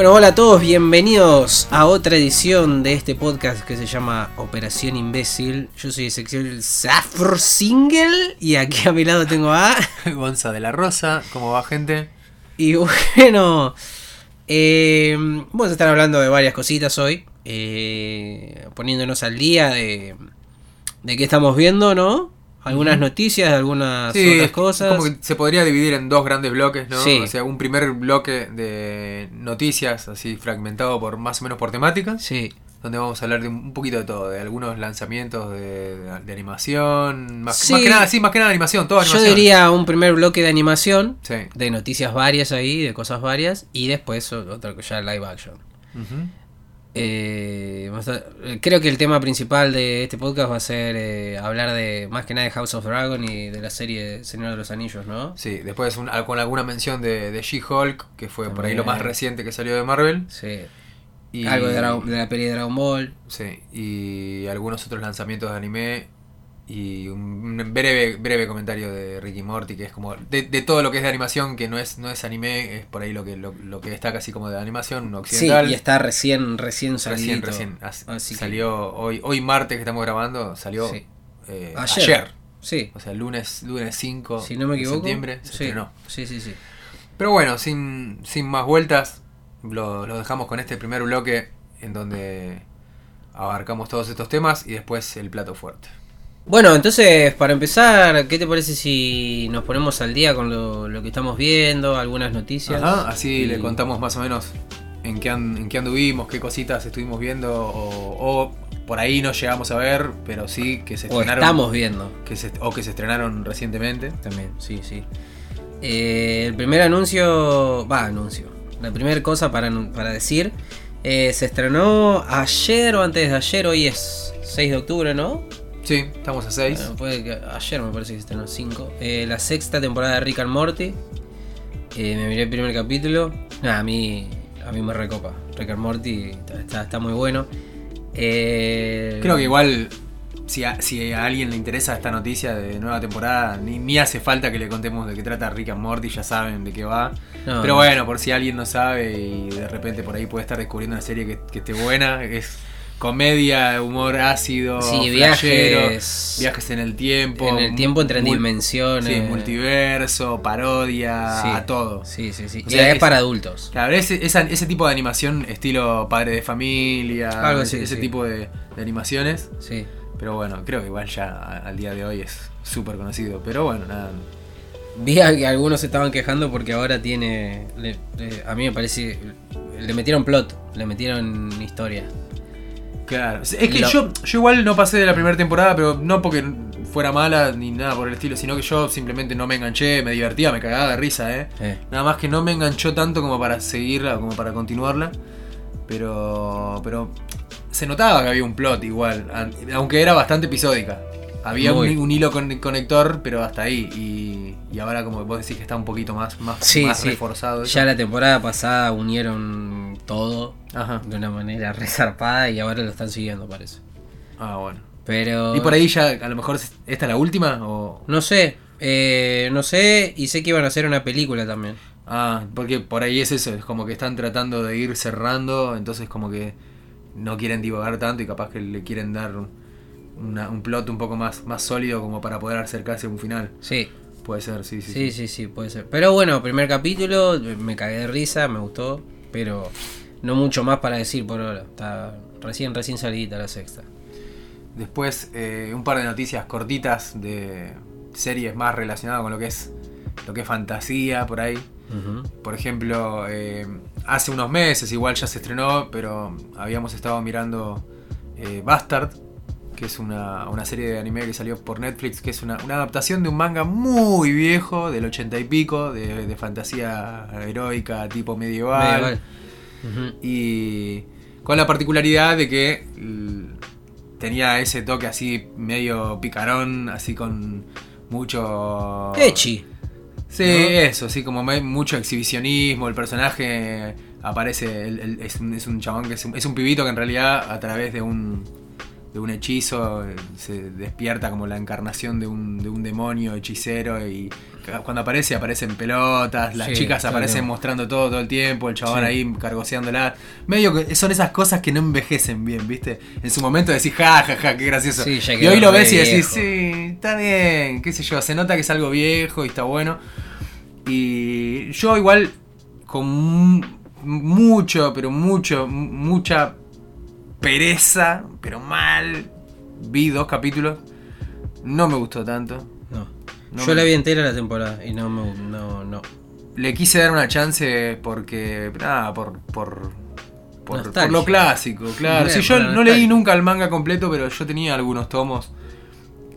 Bueno, hola a todos, bienvenidos a otra edición de este podcast que se llama Operación Imbécil. Yo soy Ezequiel Zafr Single y aquí a mi lado tengo a. Gonza de la Rosa, ¿cómo va gente? Y bueno, eh, vamos a estar hablando de varias cositas hoy, eh, poniéndonos al día de, de qué estamos viendo, ¿no? Algunas noticias, algunas Sí, otras cosas. Como que se podría dividir en dos grandes bloques, ¿no? Sí. O sea, un primer bloque de noticias, así fragmentado por más o menos por temáticas, Sí, donde vamos a hablar de un poquito de todo, de algunos lanzamientos de, de- de animación, más, Sí. más que nada, sí, más que nada animación, todo yo animación. diría un primer bloque de animación, Sí. de noticias varias ahí, de cosas varias, y después o- otra que ya live action. Ujú. Eh, eh, creo que el tema principal de este podcast va a ser eh, hablar de más que nada de House of Dragon y de la serie Señor de los Anillos, ¿no? Sí, después un- con alguna mención de, de She-Hulk, que fue por ahí lo más También. reciente que salió de Marvel. Sí. Y, Algo de, Dragon- de la peli de Dragon Ball. Sí, y algunos otros lanzamientos de anime y un breve, breve comentario de Ricky Morty, que es como de, de todo lo que es de animación, que no es, no es anime, es por ahí lo que, lo, lo que destaca así como de animación Sí, occidental. y está recién, recién salido. recién, recién. que- salió hoy, hoy martes que estamos grabando, salió Sí. eh, Ayer. ayer. Sí, O sea, lunes, lunes 5 si no me de septiembre se sí. estrenó. sí, sí, sí. Pero bueno, sin, sin más vueltas, lo, lo dejamos con este primer bloque en donde abarcamos todos estos temas y después el plato fuerte. Bueno, entonces, para empezar, ¿qué te parece si nos ponemos al día con lo, lo que estamos viendo, algunas noticias? Ajá, así Y- le contamos más o menos en qué, an- en qué anduvimos, qué cositas estuvimos viendo o, o por ahí no llegamos a ver, pero sí que se O estrenaron. estamos viendo. Que se, o que se estrenaron recientemente. También, sí, sí. Eh, el primer anuncio, va, anuncio. La primera cosa para decir, eh, se estrenó ayer o antes de ayer, hoy es 6 de octubre, ¿no? Sí, estamos a 6. Bueno, puede que- ayer me parece que se estrenó 5. la sexta temporada de Rick and Morty. Eh, me miré el primer capítulo. A mí, a mí me recopa. Rick and Morty está, está- está muy bueno. Eh, Creo que igual, si a, si a alguien le interesa esta noticia de nueva temporada, ni, ni hace falta que le contemos de qué trata Rick and Morty, ya saben de qué va. no, Pero no. bueno, por si alguien no sabe y de repente por ahí puede estar descubriendo una serie que, que esté buena, es comedia, humor ácido, Sí, flashero, viajes. viajes en el tiempo. En el tiempo entre mul- dimensiones. Sí, multiverso, parodia, Sí. a todo. Sí, sí, sí. O sea, es, es- para adultos. Claro, ese, esa- ese tipo de animación estilo padre de familia, Algo ese, tipo de, de animaciones. Sí. Pero bueno, creo que igual ya al día de hoy es súper conocido. Pero bueno, nada. Vi a que algunos se estaban quejando porque ahora tiene. le- le- a mí me parece. Le metieron plot, le metieron historia. Claro, es que Lo- yo, yo igual no pasé de la primera temporada, pero no porque fuera mala ni nada por el estilo, sino que yo simplemente no me enganché, me divertía, me cagaba de risa, ¿eh? Eh, Nada más que no me enganchó tanto como para seguirla, como para continuarla. Pero, pero se notaba que había un plot igual, aunque era bastante episódica. Había un, hilo con- conector, pero hasta ahí. Y, y ahora, como vos decís, que está un poquito más, más, Sí, más sí. reforzado. eso. Ya la temporada pasada unieron todo Ajá. de una manera resarpada y ahora lo están siguiendo, parece. Ah, bueno. Pero. ¿Y por ahí ya, a lo mejor, esta es la última? O... No sé. eh, no sé. Y sé que iban a hacer una película también. Ah, porque por ahí es eso, es como que están tratando de ir cerrando, entonces como que no quieren divagar tanto y capaz que le quieren dar una- un plot un poco más, más sólido como para poder acercarse a un final. Sí. Puede ser, sí, sí. Sí, sí, sí, puede ser. Pero bueno, primer capítulo, me cagué de risa, me gustó, pero no mucho más para decir por ahora. Está recién, recién salidita la sexta. Después eh, un par de noticias cortitas de series más relacionadas con lo que es lo que es fantasía por ahí. Por ejemplo, eh, hace unos meses igual ya se estrenó, pero habíamos estado mirando eh, Bastard, que es una, una serie de anime que salió por Netflix, que es una, una adaptación de un manga muy viejo, del ochenta y pico, de, de fantasía heroica tipo medieval. Medieval. Y con la particularidad de que l- tenía ese toque así medio picarón, así con mucho... Echi. Sí, ¿no? eso, sí, como mucho exhibicionismo, el personaje aparece, el- el- es, un, es un chabón que es un, es un pibito que en realidad a través de un de un hechizo, eh, se despierta como la encarnación de un, de un demonio hechicero y cuando aparece aparecen pelotas, las Sí, chicas aparecen mostrando todo todo el tiempo, el chabón Sí. ahí cargoseándola. Medio que son esas cosas que no envejecen bien, ¿viste? En su momento decís, ja, ja, ja, qué gracioso. Sí, y hoy lo ves y decís, viejo. sí, está bien, qué sé yo, se nota que es algo viejo y está bueno. Y yo igual con mu- mucho, pero mucho, mu- mucha pereza, pero mal, vi dos capítulos. No me gustó tanto. No. No Yo me- la vi entera la temporada y no me. No, no. Le quise dar una chance porque, nada, por, por, por, lo clásico, claro. Bien, Sí, yo no leí nunca el manga completo, pero yo tenía algunos tomos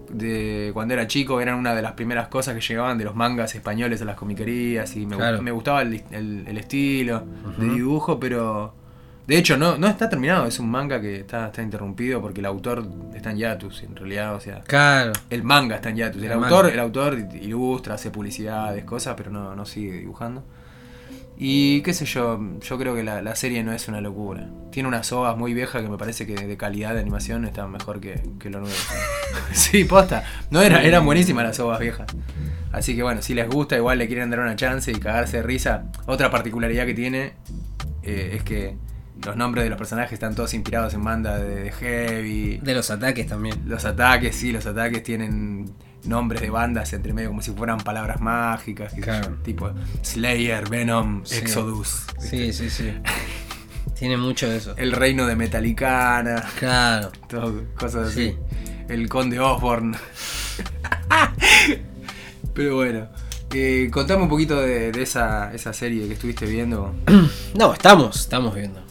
de cuando era chico, eran una de las primeras cosas que llegaban de los mangas españoles a las comiquerías y me, gu- Claro. me gustaba el, el- el estilo de dibujo, pero de hecho no, no está terminado, es un manga que está, está interrumpido porque el autor está en hiatus en realidad, o sea, Claro. el manga está en hiatus. El, El autor, manga. el autor ilustra, hace publicidades, cosas, pero no, no sigue dibujando. Y qué sé yo, yo creo que la, la serie no es una locura. Tiene unas ovas muy viejas que me parece que de calidad de animación están mejor que, que lo nuevo. sí, posta. No era, eran buenísimas las ovas viejas. Así que bueno, si les gusta, igual le quieren dar una chance y cagarse de risa. Otra particularidad que tiene eh, es que los nombres de los personajes están todos inspirados en banda de, de heavy. De los ataques también. Los ataques, sí, los ataques tienen nombres de bandas entre medio como si fueran palabras mágicas. Claro. tipo Slayer, Venom, Sí. Exodus. Sí, sí, sí. Tiene mucho de eso. El reino de Metallicana, Claro. todo, cosas así. Sí. El conde Osborne. Pero bueno, eh, contame un poquito de, de esa, esa serie que estuviste viendo. No, estamos, estamos viendo.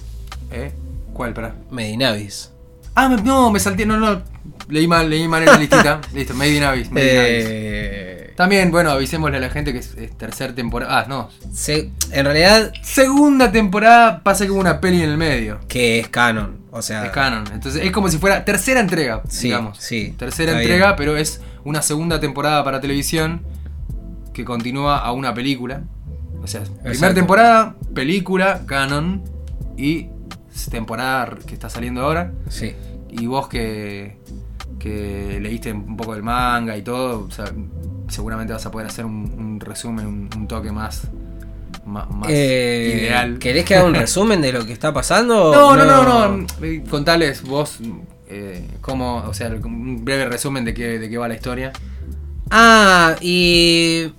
¿Eh? ¿Cuál, pará? Medinavis. Ah, me- no, me salté, no, no. Leí mal, leí mal en la listita. Listo, Abyss. Eh, También, bueno, avisémosle a la gente que es, es tercer temporada. Ah, no. se- en realidad, Segunda temporada pasa como una peli en el medio. que es canon. O sea, Es canon. Entonces es como si fuera tercera entrega, Sí, digamos. sí, Tercera entrega, bien. pero es una segunda temporada para televisión que continúa a una película. O sea, primera temporada, película, canon y temporada que está saliendo ahora. Sí. Y vos que, que leíste un poco del manga y todo, o sea, seguramente vas a poder hacer un, un resumen, un, un toque más, más, Eh, ideal. ¿Querés que haga un resumen de lo que está pasando? No, no, no, no. eh, Contales vos eh, cómo, o sea, un breve resumen de qué, de qué va la historia. Ah, y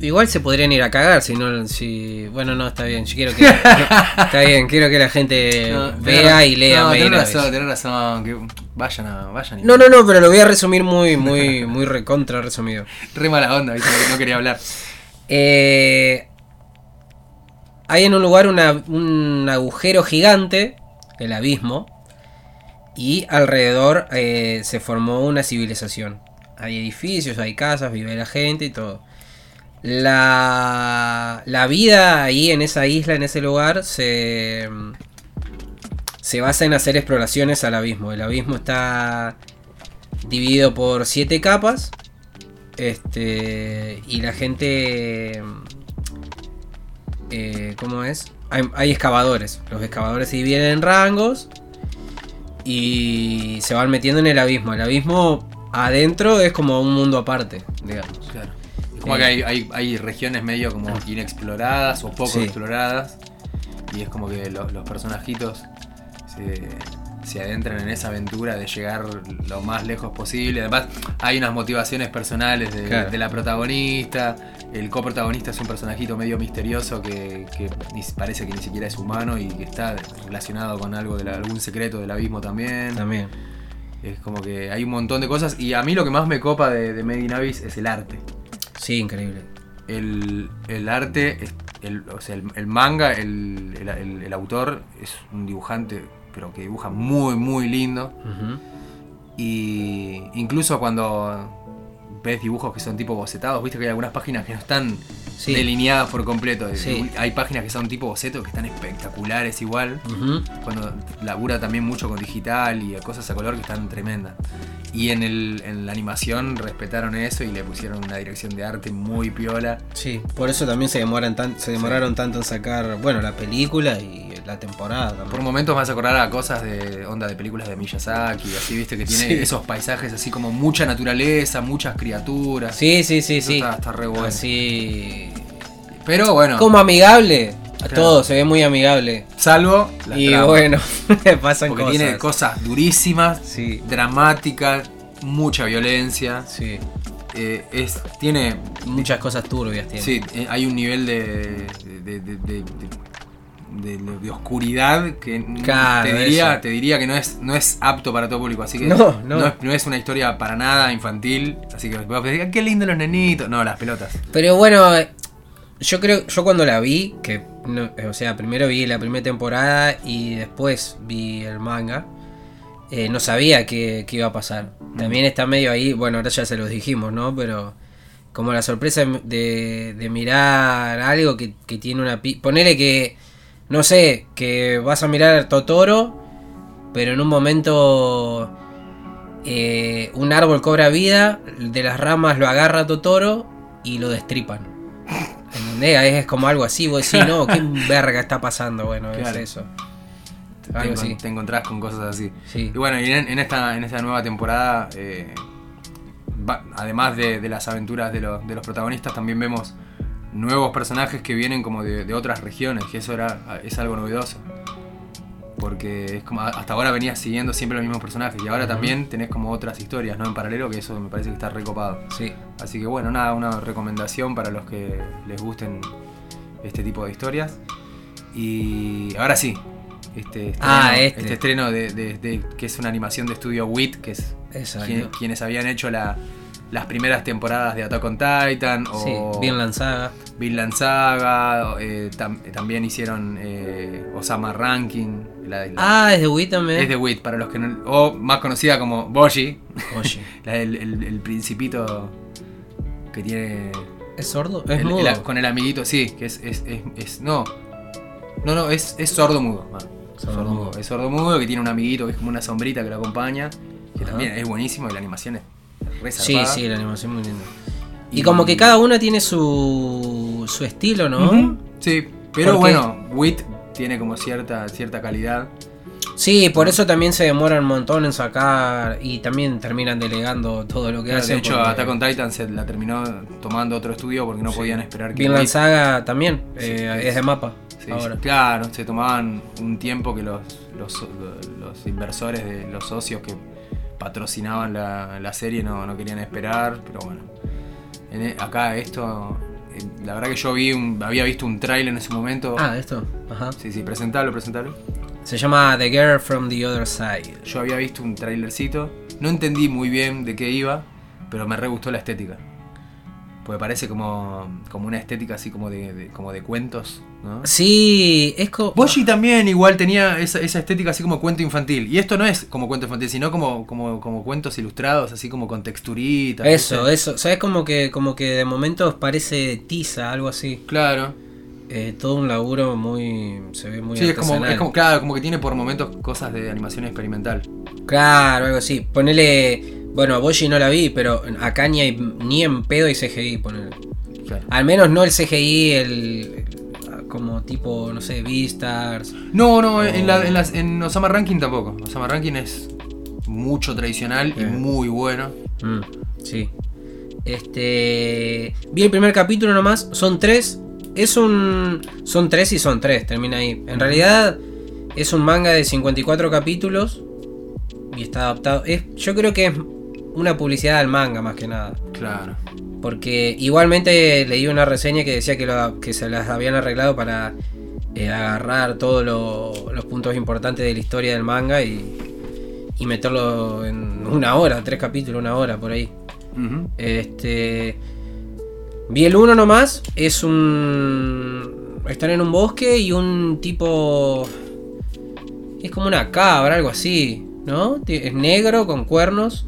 igual se podrían ir a cagar si no, si bueno no está bien. Yo quiero que está bien, quiero que la gente No, vea y lea. No, tenés razón, tenés razón. Que vayan a. Vayan y- No, no, no, pero lo voy a resumir muy, muy, muy recontra resumido. Re mala onda, ¿viste? No, no quería hablar. Eh, hay en un lugar una- un agujero gigante, el abismo, y alrededor eh, se formó una civilización. Hay edificios, hay casas, vive la gente y todo. La, la vida ahí en esa isla, en ese lugar, se, se basa en hacer exploraciones al abismo. El abismo está dividido por siete capas. Este. Y la gente. eh, ¿Cómo es? Hay, hay excavadores. Los excavadores se dividen en rangos. Y se van metiendo en el abismo. El abismo adentro es como un mundo aparte, digamos. Claro. Es como Eh. que hay, hay, hay regiones medio como inexploradas o poco Sí. exploradas. Y es como que lo- los personajitos se, se adentran en esa aventura de llegar lo más lejos posible. Además, hay unas motivaciones personales de, Claro. de la protagonista. El coprotagonista es un personajito medio misterioso que, que parece que ni siquiera es humano y que está relacionado con algo de la- algún secreto del abismo también. También. Es como que hay un montón de cosas. Y a mí lo que más me copa de, de Made in Abyss es el arte. Sí, increíble. El, el arte, el, o sea, el, el manga, el, el- autor es un dibujante, pero que dibuja muy, muy lindo. Y incluso cuando ves dibujos que son tipo bocetados, viste que hay algunas páginas que no están Sí. delineadas por completo. Sí. Hay páginas que son tipo boceto que están espectaculares igual. Ujú. Cuando labura también mucho con digital y cosas a color que están tremendas. Y en, el, en la animación respetaron eso y le pusieron una dirección de arte muy piola. Sí, por eso también se demoran tan, se demoraron tanto en sacar, bueno, la película y la temporada también. Por momentos vas a acordar a cosas de onda de películas de Miyazaki, así, viste, que tiene Sí. esos paisajes así como mucha naturaleza, muchas criaturas. Sí, sí, sí, Eso sí. Está, está re bueno. Así. Pero bueno, Como amigable. A Claro. todo, se ve muy amigable. salvo las y tramas, bueno, pasan porque cosas. tiene cosas durísimas, Sí, dramáticas, mucha violencia. sí. eh, es, tiene Muchas cosas turbias tiene. Sí, eh, hay un nivel de, de, de- de- de- oscuridad que Claro, te, diría, eso. te diría que no es, no es apto para todo público. Así que No, no. es, no es una historia para nada infantil. Así que decir, qué lindo los nenitos. No, las pelotas. Pero bueno, yo creo, yo cuando la vi, que, no- eh, o sea, primero vi la primera temporada y después vi el manga, eh, no sabía qué, qué iba a pasar. También está medio ahí, bueno, ahora ya se los dijimos, ¿no? Pero como la sorpresa de, de mirar algo que, que tiene una... Ponele que, no sé, que vas a mirar Totoro, pero en un momento eh, un árbol cobra vida, de las ramas lo agarra Totoro y lo destripan. Es como algo así, vos decís, no, qué verga está pasando, bueno, Claro. es eso. Te, Algo encon- así. te encontrás con cosas así. Sí. Y bueno, y en, en esta, en esta nueva temporada, eh, va- además de, de las aventuras de, los- de los protagonistas, también vemos nuevos personajes que vienen como de, de otras regiones, que eso era, es algo novedoso. Porque es como, hasta ahora venías siguiendo siempre los mismos personajes y ahora también tenés como otras historias, ¿no? En paralelo, que eso me parece que está recopado. Sí. Así que bueno, nada, una recomendación para los que les gusten este tipo de historias. Y ahora sí, este estreno, Ah, este. estreno de, de- de- que es una animación de estudio WIT, que es quien- quienes habían hecho la- las primeras temporadas de Attack on Titan Sí, o bien lanzada. Vinland Saga, eh, tam- también hicieron eh, Osama Ranking, la, la- Ah, es de Wii también. es de WIT, para los que no, o más conocida como Boji, Oye, la del- el, el principito que tiene ¿es sordo? Es el- mudo. con el amiguito, sí, que es, es, es- es- no. No, no, es, es sordo mudo. va. Sordo Sordo mudo. mudo. Es sordo mudo que tiene un amiguito que es como una sombrita que lo acompaña. Que Ajá. también es buenísimo y la animación es Sí, sí, la animación muy linda. Y, Y- como que cada una tiene su, su estilo, ¿no? Sí, pero bueno, Wit tiene como cierta, cierta calidad. Sí, por eso también se demoran un montón en sacar y también terminan delegando todo lo que Claro, hacen. de hecho, Attack on Titan se la terminó tomando otro estudio porque no Sí. podían esperar que Vinland Saga también Sí, eh, es de mapa. Sí, ahora. claro, se tomaban un tiempo que los, los, los inversores, de los socios que patrocinaban la, la serie no, no querían esperar, pero bueno. En e- acá esto, la verdad que yo vi un, había visto un trailer en ese momento. Ah, esto. Ajá. Sí, sí, presentalo, presentalo. Se llama The Girl from the Other Side. Yo había visto un trailercito, no entendí muy bien de qué iba, pero me re gustó la estética. Porque parece como, como una estética así como de, de- como de cuentos, ¿no? Sí, es como. Boshi también igual tenía esa, esa estética así como cuento infantil. Y esto no es como cuento infantil, sino como, como, como cuentos ilustrados, así como con texturitas. Eso, ¿viste? eso. ¿Sabes? Como que, como que de momentos parece tiza, algo así. Claro. Eh, todo un laburo muy. Se ve muy Sí, es como, es como, claro, como que tiene por momentos cosas de animación experimental. Claro, algo así. Ponele. Bueno, a Boshi no la vi, pero acá ni, hay, ni en pedo hay CGI. Claro. Al menos no el CGI, el. el- como tipo, no sé, Beastars. No, no, en, la- en las- en Osama Ranking tampoco. Osama Ranking es mucho tradicional y Eh. muy bueno. Mm, sí. Este. Vi el primer capítulo nomás. Son tres. Es un. Son tres y son tres. Termina ahí. En realidad. Es un manga de 54 capítulos. Y está adaptado. Es, yo creo que es una publicidad al manga más que nada. Claro. Porque igualmente leí una reseña que decía que, lo- que se las habían arreglado para eh, agarrar todos lo- los puntos importantes de la historia del manga y, y meterlo en una hora, tres capítulos, una hora por ahí. Este. Vi el uno nomás. Es un. Están en un bosque y un tipo. Es como una cabra, algo así. ¿No? Es negro con cuernos.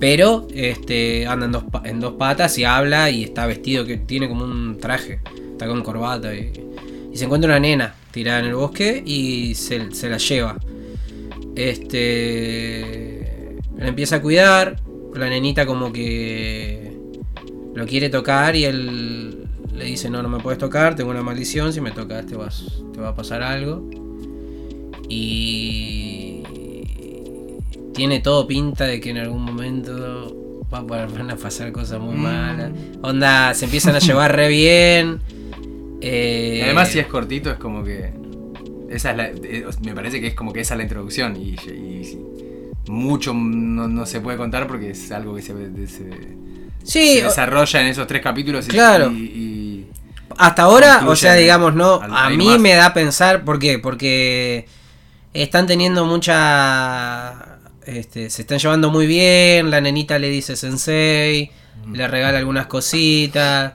Pero este, anda en dos, patas y habla y está vestido que tiene como un traje. Está con corbata y, se encuentra una nena tirada en el bosque y se, se la lleva. Este. la empieza a cuidar, la nenita como que lo quiere tocar y él le dice, no, no me puedes tocar, tengo una maldición, si me tocas te, vas, te va a pasar algo. Y tiene todo pinta de que en algún momento van a pasar cosas muy Mm. malas. Onda, se empiezan a llevar re bien. Eh, además, si es cortito, es como que. Esa es la, eh, me parece que es como que esa es la introducción. Y, mucho no, no se puede contar porque es algo que se, se- Sí, se desarrolla en esos tres capítulos. y- Claro. Y, y- Hasta ahora, o sea, digamos, no, al- a mí más. me da a pensar, ¿por qué? Porque están teniendo mucha... Este, se están llevando muy bien, la nenita le dice sensei, le regala algunas cositas,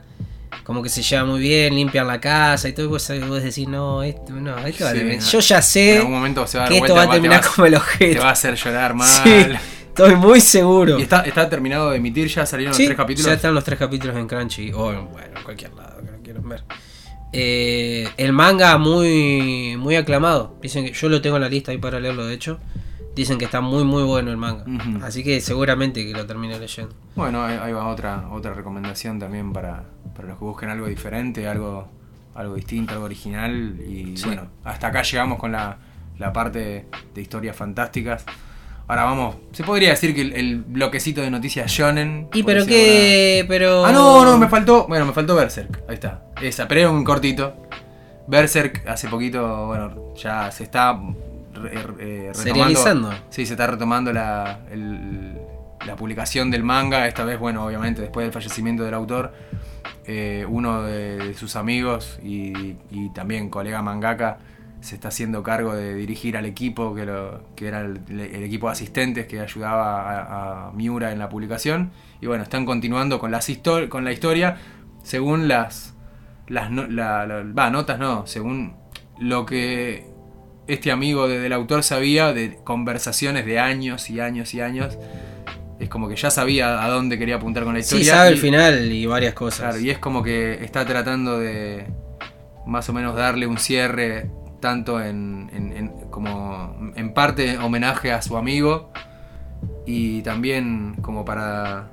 como que se lleva muy bien, limpian la casa y todo, y vos, vos decís, no, esto, no, esto va a Sí, terminar- no. Yo ya en sé algún momento se va a dar que esto va a terminar te como el Te objeto. va a hacer llorar mal. Sí, estoy muy seguro. ¿Y está, está terminado de emitir? ¿Ya salieron Sí, los tres capítulos? Ya están los tres capítulos en Crunchy o en, bueno, en cualquier lado que lo quieran ver. Eh, el manga muy muy aclamado. Dicen que yo lo tengo en la lista ahí para leerlo, de hecho. Dicen que está muy muy bueno el manga. Así que seguramente que lo termine leyendo. Bueno, ahí, va otra, otra recomendación también para, para los que busquen algo diferente, algo, algo distinto, algo original. Y Sí. bueno, hasta acá llegamos con la, la parte de historias fantásticas. Ahora vamos, se podría decir que el, el bloquecito de noticias shonen. Y pero que pero Ah, no, no, me faltó, bueno, me faltó Berserk. Ahí está. Esa, pero era un cortito. Berserk hace poquito, bueno, ya se está re- eh, retomando. Serializando. Sí, se está retomando la, el- la publicación del manga. Esta vez, bueno, obviamente después del fallecimiento del autor, eh, uno de sus amigos y, y también colega mangaka se está haciendo cargo de dirigir al equipo, que, lo- que era el, el equipo de asistentes que ayudaba a, a Miura en la publicación. Y bueno, están continuando con, las histo- con la historia según las, las no- la- la- va, notas, no, según lo que este amigo de- del autor sabía de conversaciones de años y años y años. Es como que ya sabía a dónde quería apuntar con la Sí, historia. sabe y- el final y varias cosas. Claro, y es como que está tratando de más o menos darle un cierre tanto en, en- en- como en parte homenaje a su amigo y también como para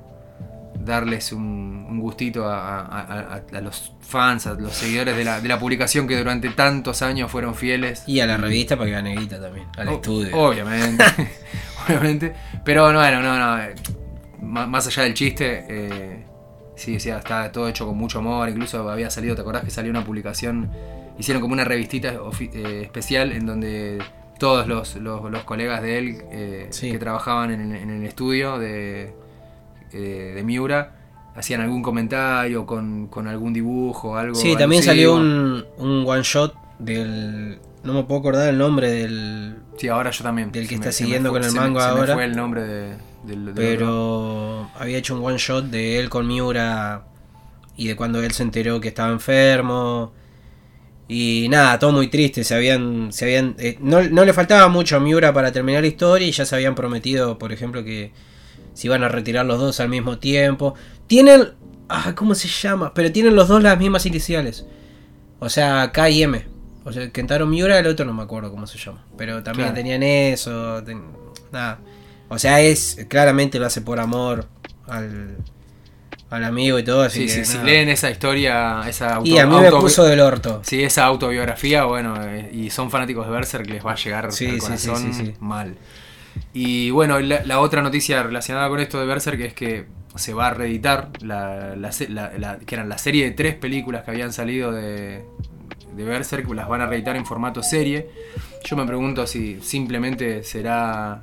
darles un, un gustito a, a- a- a los fans, a los seguidores de la, de la publicación que durante tantos años fueron fieles. Y a la revista para que gane guita también, al O- estudio. Obviamente. obviamente. Pero no, bueno, no, no. má- Más allá del chiste, eh, sí, sí, está todo hecho con mucho amor. Incluso había salido, ¿te acordás que salió una publicación? Hicieron como una revistita eh, especial en donde todos los, los- los colegas de él eh, Sí. que trabajaban en, en el estudio de, eh, de Miura hacían algún comentario con, con algún dibujo, algo. Sí, también alusivo. salió un, un one shot del. No me puedo acordar el nombre del. Sí, ahora yo también. del que Se está me- siguiendo fue- con el se me- manga se me ahora. fue el nombre de, del, del otro. Pero había hecho un one shot de él con Miura y de cuando él se enteró que estaba enfermo. Y nada, todo muy triste. Se habían. Se habían eh, no, no le faltaba mucho a Miura para terminar la historia y ya se habían prometido, por ejemplo, que se iban a retirar los dos al mismo tiempo. Tienen. Ah, ¿cómo se llama? Pero tienen los dos las mismas iniciales. O sea, K y M. O sea, Kentaro Miura, el otro no me acuerdo cómo se llama. Pero también Claro. tenían eso. ten- nada. O sea, es claramente lo hace por amor al, al amigo y todo. Así Sí, que, sí, si leen esa historia, esa auto, Y a mí me puso del orto. Sí, esa autobiografía, bueno, eh, y son fanáticos de Berserk, les va a llegar Sí, al sí, corazón sí, sí, sí. mal. Y bueno, la, otra noticia relacionada con esto de Berserk es que se va a reeditar la, que eran la serie de tres películas que habían salido de, de Berserk, las van a reeditar en formato serie. Yo me pregunto si simplemente será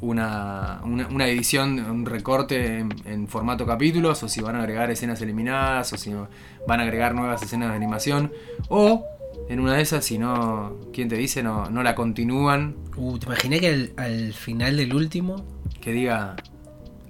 una, una, una edición, un recorte en, en formato capítulos, o si van a agregar escenas eliminadas, o si van a agregar nuevas escenas de animación, o en una de esas, si no, ¿quién te dice? No, no la continúan, Uh, ¿Te imaginé que al, al final del último? que diga...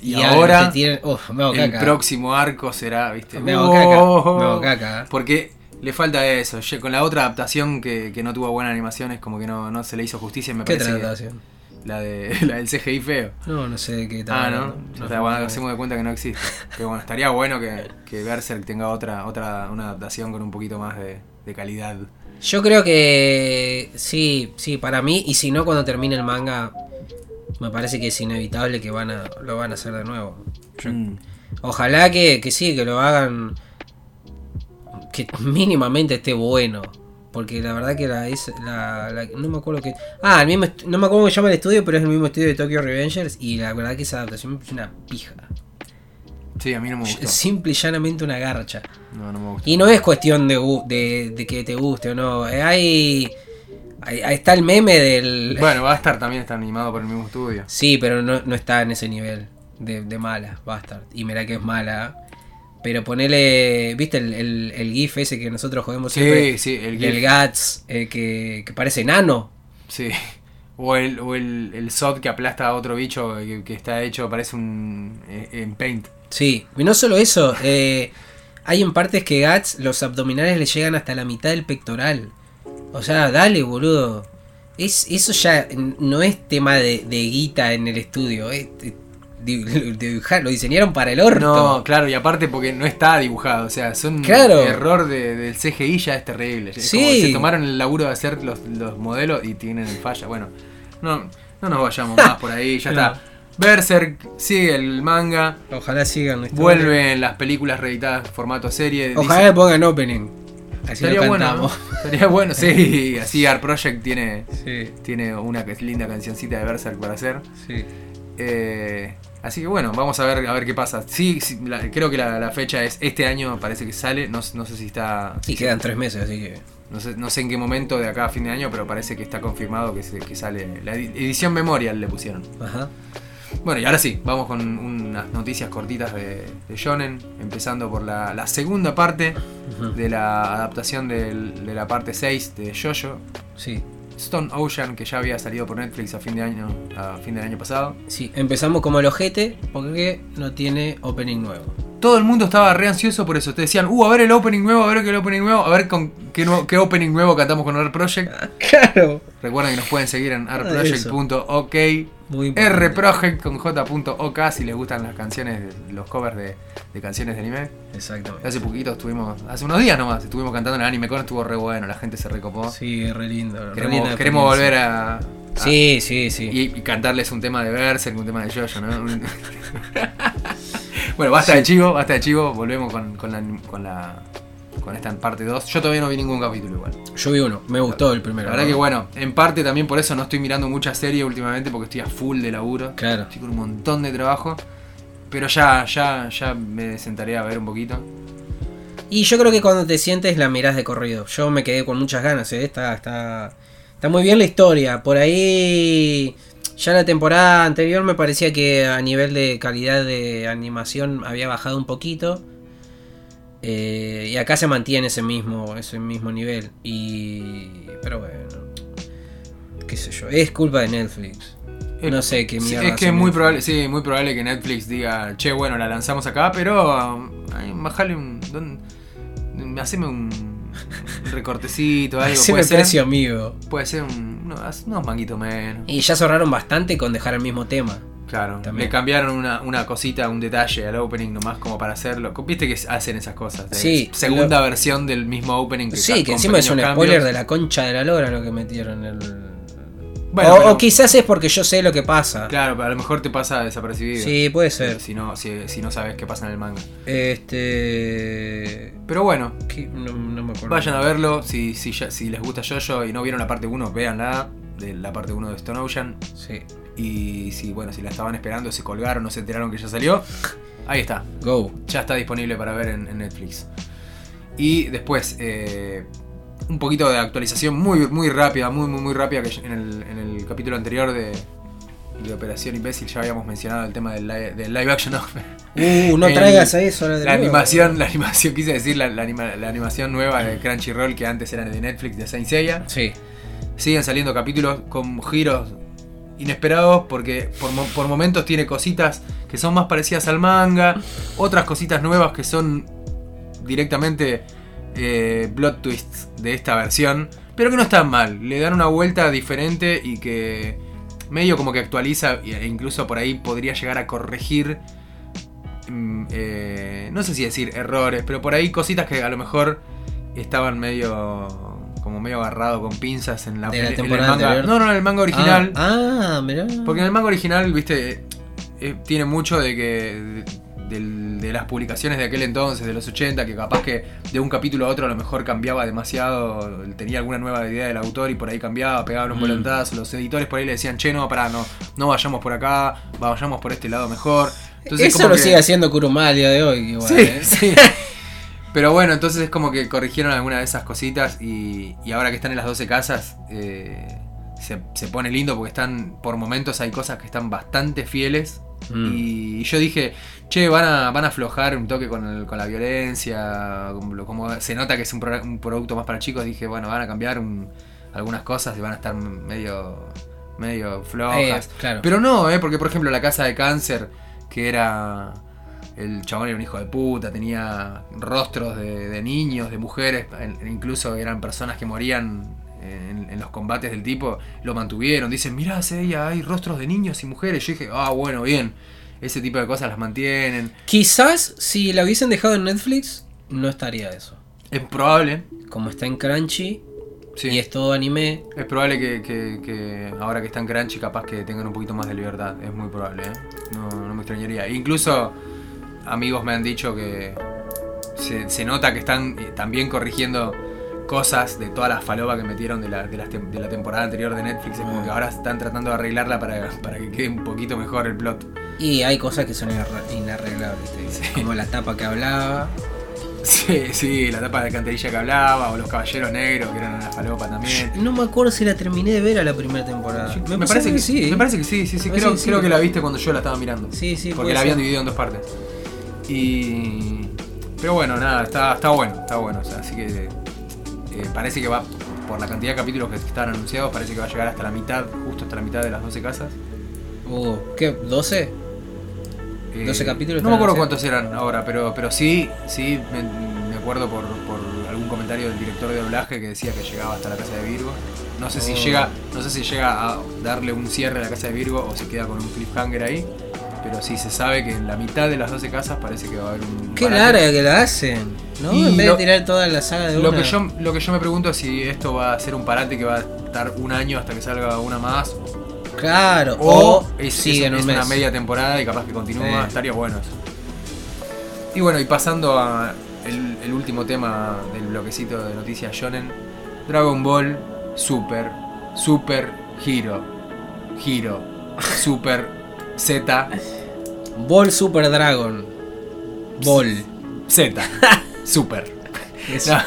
Y, Y ahora hago el próximo arco será, ¿viste? Me hago caca. Oh. Me hago caca. Porque le falta eso. Con la otra adaptación que, que no tuvo buena animación es como que no, no se le hizo justicia. Me ¿Qué parece que tratación? la, de, la del CGI feo. No, no sé de qué estaba Ah, ¿no? hablando. o sea, bueno, hacemos de cuenta que no existe. Pero bueno, estaría bueno que, que Berserk tenga otra, otra una adaptación con un poquito más de, de calidad. Yo creo que sí, sí, para mí, y si no, cuando termine el manga, Me parece que es inevitable que van a, lo van a hacer de nuevo. Yo- Mm. Ojalá que, que sí, que lo hagan. Que mínimamente esté bueno. Porque la verdad que la, es, la, la- No me acuerdo que. Ah, el mismo no me acuerdo cómo se llama el estudio, pero es el mismo estudio de Tokyo Revengers. Y la verdad que esa adaptación es una pija. Sí, a mí no me gustó. Simple y llanamente una garcha. No, no me gustó. Y no es cuestión de, de, de que te guste o no. eh, Hay, ahí está el meme del. Bueno, Bastard también está animado por el mismo estudio. Sí, pero no, no está en ese nivel de, de mala, Bastard. Y mirá que es mala. Pero ponele. ¿Viste el, el- el GIF ese que nosotros jodemos siempre? Sí, sí, el Del GIF. Guts, eh, que, que parece enano. Sí. O el, o el, el Sod que aplasta a otro bicho que, que está hecho, parece un. eh, en Paint. Sí, y no solo eso. eh, hay en partes que Guts, los abdominales le llegan hasta la mitad del pectoral. O sea, dale, boludo. Es, eso ya no es tema de, de guita en el estudio. es- es- di- dibujar- lo diseñaron para el orto. No, claro, y aparte porque no está dibujado. O sea, son Claro. error de- del CGI ya es terrible. Es Sí. como se tomaron el laburo de hacer los, los modelos y tienen falla. Bueno, no, no nos vayamos más por ahí, ya No. está. Berserk sigue el manga. Ojalá sigan. historia. Vuelven las películas reeditadas en formato serie. Ojalá le pongan opening. Así Estaría bueno. ¿no? Estaría bueno, sí. Así Art Project tiene, Sí, tiene una linda cancioncita de Berserk para hacer. sí. Eh, así que bueno, vamos a ver a ver qué pasa. Sí, sí, la- creo que la, la fecha es este año, parece que sale. No, no sé si está. Y quedan tres meses, así que. No sé, no sé en qué momento de acá a fin de año, pero parece que está confirmado que, se- que sale. La edi- edición Memorial le pusieron. Ajá. Bueno, y ahora sí, vamos con unas noticias cortitas de, de Shonen. Empezando por la, la segunda parte de la adaptación del- de la parte 6 de Jojo. Sí. Stone Ocean, que ya había salido por Netflix a fin de año, a fin del año pasado. Sí, empezamos como el ojete porque no tiene opening nuevo. Todo el mundo estaba re ansioso por eso. Te decían, uh, a ver el opening nuevo, a ver qué el opening nuevo, a ver con qué, opening nuevo cantamos con Art Project. Claro. Recuerden que nos pueden seguir en artproject.ok. Muy importante. rproject con j.ok si les gustan las canciones, los covers de, de canciones de anime. Exactamente. Hace poquito estuvimos, hace unos días nomás, estuvimos cantando en el anime con, estuvo re bueno, la gente se recopó. Sí, re lindo. re queremos volver a, a- Sí, sí, sí. y, y cantarles un tema de Berserk, un tema de Jojo, ¿no? Bueno, basta de chivo, basta de chivo, volvemos con, con la, con la con esta parte 2. Yo todavía no vi ningún capítulo igual. Yo vi uno, me gustó el primero. La verdad que bueno, en parte también por eso no estoy mirando mucha serie últimamente porque estoy a full de laburo. Claro. Estoy con un montón de trabajo. Pero ya, ya, ya me sentaré a ver un poquito. Y yo creo que cuando te sientes la mirás de corrido. Yo me quedé con muchas ganas, ¿eh? está, está, está muy bien la historia. Por ahí, ya la temporada anterior me parecía que a nivel de calidad de animación había bajado un poquito. Eh, y acá se mantiene ese mismo, ese mismo nivel. Y. Pero bueno. Qué sé yo. Es culpa de Netflix. No sé qué Sí, mierda. es que es muy Netflix. probable, sí, muy probable que Netflix diga, che, bueno, la lanzamos acá, pero um, ay, bajale un. don- haceme un, recortecito, algo. Haceme Puede ser, precio amigo. puede ser un, unos, unos manguitos menos. Y ya se ahorraron bastante con dejar el mismo tema. Claro, También. le cambiaron una, una cosita, un detalle al opening nomás como para hacerlo. Viste que hacen esas cosas. de Sí, Segunda versión del mismo opening. Sí, ca- que encima es un spoiler de la concha de la lora lo que metieron en el. Bueno, o, pero- o quizás es porque yo sé lo que pasa. Claro, pero a lo mejor te pasa desapercibido. Sí, puede ser. Si no, si, si no sabes qué pasa en el manga. Este. Pero bueno, no me acuerdo. vayan a verlo. Si, si, ya- si les gusta Jojo y no vieron la parte 1, véanla. De la parte 1 de Stone Ocean. Sí. Y si, bueno, si la estaban esperando, se colgaron, no se enteraron que ya salió. Ahí está. Go. Ya está disponible para ver en, en Netflix. Y después, eh, un poquito de actualización muy, muy rápida, muy, muy, muy rápida, que en el, en el capítulo anterior de, de Operación Imbécil ya habíamos mencionado el tema del live, del live action. ¿no? Uh, no traigas a eso. La nuevo. animación, la animación, quise decir, la, la anima- la animación nueva de Crunchyroll que antes era de Netflix, de Saint Seiya. Sí. Siguen saliendo capítulos con giros inesperados porque por, mo- por momentos tiene cositas que son más parecidas al manga, otras cositas nuevas que son directamente eh, plot twists de esta versión, pero que no están mal, le dan una vuelta diferente y que medio como que actualiza e incluso por ahí podría llegar a corregir, mm, eh, no sé si decir errores, pero por ahí cositas que a lo mejor estaban medio, como medio agarrado con pinzas en la, De la en el temporada manga. No, no, en el manga original. Ah, ah, mirá. Porque en el manga original, viste, eh, eh, tiene mucho de que. de- las publicaciones de aquel entonces, de los 80, que capaz que de un capítulo a otro a lo mejor cambiaba demasiado, tenía alguna nueva idea del autor y por ahí cambiaba, pegaban un Mm. volantazo, los editores por ahí le decían, che, no, pará, no, no vayamos por acá, vayamos por este lado mejor. Entonces, Eso como lo que- sigue haciendo Kuruma a día de hoy. Igual, Sí, ¿eh? sí. Pero bueno, entonces es como que corrigieron alguna de esas cositas y, y ahora que están en las 12 casas eh, se, se pone lindo porque están, por momentos hay cosas que están bastante fieles Mm. y yo dije, che, van a, van a aflojar un toque con, el- con la violencia, como, se nota que es un, pro- un producto más para chicos, dije, bueno, van a cambiar un- algunas cosas y van a estar medio, medio flojas. Eh, claro. Pero no, ¿eh? porque por ejemplo la casa de cáncer, que era... El chabón era un hijo de puta, tenía rostros de, de niños, de mujeres, en- incluso eran personas que morían en, en los combates del tipo, lo mantuvieron. Dicen, mirá, ella hay rostros de niños y mujeres. Yo dije, ah, bueno, bien. Ese tipo de cosas las mantienen. Quizás si la hubiesen dejado en Netflix, no estaría eso. Es probable, Como está en Crunchy sí. y es todo anime. Es probable que, que- que ahora que están Crunchy capaz que tengan un poquito más de libertad. Es muy probable, ¿eh? No, no me extrañaría. Incluso amigos me han dicho que se, se nota que están eh, también corrigiendo cosas de toda la falopa que metieron de la, de, las de la temporada anterior de Netflix. Es como que ahora están tratando de arreglarla para, para que quede un poquito mejor el plot. Y hay cosas que son inarre- inarreglables. Sí. como la tapa que hablaba. Sí, sí, la tapa de canterilla que hablaba, o los caballeros negros que eran una falopa también. No me acuerdo si la terminé de ver a la primera temporada. Me, Me, parece que, sí. Me parece que sí, sí, sí. Creo, que sí. creo que la viste cuando yo la estaba mirando. Sí, sí, Porque la habían ser. dividido en dos partes. Y. Pero bueno, nada, está, está bueno, está bueno. o sea, así que. eh, parece que va. Por la cantidad de capítulos que están anunciados, parece que va a llegar hasta la mitad, justo hasta la mitad de las 12 casas. Uh, ¿Qué? ¿12? Eh, 12 capítulos No me acuerdo cuántos eran ahora, pero, pero sí, sí, me, me acuerdo por, por algún comentario del director de doblaje que decía que llegaba hasta la casa de Virgo. No sé si Oh. llega, no sé si llega a darle un cierre a la casa de Virgo o se queda con un cliffhanger ahí. Pero sí se sabe que en la mitad de las 12 casas parece que va a haber un. Qué parate. larga que la hacen, ¿no? Y en vez lo- de tirar toda la saga de Lo una. que, yo, lo que yo me pregunto es si esto va a ser un parate que va a estar un año hasta que salga una más. Claro, O, o, es, siguen es- es un mes. una media temporada y capaz que continúa. Sí. Estaría bueno eso. Y bueno, y pasando a el, el último tema del bloquecito de noticias Shonen. Dragon Ball Super, Super Hero, Hero, Super Z, Ball Super Dragon. Ball. Z, Super. No,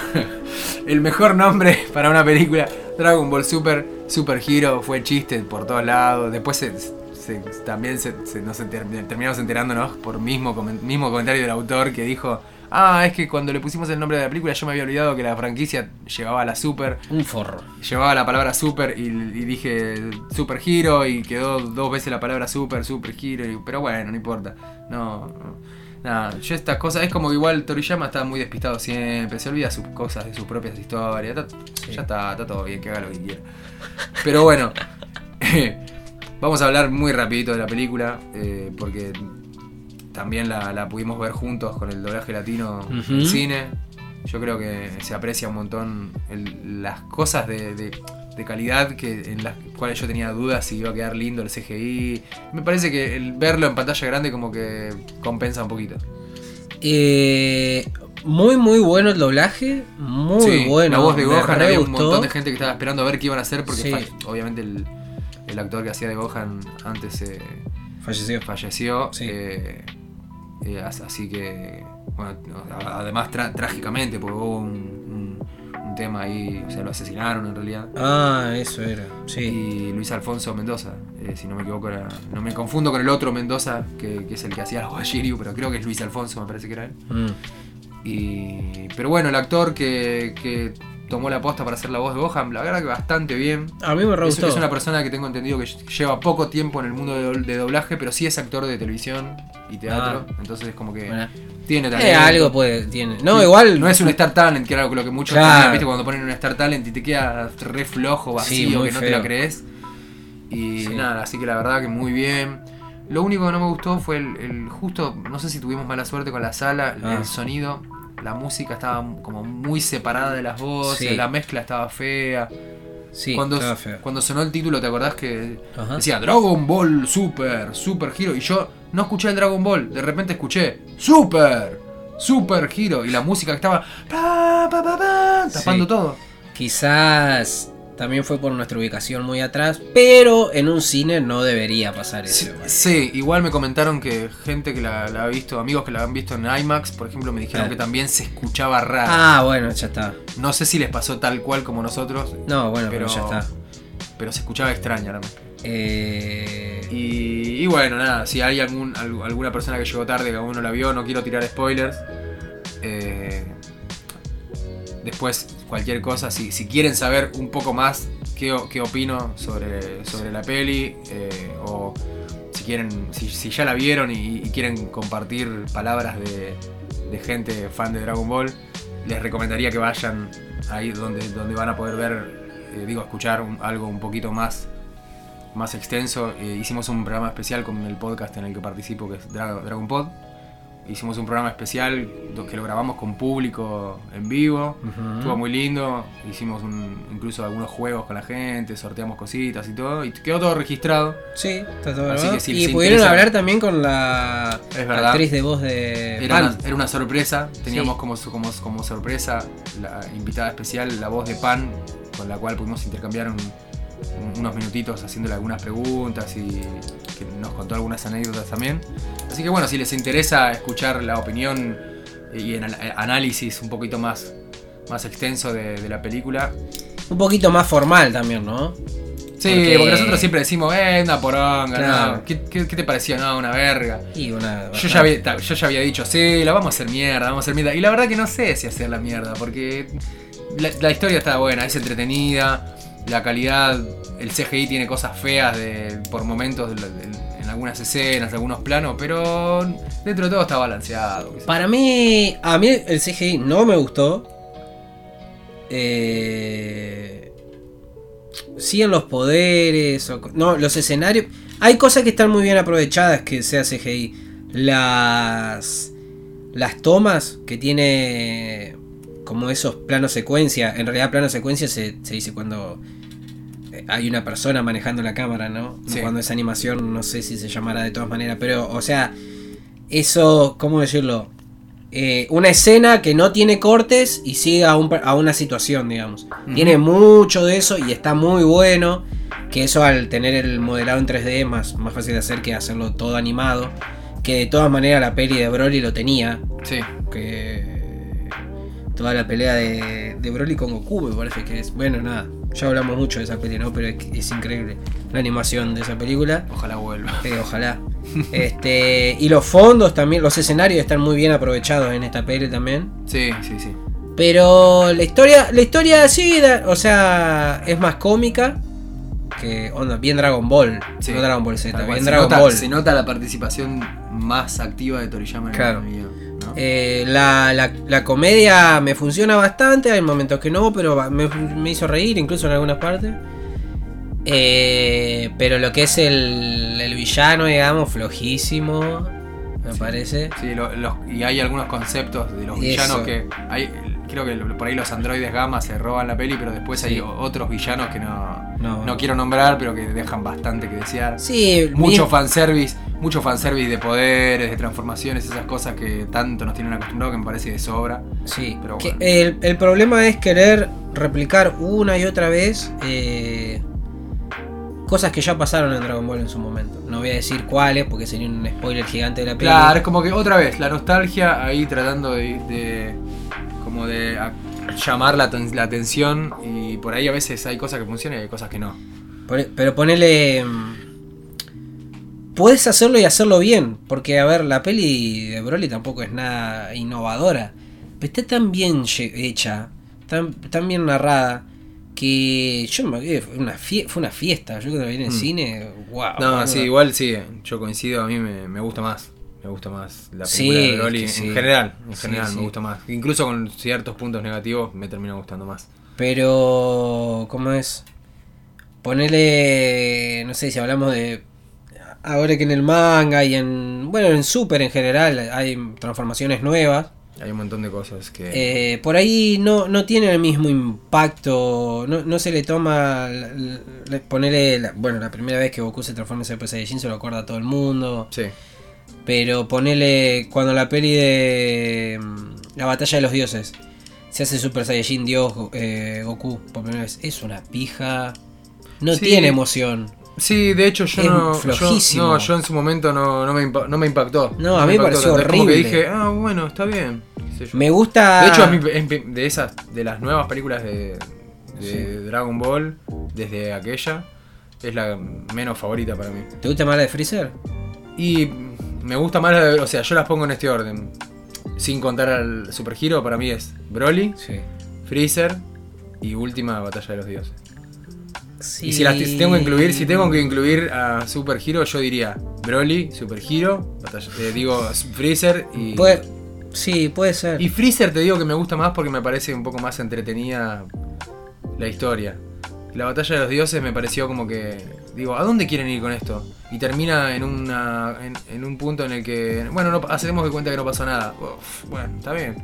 el mejor nombre para una película, Dragon Ball Super, Super Hero, fue chiste por todos lados. Después se- se- también se, se- nos enter- terminamos enterándonos por mismo, mismo comentario del autor que dijo, ah, es que cuando le pusimos el nombre de la película yo me había olvidado que la franquicia llevaba la Super, Un forro. llevaba la palabra Super y, y dije Super Hero y quedó dos veces la palabra Super, Super y- pero bueno, no importa. No, no. Nada, yo estas cosas, es como que igual Toriyama está muy despistado siempre, se olvida sus cosas de sus propias historias, está- Sí. ya está, está todo bien, que haga lo que quiera. Pero bueno, vamos a hablar muy rapidito de la película, eh, porque también la, la pudimos ver juntos con el doblaje latino en Ujú. cine. Yo creo que se aprecia un montón el- las cosas de, de- de calidad que en las cuales yo tenía dudas si iba a quedar lindo el CGI. Me parece que el verlo en pantalla grande como que compensa un poquito. Eh, muy, muy bueno el doblaje. Muy Sí, bueno. La voz de Gohan, había un montón de gente que estaba esperando a ver qué iban a hacer porque Sí. obviamente el, el actor que hacía de Gohan antes eh, Falleció. falleció. Sí. eh, eh, as- así que, bueno, además trágicamente, porque hubo un, un- un tema ahí, o sea, lo asesinaron en realidad. Ah, eso era. Sí. Y Luis Alfonso Mendoza, eh, si no me equivoco, era, no me confundo con el otro Mendoza, que, que es el que hacía los Shiryu, pero creo que es Luis Alfonso, me parece que era él. Mm. Y, pero bueno, el actor que, que tomó la posta para hacer la voz de Gohan, la verdad que bastante bien. A mí me re gustó. es una persona que tengo entendido que lleva poco tiempo en el mundo de, do- de doblaje, pero sí es actor de televisión y teatro. Entonces es como que Bueno. tiene Eh, talento. algo puede, tiene. No, Sí, igual. No es un Star Talent, que era lo que muchos Claro. tenían, ¿viste? Cuando ponen un Star Talent y te queda re flojo, vacío, Sí, que no te la crees. Y Sí. nada, así que la verdad que muy bien. Lo único que no me gustó fue el, el justo, no sé si tuvimos mala suerte con la sala, Ah. el sonido. La música estaba como muy separada de las voces, Sí. la mezcla estaba fea. Sí, cuando, estaba feo. cuando sonó el título, ¿te acordás que Ajá. decía Dragon Ball Super, Super Hero? Y yo no escuché el Dragon Ball, de repente escuché Super, Super Hero. Y la música que estaba pa, pa, pa, pa, tapando Sí. todo. Quizás también fue por nuestra ubicación muy atrás, pero en un cine no debería pasar eso. sí, igual me comentaron que gente que la, la ha visto, amigos que la han visto en IMAX, por ejemplo, me dijeron Ah. que también se escuchaba raro. Ah, bueno, ya está. No sé si les pasó tal cual como nosotros, No, bueno, pero, Pero- ya está. pero se escuchaba extraña la. Eh, Y, y bueno, nada, si hay algún, al- alguna persona que llegó tarde que aún no la vio, no quiero tirar spoilers. Eh, después, cualquier cosa, si, si quieren saber un poco más qué, qué opino sobre, sobre la peli, eh, o si quieren, si, ya la vieron y, y quieren compartir palabras de, de gente fan de Dragon Ball, les recomendaría que vayan ahí donde, donde van a poder ver, eh, digo, escuchar un- algo un poquito más más extenso. Eh, hicimos un programa especial con el podcast en el que participo, que es Dra- Dragon Pod. Hicimos un programa especial que lo grabamos con público en vivo. Estuvo muy lindo. Hicimos un- incluso algunos juegos con la gente, sorteamos cositas y todo. Y quedó todo registrado. Sí, está todo Así que si Y pudieron interesa- hablar también con la actriz de voz de Era Pan. una, era una sorpresa. Teníamos Sí. como, como, como sorpresa la invitada especial, la voz de Pan, con la cual pudimos intercambiar un- unos minutitos haciéndole algunas preguntas y que nos contó algunas anécdotas también. Así que bueno, si les interesa escuchar la opinión y el análisis un poquito más, más extenso de, de la película. Un poquito más formal también, ¿no? Sí, Porque- porque, nosotros siempre decimos, eh, una poronga, Claro. no. ¿Qué, qué, qué te pareció? No, una verga. Y una. Yo ya, había, yo ya había dicho, sí, la vamos a hacer mierda, vamos a hacer mierda. Y la verdad que no sé si hacer la mierda, porque la, la historia está buena, es entretenida, la calidad, el CGI tiene cosas feas de, por momentos en algunas escenas, algunos planos, pero dentro de todo está balanceado. Para mí, a mí el CGI no me gustó. Eh, sí en los poderes, no, los escenarios. Hay cosas que están muy bien aprovechadas que sea CGI. Las, las tomas que tiene como esos planos secuencia. En realidad plano secuencia se, se dice cuando eh, hay una persona manejando la cámara, ¿no? Sí. Cuando es animación, no sé si se llamará de todas maneras, pero, o sea, eso, ¿cómo decirlo? Eh, una escena que no tiene cortes y sigue a, un a una situación, digamos. Tiene mucho de eso y está muy bueno. Que eso al tener el modelado en 3D es más, más fácil de hacer que hacerlo todo animado. Que de todas maneras la peli de Broly lo tenía. Sí, Que toda la pelea de, de Broly con Goku me parece que es. Bueno, nada, ya hablamos mucho de esa peli, ¿no? Pero es, es increíble la animación de esa película. ojalá vuelva. Eh, ojalá. Este, y los fondos también, los escenarios están muy bien aprovechados en esta peli también. Sí, sí, sí. Pero la historia, la historia sí, da- o sea, es más cómica que onda, bien Dragon Ball, Sí. no Dragon Ball Z, bien se, Dragon nota, Ball. se nota la participación más activa de Toriyama en Claro. el video. ¿No? Eh, la, la- la comedia me funciona bastante, hay momentos que no, pero me, me hizo reír incluso en algunas partes. Eh, pero lo que es el, el villano, digamos, flojísimo, me Sí. parece. Sí, lo- los- y hay algunos conceptos de los Eso. villanos que hay, creo que por ahí los androides gamma se roban la peli, pero después Sí. hay otros villanos que no, No. no quiero nombrar, pero que dejan bastante que desear. Sí, Mucho mi- fanservice, mucho fanservice de poderes, de transformaciones, esas cosas que tanto nos tienen acostumbrados que me parece de sobra. Sí, Pero que bueno. el, el problema es querer replicar una y otra vez eh, cosas que ya pasaron en Dragon Ball en su momento. No voy a decir cuáles porque sería un spoiler gigante de la película. Claro, es como que otra vez, la nostalgia ahí tratando de, de- como de llamar la, la atención y por ahí a veces hay cosas que funcionan y hay cosas que no. Pero ponele. Puedes hacerlo y hacerlo bien. Porque, a ver, la peli de Broly tampoco es nada innovadora. Pero está tan bien hecha, tan, tan bien narrada, que yo me quedé. Fue una, fue una fiesta. Yo cuando la vi en el Mm. cine, wow. No, sí, igual sí, yo coincido, a mí me, me gusta más. Me gusta más la película Sí, de Broly que en sí. general, en Sí, general sí. me gusta más. Incluso con ciertos puntos negativos me termina gustando más. Pero, ¿cómo es? Ponele, no sé si hablamos de... Ahora que en el manga y en... Bueno, en Super en general hay transformaciones nuevas. Hay un montón de cosas que... Eh, por ahí no, no tiene el mismo impacto, no, no se le toma, ponerle, la- bueno, la primera vez que Goku se transforma en Super Saiyajin se lo acuerda a todo el mundo, Sí. pero ponele cuando la peli de mm, la batalla de los dioses se hace Super Saiyajin Dios eh, Goku por primera vez, es una pija, no Sí. tiene emoción. Sí, de hecho yo Es no, yo, flojísimo. no, yo en su momento no, no, me, impa- no me impactó. No, a mí me me pareció tanto. Es Como que horrible. dije, ah, bueno, está bien. qué sé yo. Me gusta... De hecho, es mi- de esas, de las nuevas películas de, de Sí. Dragon Ball, desde aquella, es la menos favorita para mí. ¿Te gusta más la de Freezer? Y me gusta más la de, o sea, yo las pongo en este orden. Sin contar al Super Hero, para mí es Broly, Sí. Freezer y última Batalla de los Dioses. Sí. Y si las tengo que incluir, si tengo que incluir a Super Hero, yo diría Broly, Super Hero, batalla- eh, digo Freezer y. Puede- sí, puede ser. Y Freezer te digo que me gusta más porque me parece un poco más entretenida la historia. La batalla de los dioses me pareció como que. Digo, ¿a dónde quieren ir con esto? Y termina en una. en, en un punto en el que. Bueno, no, hacemos de cuenta que no pasó nada. Uf, bueno, está bien.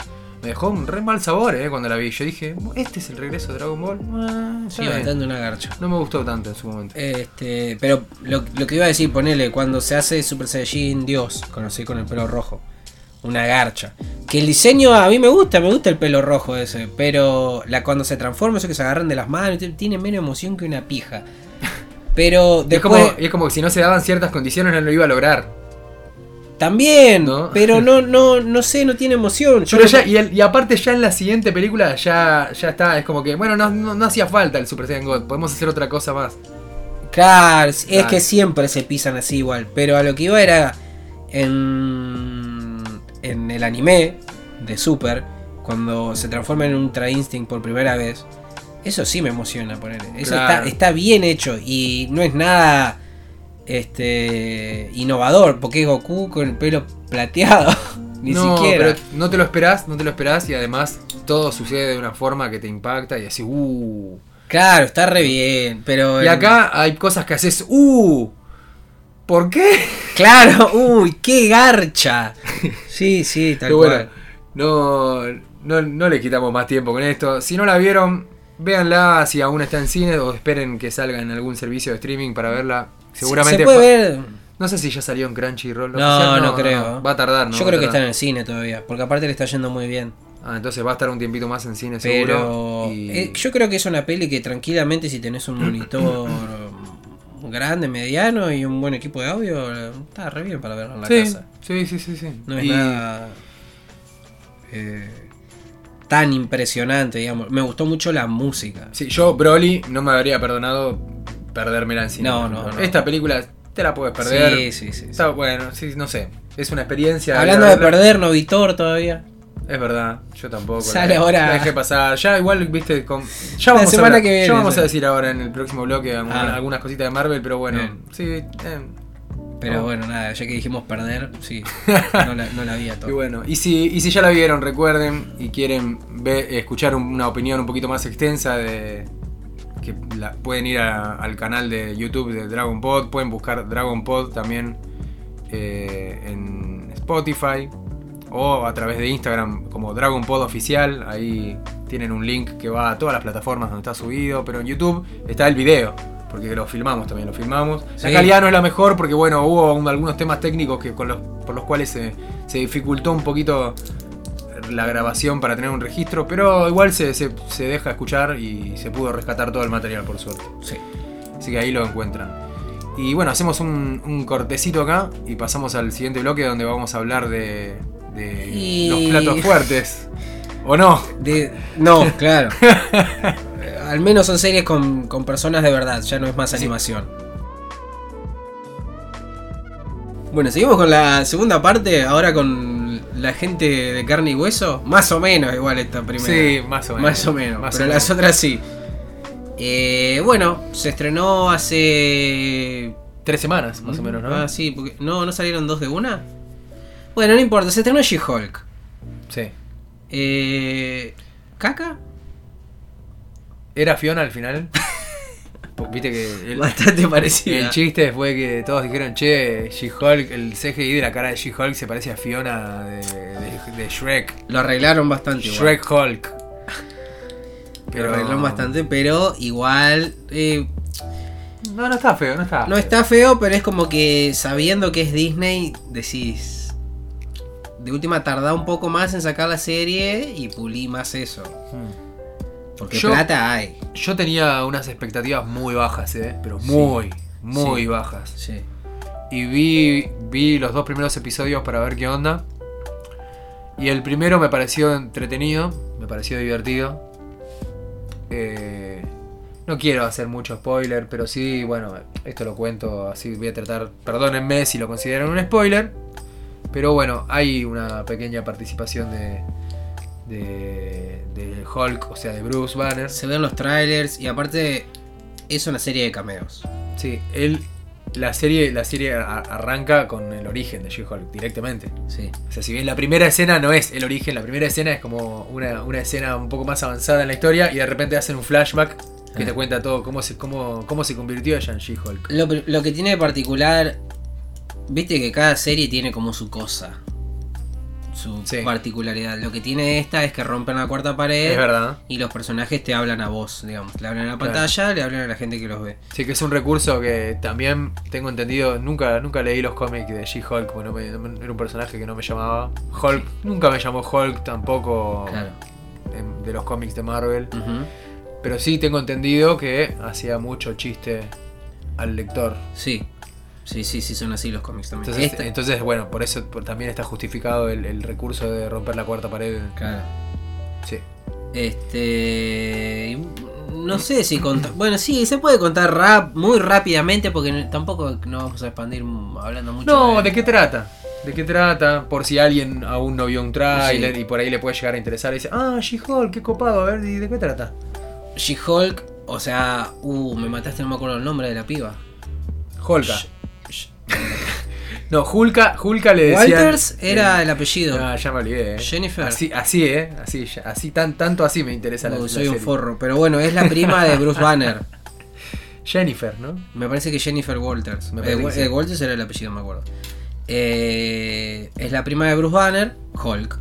Me dejó un re mal sabor, eh, cuando la vi. Yo dije, ¿este es el regreso de Dragon Ball? Ah, Sí, una garcha. No me gustó tanto en su momento. Este, pero lo, lo que iba a decir, ponele, cuando se hace Super Saiyajin Dios, conocí con el pelo rojo, una garcha. Que el diseño a mí me gusta, me gusta el pelo rojo ese, pero la cuando se transforma, eso que se agarran de las manos, tiene menos emoción que una pija. Pero Y es, después como, y es como que si no se daban ciertas condiciones no lo iba a lograr. También, ¿No? pero no, no, no sé, no tiene emoción. Yo Pero ya, y, el- y aparte ya en la siguiente película ya, ya está, es como que, bueno, no, no, no hacía falta el Super Saiyan God, podemos hacer otra cosa más. Claro, es Claro. que siempre se pisan así igual. Pero a lo que iba era en, en el anime de Super, cuando se transforma en un Ultra Instinct por primera vez. Eso sí me emociona poner. Eso Claro. está, está bien hecho y no es nada este innovador, porque es Goku con el pelo plateado. Ni no, siquiera. pero no te lo esperás, no te lo esperás y además todo sucede de una forma que te impacta y así, uh. Claro, está re bien. Pero Y en- acá hay cosas que haces, uh. ¿Por qué? Claro, uy, qué garcha. Sí, sí, tal Pero bueno, cual. no, no, no le quitamos más tiempo con esto. Si no la vieron, véanla si aún está en cine o esperen que salga en algún servicio de streaming para verla. Seguramente. Se puede ver. No sé si ya salió en Crunchyroll. No, oficial, no, creo. Va a tardar, ¿no? Yo creo que está en el cine todavía, porque aparte le está yendo muy bien. Ah, entonces va a estar un tiempito más en cine Pero seguro. y- eh, yo creo que es una peli que tranquilamente si tenés un monitor grande, mediano y un buen equipo de audio, está re bien para verla en la sí, casa. sí, sí, sí, sí. No es Y- nada eh, tan impresionante, digamos. Me gustó mucho la música. Sí, yo, Broly, no me habría perdonado perdérmela en cine. No, no, no. Esta película te la puedes perder. Sí, sí, sí. Está bueno, sí, no sé. Es una experiencia. Hablando a de perder, no Vitor todavía. Es verdad, yo tampoco. Sale la, ahora. La dejé pasar. Ya igual, viste, con, ya La vamos, a, semana hablar- que viene, ya vamos a decir ahora en el próximo bloque Ah. algunas cositas de Marvel, pero bueno, Bien. sí. eh, Pero Oh. bueno, nada, ya que dijimos perder, sí. No la, no la vi a y todo. bueno, y si, y si ya la vieron, recuerden y quieren escuchar un- una opinión un poquito más extensa de que la- pueden ir a- al canal de YouTube de Dragon Pod, pueden buscar Dragon Pod también eh, en Spotify o a través de Instagram como Dragon Pod Oficial. Ahí tienen un link que va a todas las plataformas donde está subido, pero en YouTube está el video. Porque lo filmamos también, lo filmamos. La calidad no es la mejor porque bueno, hubo un- algunos temas técnicos que con los, por los cuales se, se dificultó un poquito la grabación para tener un registro, pero igual se, se- se deja escuchar y se pudo rescatar todo el material por suerte. Sí. Así que ahí lo encuentran. Y bueno, hacemos un, un cortecito acá y pasamos al siguiente bloque donde vamos a hablar de, de Y- los platos fuertes. ¿O no? De- no, claro. Al menos son series con, con personas de verdad, ya no es más Sí. animación. Bueno, seguimos con la segunda parte, ahora con la gente de carne y hueso. Más o menos igual esta primera. Sí, más o menos. Más o menos, Más pero o las menos. otras sí. Eh, bueno, se estrenó hace... Tres semanas, más o menos, ¿no? Ah, sí, porque... No, ¿no salieron dos de una? Bueno, no importa, se estrenó She-Hulk. Sí. Eh, ¿Caca? ¿Era Fiona al final? Viste que el, Bastante parecida. el chiste fue que todos dijeron, che, She-Hulk, el CGI de la cara de She-Hulk se parece a Fiona de, de- de Shrek. Lo arreglaron bastante. igual. Shrek Hulk. Lo arreglaron bastante, pero igual. eh, No, no está feo, no está. no está feo, pero es como que sabiendo que es Disney, decís. De última tardá un poco más en sacar la serie y pulí más eso. Hmm. Porque Yo- plata hay. Yo tenía unas expectativas muy bajas, eh, pero muy, muy Sí. bajas. Sí. Y vi, vi los dos primeros episodios para ver qué onda. Y el primero me pareció entretenido, me pareció divertido. Eh, no quiero hacer mucho spoiler, pero sí, bueno, esto lo cuento así, voy a tratar, perdónenme si lo consideran un spoiler. Pero bueno, hay una pequeña participación de Hulk, o sea, de Bruce Banner. Se ven los trailers y aparte es una serie de cameos. Sí, él, la serie, la serie arranca con el origen de She-Hulk directamente. Sí. O sea, si bien la primera escena no es el origen, la primera escena es como una, una escena un poco más avanzada en la historia y de repente hacen un flashback que Ah. te cuenta todo cómo se, cómo, cómo se convirtió ella en She-Hulk. Lo, lo que tiene de particular, viste que cada serie tiene como su cosa, su Sí. particularidad. Lo que tiene esta es que rompen la cuarta pared Es verdad. y los personajes te hablan a vos, digamos. Le hablan a la Claro. pantalla, le hablan a la gente que los ve. Sí, que es un recurso que también tengo entendido. Nunca, nunca leí los cómics de She-Hulk, porque no me- no me- era un personaje que no me llamaba. Hulk, nunca me llamó Hulk tampoco Claro. en- de los cómics de Marvel. Pero sí tengo entendido que hacía mucho chiste al lector. Sí. Sí, sí, sí, son así los cómics también. Entonces, Esta- entonces bueno, por eso por- también está justificado el, el recurso de romper la cuarta pared. Claro. Sí. Este. No sé si contar. Bueno, sí, se puede contar rap muy rápidamente porque tampoco no vamos a expandir hablando mucho. No, ¿de qué trata? ¿De qué trata? Por si alguien aún no vio un tráiler Sí. y por ahí le puede llegar a interesar y dice, ah, She-Hulk, qué copado, a ver, ¿y de qué trata? She-Hulk, o sea, uh, me mataste, no me acuerdo el nombre de la piba. Hulka. No, Hulka, Hulka le decían... Walters era el apellido. Ah, ya me olvidé. eh. Jennifer. Así, así, eh. Así, tan, tanto así me interesa la, Uh, la soy un forro, pero bueno, es la prima de Bruce Banner. Jennifer, ¿no? Me parece que Jennifer Walters. Me Eh, sí. eh, Walters era el apellido, me acuerdo. Es la prima de Bruce Banner, Hulk.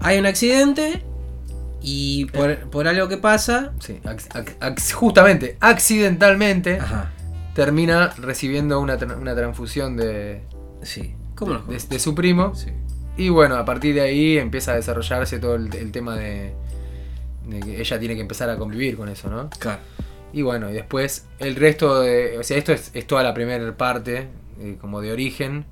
Hay un accidente y por, por algo que pasa. Sí, ac- ac- ac- justamente, accidentalmente, Ajá, termina recibiendo una, tra- una transfusión de, sí. ¿Cómo no? de, de su primo. Sí. Y bueno, a partir de ahí empieza a desarrollarse todo el, el tema de, de que ella tiene que empezar a convivir con eso, ¿no? Claro. Y bueno, y después el resto de... O sea, esto es, es toda la primera parte, eh, como de origen.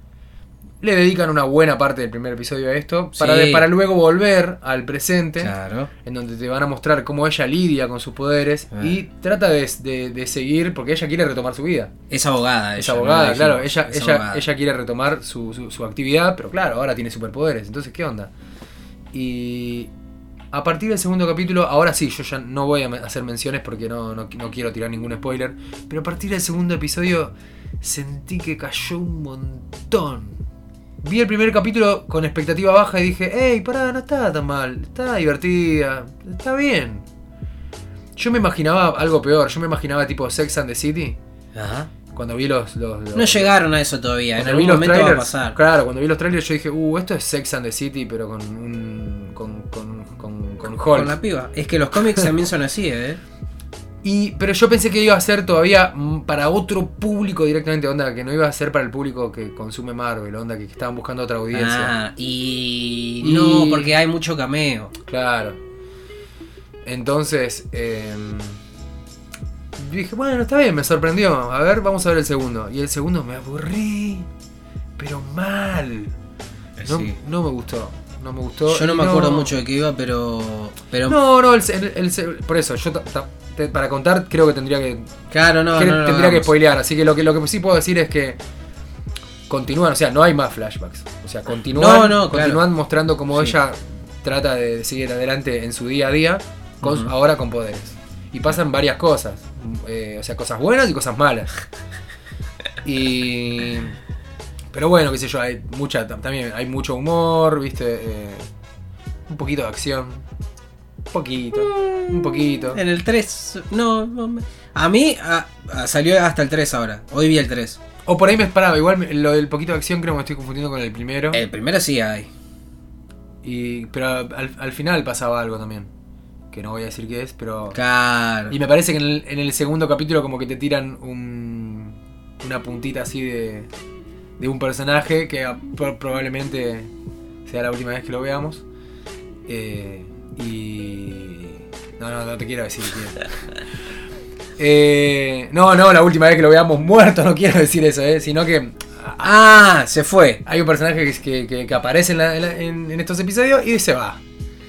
Le dedican una buena parte del primer episodio a esto, para, Sí. de- para luego volver al presente, Claro. en donde te van a mostrar cómo ella lidia con sus poderes Ah. y trata de, de- de seguir, porque ella quiere retomar su vida. Es abogada. Es abogada, claro, ella, Es ella, abogada. ella quiere retomar su, su- su actividad, pero claro, ahora tiene superpoderes, entonces, ¿qué onda? Y a partir del segundo capítulo, ahora sí, yo ya no voy a hacer menciones porque no, no, no quiero tirar ningún spoiler, pero a partir del segundo episodio sentí que cayó un montón. Vi el primer capítulo con expectativa baja y dije, hey, pará, no está tan mal, está divertida, está bien. Yo me imaginaba algo peor, yo me imaginaba tipo Sex and the City, Ajá. cuando vi los... los- los- No llegaron a eso todavía. En algún momento va a trailers, pasar. claro, cuando vi los trailers yo dije, uh, esto es Sex and the City, pero con un. con, con, con, con. Con la piba. Es que los cómics también son así, ¿eh? Y, pero yo pensé que iba a ser todavía mm, para otro público directamente, onda, que no iba a ser para el público que consume Marvel, onda, que estaban buscando otra audiencia. Ah, y... Y- No, porque hay mucho cameo. Claro. Entonces, eh, dije, bueno, está bien, me sorprendió. A ver, vamos a ver el segundo. Y el segundo me aburrí, pero mal. No, Sí. no me gustó. No me gustó. Yo no me acuerdo mucho de qué iba, pero... pero No, no, el, el- el- por eso, yo ta- ta- te- para contar creo que tendría que Claro, no, que- no, no, tendría que spoilear. Así que lo que lo que sí puedo decir es que continúan, o sea, no hay más flashbacks. O sea, continúan, No, no, claro. continúan mostrando cómo Sí. ella trata de seguir adelante en su día a día, con, ahora con poderes. Y pasan varias cosas. eh, o sea, cosas buenas y cosas malas. y. Pero bueno, qué sé yo, hay mucha, tam- también hay mucho humor, viste, eh, un poquito de acción. Poquito. Un poquito. En el 3, no, no A mí a- a- salió hasta el 3 ahora. Hoy vi el 3. O por ahí me esperaba. Igual lo del poquito de acción creo que me estoy confundiendo con el primero. El primero sí hay. Y, pero al, al final pasaba algo también. Que no voy a decir qué es, pero. Claro. Y me parece que en el, en el segundo capítulo como que te tiran un, una puntita así de, de un personaje que probablemente sea la última vez que lo veamos. Eh, y... No, no, no te quiero decir quién. Eh, no, no, la última vez que lo veamos muerto, no quiero decir eso, eh, sino que Ah, se fue. hay un personaje que, que- que- aparece en, la- en la- en- en estos episodios y se va.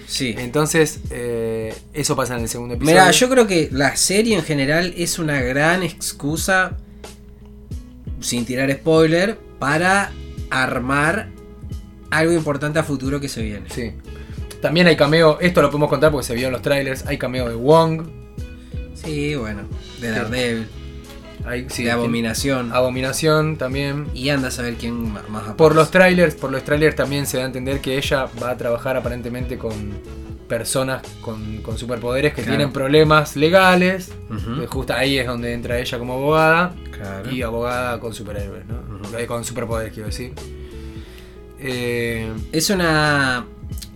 Sí. Entonces, eh, eso pasa en el segundo episodio. Mira, yo creo que la serie en general es una gran excusa, sin tirar spoiler, para armar algo importante a futuro que se viene. Sí. También hay cameo, esto lo podemos contar porque se vio en los trailers, hay cameo de Wong. Sí, bueno, de Daredevil, Hay, sí, de Abominación. Abominación también. Y anda a saber quién más aparece. Por los trailers, por los trailers también se da a entender que ella va a trabajar aparentemente con personas con, con superpoderes que Claro. tienen problemas legales. Que Justo ahí es donde entra ella como abogada. Claro. Y abogada con superhéroes, ¿no? Eh, Con superpoderes, quiero decir. Eh, Es una.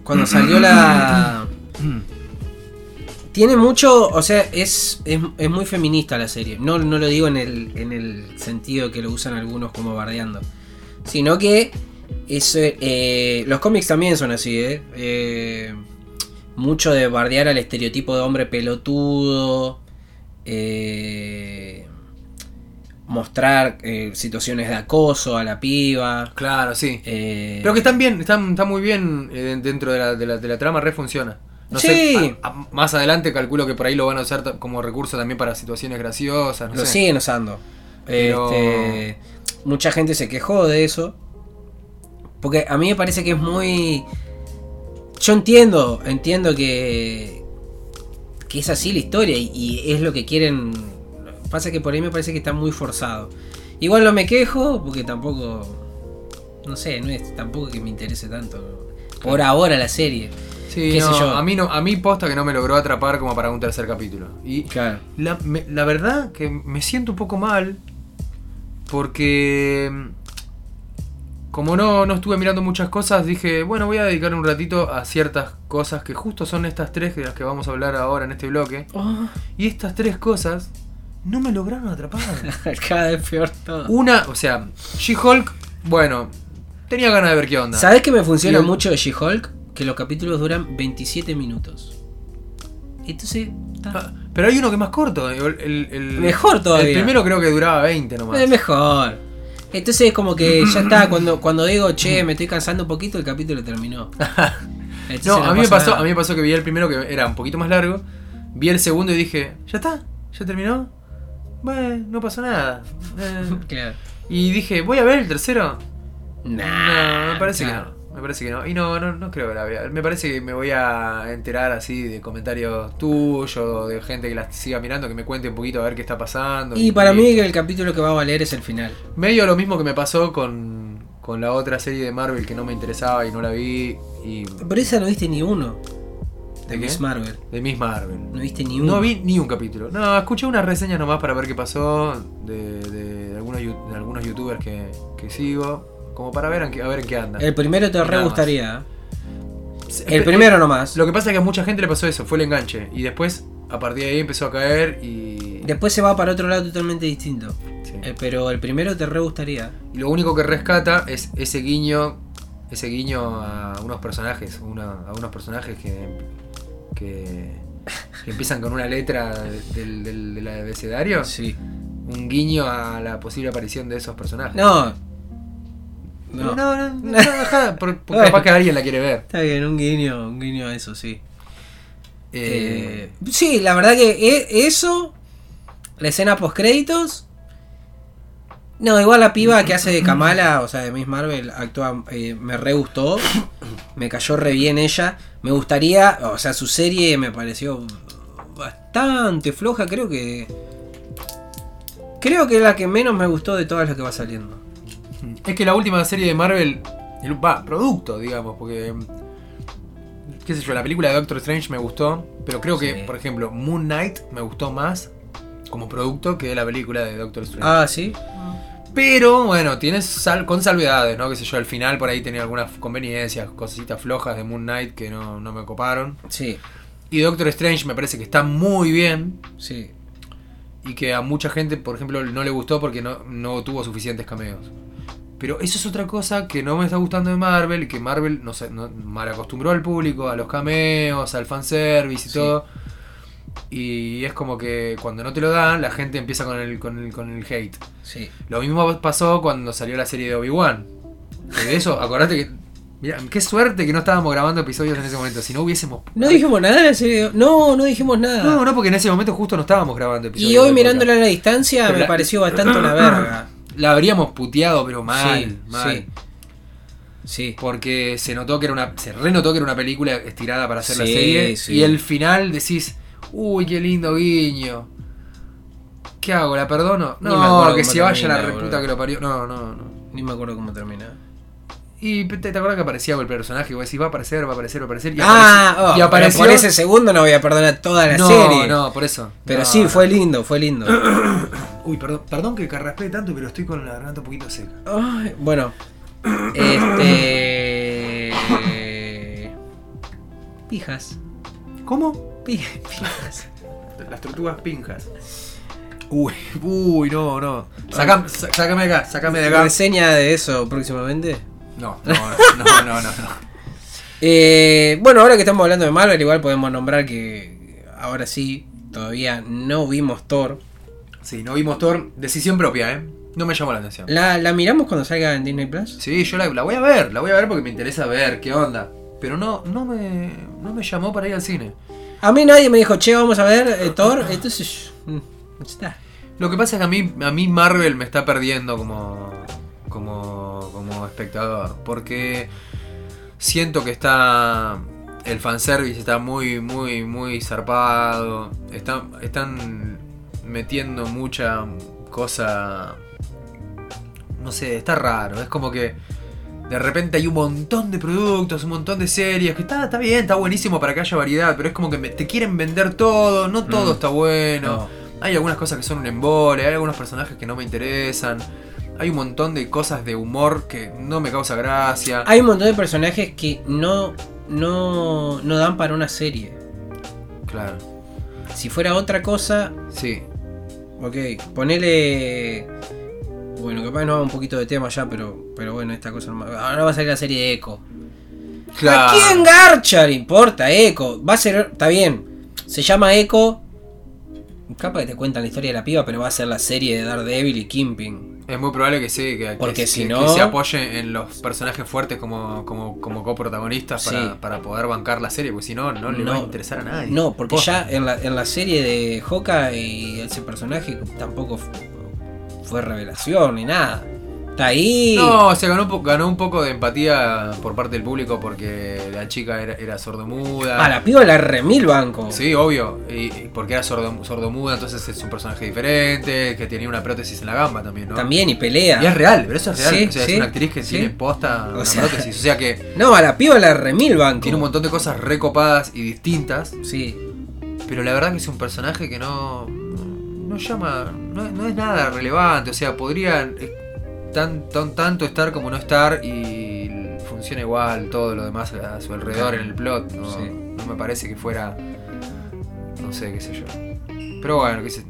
Cuando salió la. Tiene mucho. O sea, es, es, es muy feminista la serie. No, no lo digo en el, en el sentido que lo usan algunos como bardeando. Sino que. Es, eh, los cómics también son así, ¿eh? Eh, Mucho de bardear al estereotipo de hombre pelotudo. eh, mostrar eh, situaciones de acoso a la piba. claro, sí. eh, Pero que están bien, están, están muy bien eh, dentro de la, de la- de la trama, re funciona. No Sí. sé, a- a- más adelante calculo que por ahí lo van a usar como recurso también para situaciones graciosas, no Lo sé. siguen usando. Pero- Este, mucha gente se quejó de eso. Porque a mí me parece que es muy. Yo entiendo, entiendo que. que es así la historia y, y es lo que quieren. Pasa que por ahí me parece que está muy forzado. Igual no me quejo porque tampoco. No sé, no es tampoco que me interese tanto. Por ahora la serie. Sí, no, yo. a mí no, a mí posta que no me logró atrapar como para un tercer capítulo. Y Claro. la, me- la verdad que me siento un poco mal porque como no, no estuve mirando muchas cosas, dije, bueno, voy a dedicar un ratito a ciertas cosas que justo son estas tres de las que vamos a hablar ahora en este bloque. Y estas tres cosas no me lograron atrapar. Cada vez peor todo. Una, o sea, She-Hulk, bueno, tenía ganas de ver qué onda. ¿Sabes que me funciona el- mucho de She-Hulk? Que los capítulos duran 27 minutos. Entonces, Ah, Pero hay uno que es más corto. El, el- el- Mejor todavía. El primero creo que duraba 20 nomás. es mejor. Entonces es como que ya está, cuando, cuando digo, che, me estoy cansando un poquito, el capítulo terminó. Entonces No, a mí, me pasó, nada. a mí me pasó que vi el primero que era un poquito más largo. Vi el segundo y dije, ¿ya está? ¿Ya terminó? Bueno, no pasó nada. Eh, Claro. y dije, ¿voy a ver el tercero? Nah, no, me parece claro. que no. Me parece que no. Y no, no, no creo que la vea. Me parece que me voy a enterar así de comentarios tuyos, de gente que la siga mirando, que me cuente un poquito a ver qué está pasando. Y para mí el capítulo que va a valer es el final. Medio lo mismo que me pasó con, con la otra serie de Marvel que no me interesaba y no la vi. Y Pero esa no viste ni uno. De ¿De? Miss Marvel. de Miss Marvel. No viste ni uno. No vi ni un capítulo. No, escuché unas reseñas nomás para ver qué pasó de, de algunos, yu- de algunos youtubers que, que sigo. Como para ver a ver en qué anda. El primero te re gustaría. El primero nomás. Lo que pasa es que a mucha gente le pasó eso, fue el enganche. Y después, a partir de ahí, empezó a caer y. Después se va para otro lado totalmente distinto. sí. Eh, pero el primero te re gustaría. Y lo único que rescata es ese guiño. Ese guiño a unos personajes. una- a unos personajes que. que. que empiezan con una letra del, del, del abecedario. Sí. Un guiño a la posible aparición de esos personajes. No. No, No. no, no, no, por- capaz que alguien la quiere ver. Está bien, un guiño, un guiño a eso, sí. Eh, Eh, sí, la verdad que e- eso, la escena post créditos. No, igual la piba que hace de Kamala, o sea, de Miss Marvel, actúa, eh, me re gustó. Me cayó re bien ella. Me gustaría, o sea, su serie me pareció bastante floja, creo que. Creo que es la que menos me gustó de todas las que va saliendo. Es que la última serie de Marvel, el va, producto, digamos, porque qué sé yo, la película de Doctor Strange me gustó, pero creo que, Sí. por ejemplo, Moon Knight me gustó más como producto que la película de Doctor Strange. Ah, sí. Pero bueno, tienes sal con salvedades, ¿no? Que sé yo, al final por ahí tenía algunas conveniencias, cositas flojas de Moon Knight que no, no me coparon. Sí, Y Doctor Strange me parece que está muy bien sí. y que a mucha gente, por ejemplo, no le gustó porque no, no tuvo suficientes cameos. Pero eso es otra cosa que no me está gustando de Marvel que Marvel no sé, no, mal acostumbró al público, a los cameos, al fanservice y Sí. todo. Y es como que cuando no te lo dan, la gente empieza con el, con el, con el hate. Sí. Lo mismo pasó cuando salió la serie de Obi-Wan. De eso, acordate que. Mira, qué suerte que no estábamos grabando episodios en ese momento. Si no hubiésemos. No dijimos nada de la serie. No, no dijimos nada. No, no, porque en ese momento justo no estábamos grabando episodios. y hoy mirándola a la distancia Pero me la- pareció bastante una verga. La habríamos puteado, pero mal. sí, mal. sí. Sí. Porque se notó que era una. Se renotó que era una película estirada para hacer la serie. sí. Y el final decís. Uy, qué lindo guiño. ¿Qué hago? ¿La perdono? No, que se vaya la reputa que lo parió. No, no, no. Ni me acuerdo cómo termina. Y te, te acuerdas que aparecía el personaje, y vos decís, va a aparecer, va a aparecer, va a aparecer. Y ah, apareció- oh, y apareció. pero por ese segundo no voy a perdonar toda la no, serie. no, por eso. Pero No, sí, no. fue lindo, fue lindo. Uy, perdón, perdón que carraspee tanto, pero estoy con la garganta un poquito seca. Ay, bueno, este. Pijas. ¿Cómo? Pi- Pijas. Las tortugas pinjas. Uy, uy, no, no. Sa- sácame de acá, sácame de acá. ¿Reseña de eso próximamente? No, no, no, no, no, no. Eh, bueno, ahora que estamos hablando de Marvel, igual podemos nombrar que ahora sí, todavía no vimos Thor. Sí, no vimos Thor. Decisión propia, ¿eh? No me llamó la atención. ¿La, la miramos cuando salga en Disney Plus? Sí, yo la, la voy a ver, la voy a ver porque me interesa ver qué onda. Pero no, no me, no me llamó para ir al cine. A mí nadie me dijo, che, vamos a ver eh, Thor. Entonces, mm, está. Lo que pasa es que a mí, a mí Marvel me está perdiendo como, como, como espectador. Porque siento que está. El fanservice está muy, muy, muy zarpado. Están, están metiendo mucha cosa. No sé, está raro. Es como que. De repente hay un montón de productos, un montón de series, que está, está bien, está buenísimo para que haya variedad, pero es como que te quieren vender todo, no todo Mm. está bueno. No. Hay algunas cosas que son un embole, hay algunos personajes que no me interesan. Hay un montón de cosas de humor que no me causa gracia. Hay un montón de personajes que no, no, no dan para una serie. Claro. Si fuera otra cosa, Sí. ok, ponele... Bueno, capaz no un poquito de tema ya, pero, pero bueno, esta cosa no Ahora va a salir la serie de Echo. ¿A quién garcha le importa Echo? Va a ser... Está bien. Se llama Echo. Capaz que te cuentan la historia de la piba, pero va a ser la serie de Daredevil y Kingpin. Es muy probable que sí, que, Porque que- si que- no- que se apoye en los personajes fuertes como, como, como coprotagonistas para, Sí. para poder bancar la serie, porque si no, no le va a interesar a nadie. No, porque Posta. ya en la, en la serie de Hawkeye y ese personaje tampoco fu- fue revelación ni nada. Está ahí. No, se ganó, ganó un poco de empatía por parte del público porque la chica era, era sordomuda. A la piba la remil banco. Sí, obvio. Y, y porque era sordo, sordomuda, entonces es un personaje diferente, que tenía una prótesis en la gamba también, ¿no? También y pelea. Y es real, pero eso es real. Sí, o sea, sí, es una actriz que sí. tiene posta O una sea- prótesis. O sea que No, a la piba la remil banco. tiene un montón de cosas recopadas y distintas. Sí. Pero la verdad que es un personaje que no. No llama. No, no es nada relevante. O sea, podría eh, tan, tan- tanto estar como no estar y funciona igual todo lo demás a su alrededor en el plot. No, Sí. no me parece que fuera. No sé, qué sé yo. Pero bueno, qué sé.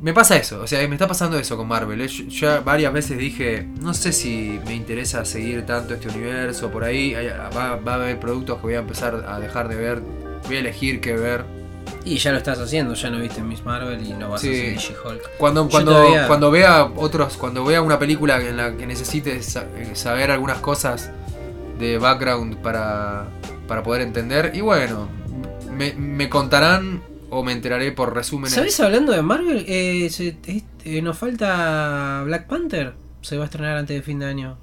Me pasa eso, o sea, me está pasando eso con Marvel. eh. Yo ya varias veces dije, no sé si me interesa seguir tanto este universo por ahí. Va, va a haber productos que voy a empezar a dejar de ver. Voy a elegir qué ver. Y ya lo estás haciendo, ya no viste Miss Marvel y no vas Sí. a hacer She-Hulk. Cuando, cuando, todavía- cuando vea otros, cuando vea una película en la que necesite sa- eh, saber algunas cosas de background para, para poder entender, y bueno, me, me contarán o me enteraré por resúmenes. ¿Sabes hablando de Marvel? Eh, se- eh, nos falta Black Panther. Se va a estrenar antes de fin de año.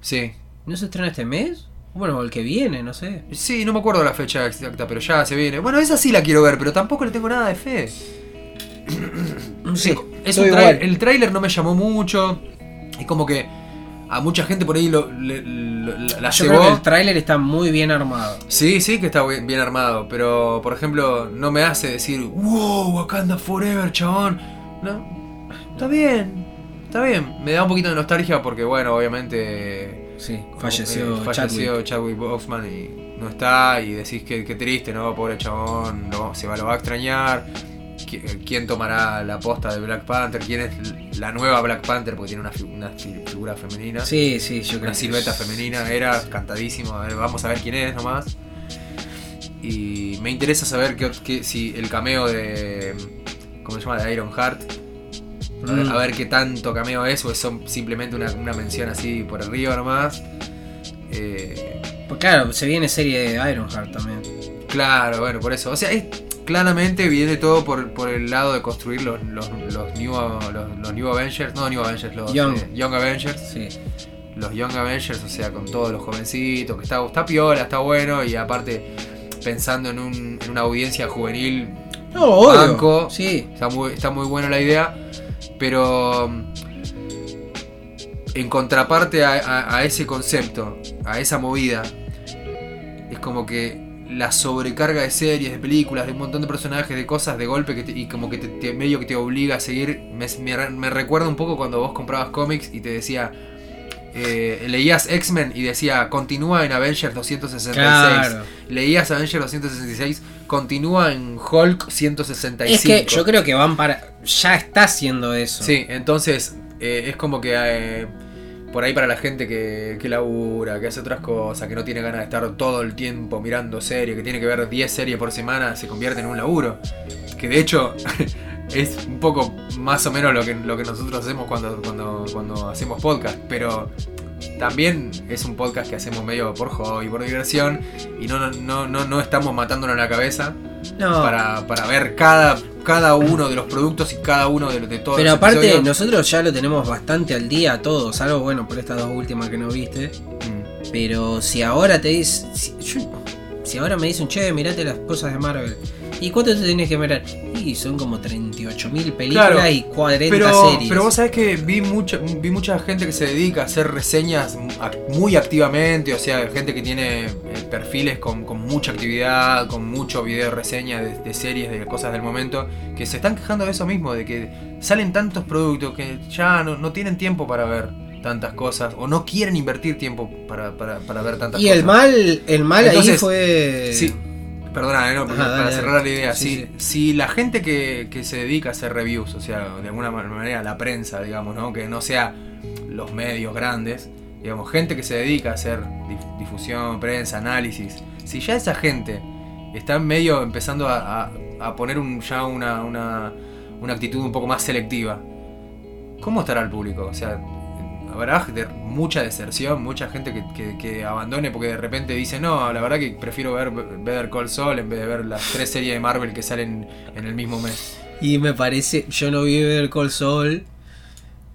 Sí. ¿No se estrena este mes? Bueno, o el que viene, no sé. Sí, no me acuerdo la fecha exacta, pero ya se viene. Bueno, esa sí la quiero ver, pero tampoco le tengo nada de fe. Sí, es un igual. el tráiler no me llamó mucho. Es como que a mucha gente por ahí lo, le- lo- la Yo creo que el tráiler está muy bien armado. Sí, sí que está bien, bien armado, pero por ejemplo, no me hace decir, wow, Wakanda Forever, chabón. No, está bien, está bien. Me da un poquito de nostalgia porque, bueno, obviamente. Sí, falleció, eh, falleció Chadwick. Boseman y no está. Y decís que, que triste, ¿no? Pobre chabón, lo- se va, lo va a extrañar. Qui- ¿Quién tomará la posta de Black Panther? ¿Quién es la nueva Black Panther? Porque tiene una, fi- una fi- figura femenina Sí, sí, yo creo una silueta femenina, era cantadísimo, a ver, vamos a ver quién es nomás. Y me interesa saber que, que- si el cameo de. ¿Cómo se llama? De Iron Heart. A ver, Mm. a ver qué tanto cameo es, o es son simplemente una, una mención así por arriba nomás. Eh, Pues claro, se viene serie de Ironheart también. claro, bueno, por eso. O sea, es, claramente viene todo por, por el lado de construir los, los, los new, los, los new Avengers. No, New Avengers, los Young. eh, Young Avengers. Sí. los Young Avengers, o sea, con todos los jovencitos, que está, está piola, está bueno, y aparte pensando en, un- en una audiencia juvenil, No. Banco. Sí. está muy, está muy buena la idea, pero en contraparte a, ese concepto, a esa movida, es como que la sobrecarga de series, de películas, de un montón de personajes, de cosas de golpe y como que te, te- medio que te obliga a seguir, me- me recuerda un poco cuando vos comprabas cómics y te decía, eh, leías X-Men y decía, continúa en Avengers 266. Claro. Leías Avengers 266, continúa en Hulk 165. Es que yo creo que van para. Ya está haciendo eso. Sí, entonces eh, es como que eh, por ahí para la gente que, que labura, que hace otras cosas, que no tiene ganas de estar todo el tiempo mirando series, que tiene que ver 10 series por semana, se convierte en un laburo. Que de hecho es un poco más o menos lo que, lo que nosotros hacemos cuando, cuando, cuando hacemos podcast, pero también es un podcast que hacemos medio por hobby, por diversión, y no, no, no, no, estamos matándonos la cabeza No. para, para ver cada, cada uno de los productos y cada uno de, de todos Pero los aparte, episodios. nosotros ya lo tenemos bastante al día todo, salvo bueno por estas dos últimas que no viste. Mm. Pero si ahora te dices. Si, si ahora me dicen, che, mirate las cosas de Marvel. ¿Y cuánto te tenés que mirar? Y son como 38.000 películas Claro, y 40 Pero, series. pero vos sabés que vi mucha, vi mucha gente que se dedica a hacer reseñas muy activamente, o sea, gente que tiene eh, perfiles con, con mucha actividad, con mucho video reseña de, de series, de cosas del momento, que se están quejando de eso mismo, de que salen tantos productos que ya no, no tienen tiempo para ver tantas cosas, o no quieren invertir tiempo para, para, para ver tantas y cosas. el mal, el mal ahí fue. No, porque Ajá, para dale, cerrar dale. la idea, Sí, si, si la gente que, que se dedica a hacer reviews, o sea, de alguna manera la prensa, digamos, ¿no? que no sea los medios grandes, digamos, gente que se dedica a hacer dif- difusión, prensa, análisis, si ya esa gente está medio empezando a, a- a poner un, ya una, una, una actitud un poco más selectiva, ¿cómo estará el público? O sea, habrá de- mucha deserción, mucha gente que, que- abandone porque de repente dice, no, la verdad que prefiero ver Better Call Saul en vez de ver las tres series de Marvel que salen en el mismo mes. Y me parece, yo no vi ver Call Saul,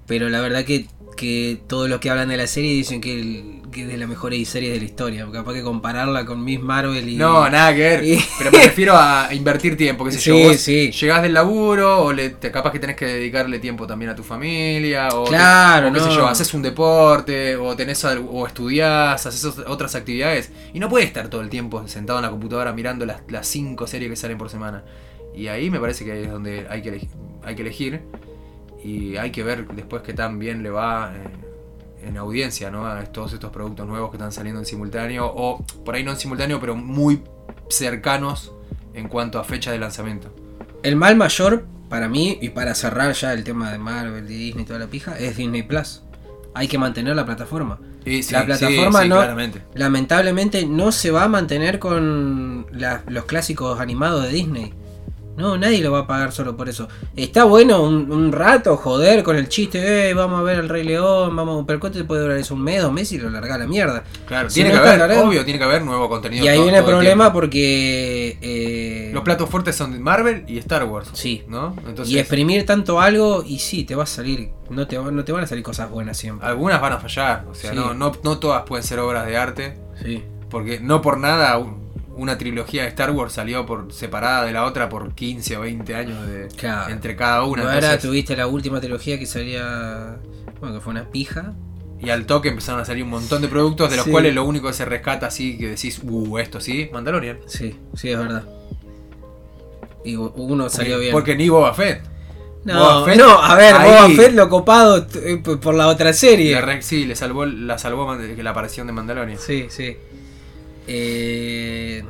pero la verdad que, que todos los que hablan de la serie dicen que, el- que es de las mejores series de la historia. Capaz que compararla con Miss Marvel y. No, nada que ver, y- pero me refiero a invertir tiempo, sé yo. Sí, Vos sí. Llegás del laburo o le, te, capaz que tenés que dedicarle tiempo también a tu familia o, te- Claro, o qué sé no. yo, haces un deporte o tenés o estudiás, haces ot- otras actividades y no puedes estar todo el tiempo sentado en la computadora mirando las, las cinco series que salen por semana. Y ahí me parece que es donde hay que, hay que elegir y hay que ver después qué tan bien le va eh, en audiencia ¿no? a todos estos productos nuevos que están saliendo en simultáneo o por ahí no en simultáneo pero muy cercanos en cuanto a fecha de lanzamiento. El mal mayor para mí, y para cerrar ya el tema de Marvel, de Disney y toda la pija, es Disney Plus. Hay que mantener la plataforma. Y sí, La sí, plataforma sí, no-. Lamentablemente no se va a mantener con la- los clásicos animados de Disney. No, nadie lo va a pagar solo por eso. Está bueno un, un rato joder con el chiste, eh, vamos a ver el Rey León, vamos, pero ¿cuánto te puede durar eso? Un mes, dos meses y lo larga a la mierda. Claro, Si tiene no que haber, obvio, tiene que haber nuevo contenido. Y ahí todo- viene el problema tiempo. porque... eh, Los platos fuertes son Marvel y Star Wars. Sí. ¿No? Entonces, y exprimir tanto algo y sí, te va a salir, no te, va- no te van a salir cosas buenas siempre. algunas van a fallar. O sea, Sí. no, no, no todas pueden ser obras de arte. Sí. Porque no por nada una trilogía de Star Wars salió por separada de la otra por 15 o 20 años de, Claro. entre cada una. Ahora entonces- tuviste la última trilogía que salía, bueno, que fue una pija. Y al toque empezaron a salir un montón de productos de los Sí. cuales lo único que se rescata así que decís, uh, esto sí, Mandalorian. Sí, sí, es verdad. Y uno salió bien. Porque ni Boba Fett. no, Boba Fett, no, a ver, ahí- Boba Fett lo copado eh, por la otra serie. Le re- sí, le salvó, la salvó la aparición de Mandalorian. Sí, sí. Eh,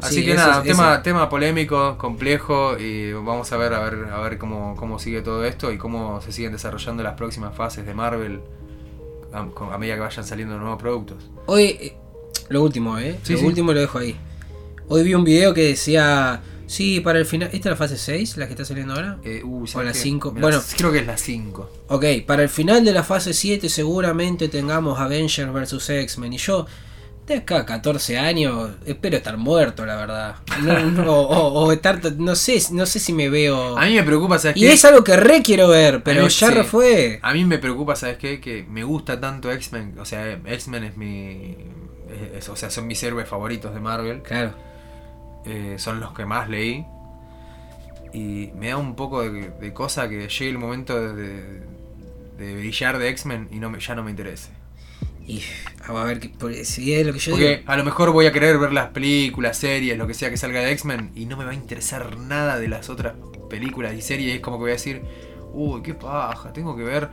Así sí, que nada, es- tema, eso. tema polémico, complejo y vamos a ver a ver, a ver cómo, cómo sigue todo esto y cómo se siguen desarrollando las próximas fases de Marvel a, medida que vayan saliendo nuevos productos. Hoy, eh, lo último, ¿eh? Sí, lo sí. último lo dejo ahí. Hoy vi un video que decía, sí, para el final, ¿esta es la fase 6, la que está saliendo ahora? Eh, uh, O ¿sabes la qué? cinco. Mirá, Bueno. creo que es la 5. Ok, para el final de la fase 7 seguramente tengamos Avengers vs X-Men. Y yo, de acá a 14 años, espero estar muerto, la verdad. No, no, o, o estar, no sé, no sé si me veo... A mí me preocupa, ¿sabes Y qué? es algo que re quiero ver, pero ya sí. re fue. A mí me preocupa, ¿sabes qué? Que me gusta tanto X-Men. O sea, X-Men es mi. es- o sea, son mis héroes favoritos de Marvel. Claro. eh, son los que más leí. Y me da un poco de, de cosa que llegue el momento de, de- de brillar de X-Men y no me- ya no me interese. Y vamos a ver, que, porque si es lo que yo Porque digo. a lo mejor voy a querer ver las películas, series, lo que sea que salga de X-Men y no me va a interesar nada de las otras películas y series. Es como que voy a decir, uy, qué paja, tengo que ver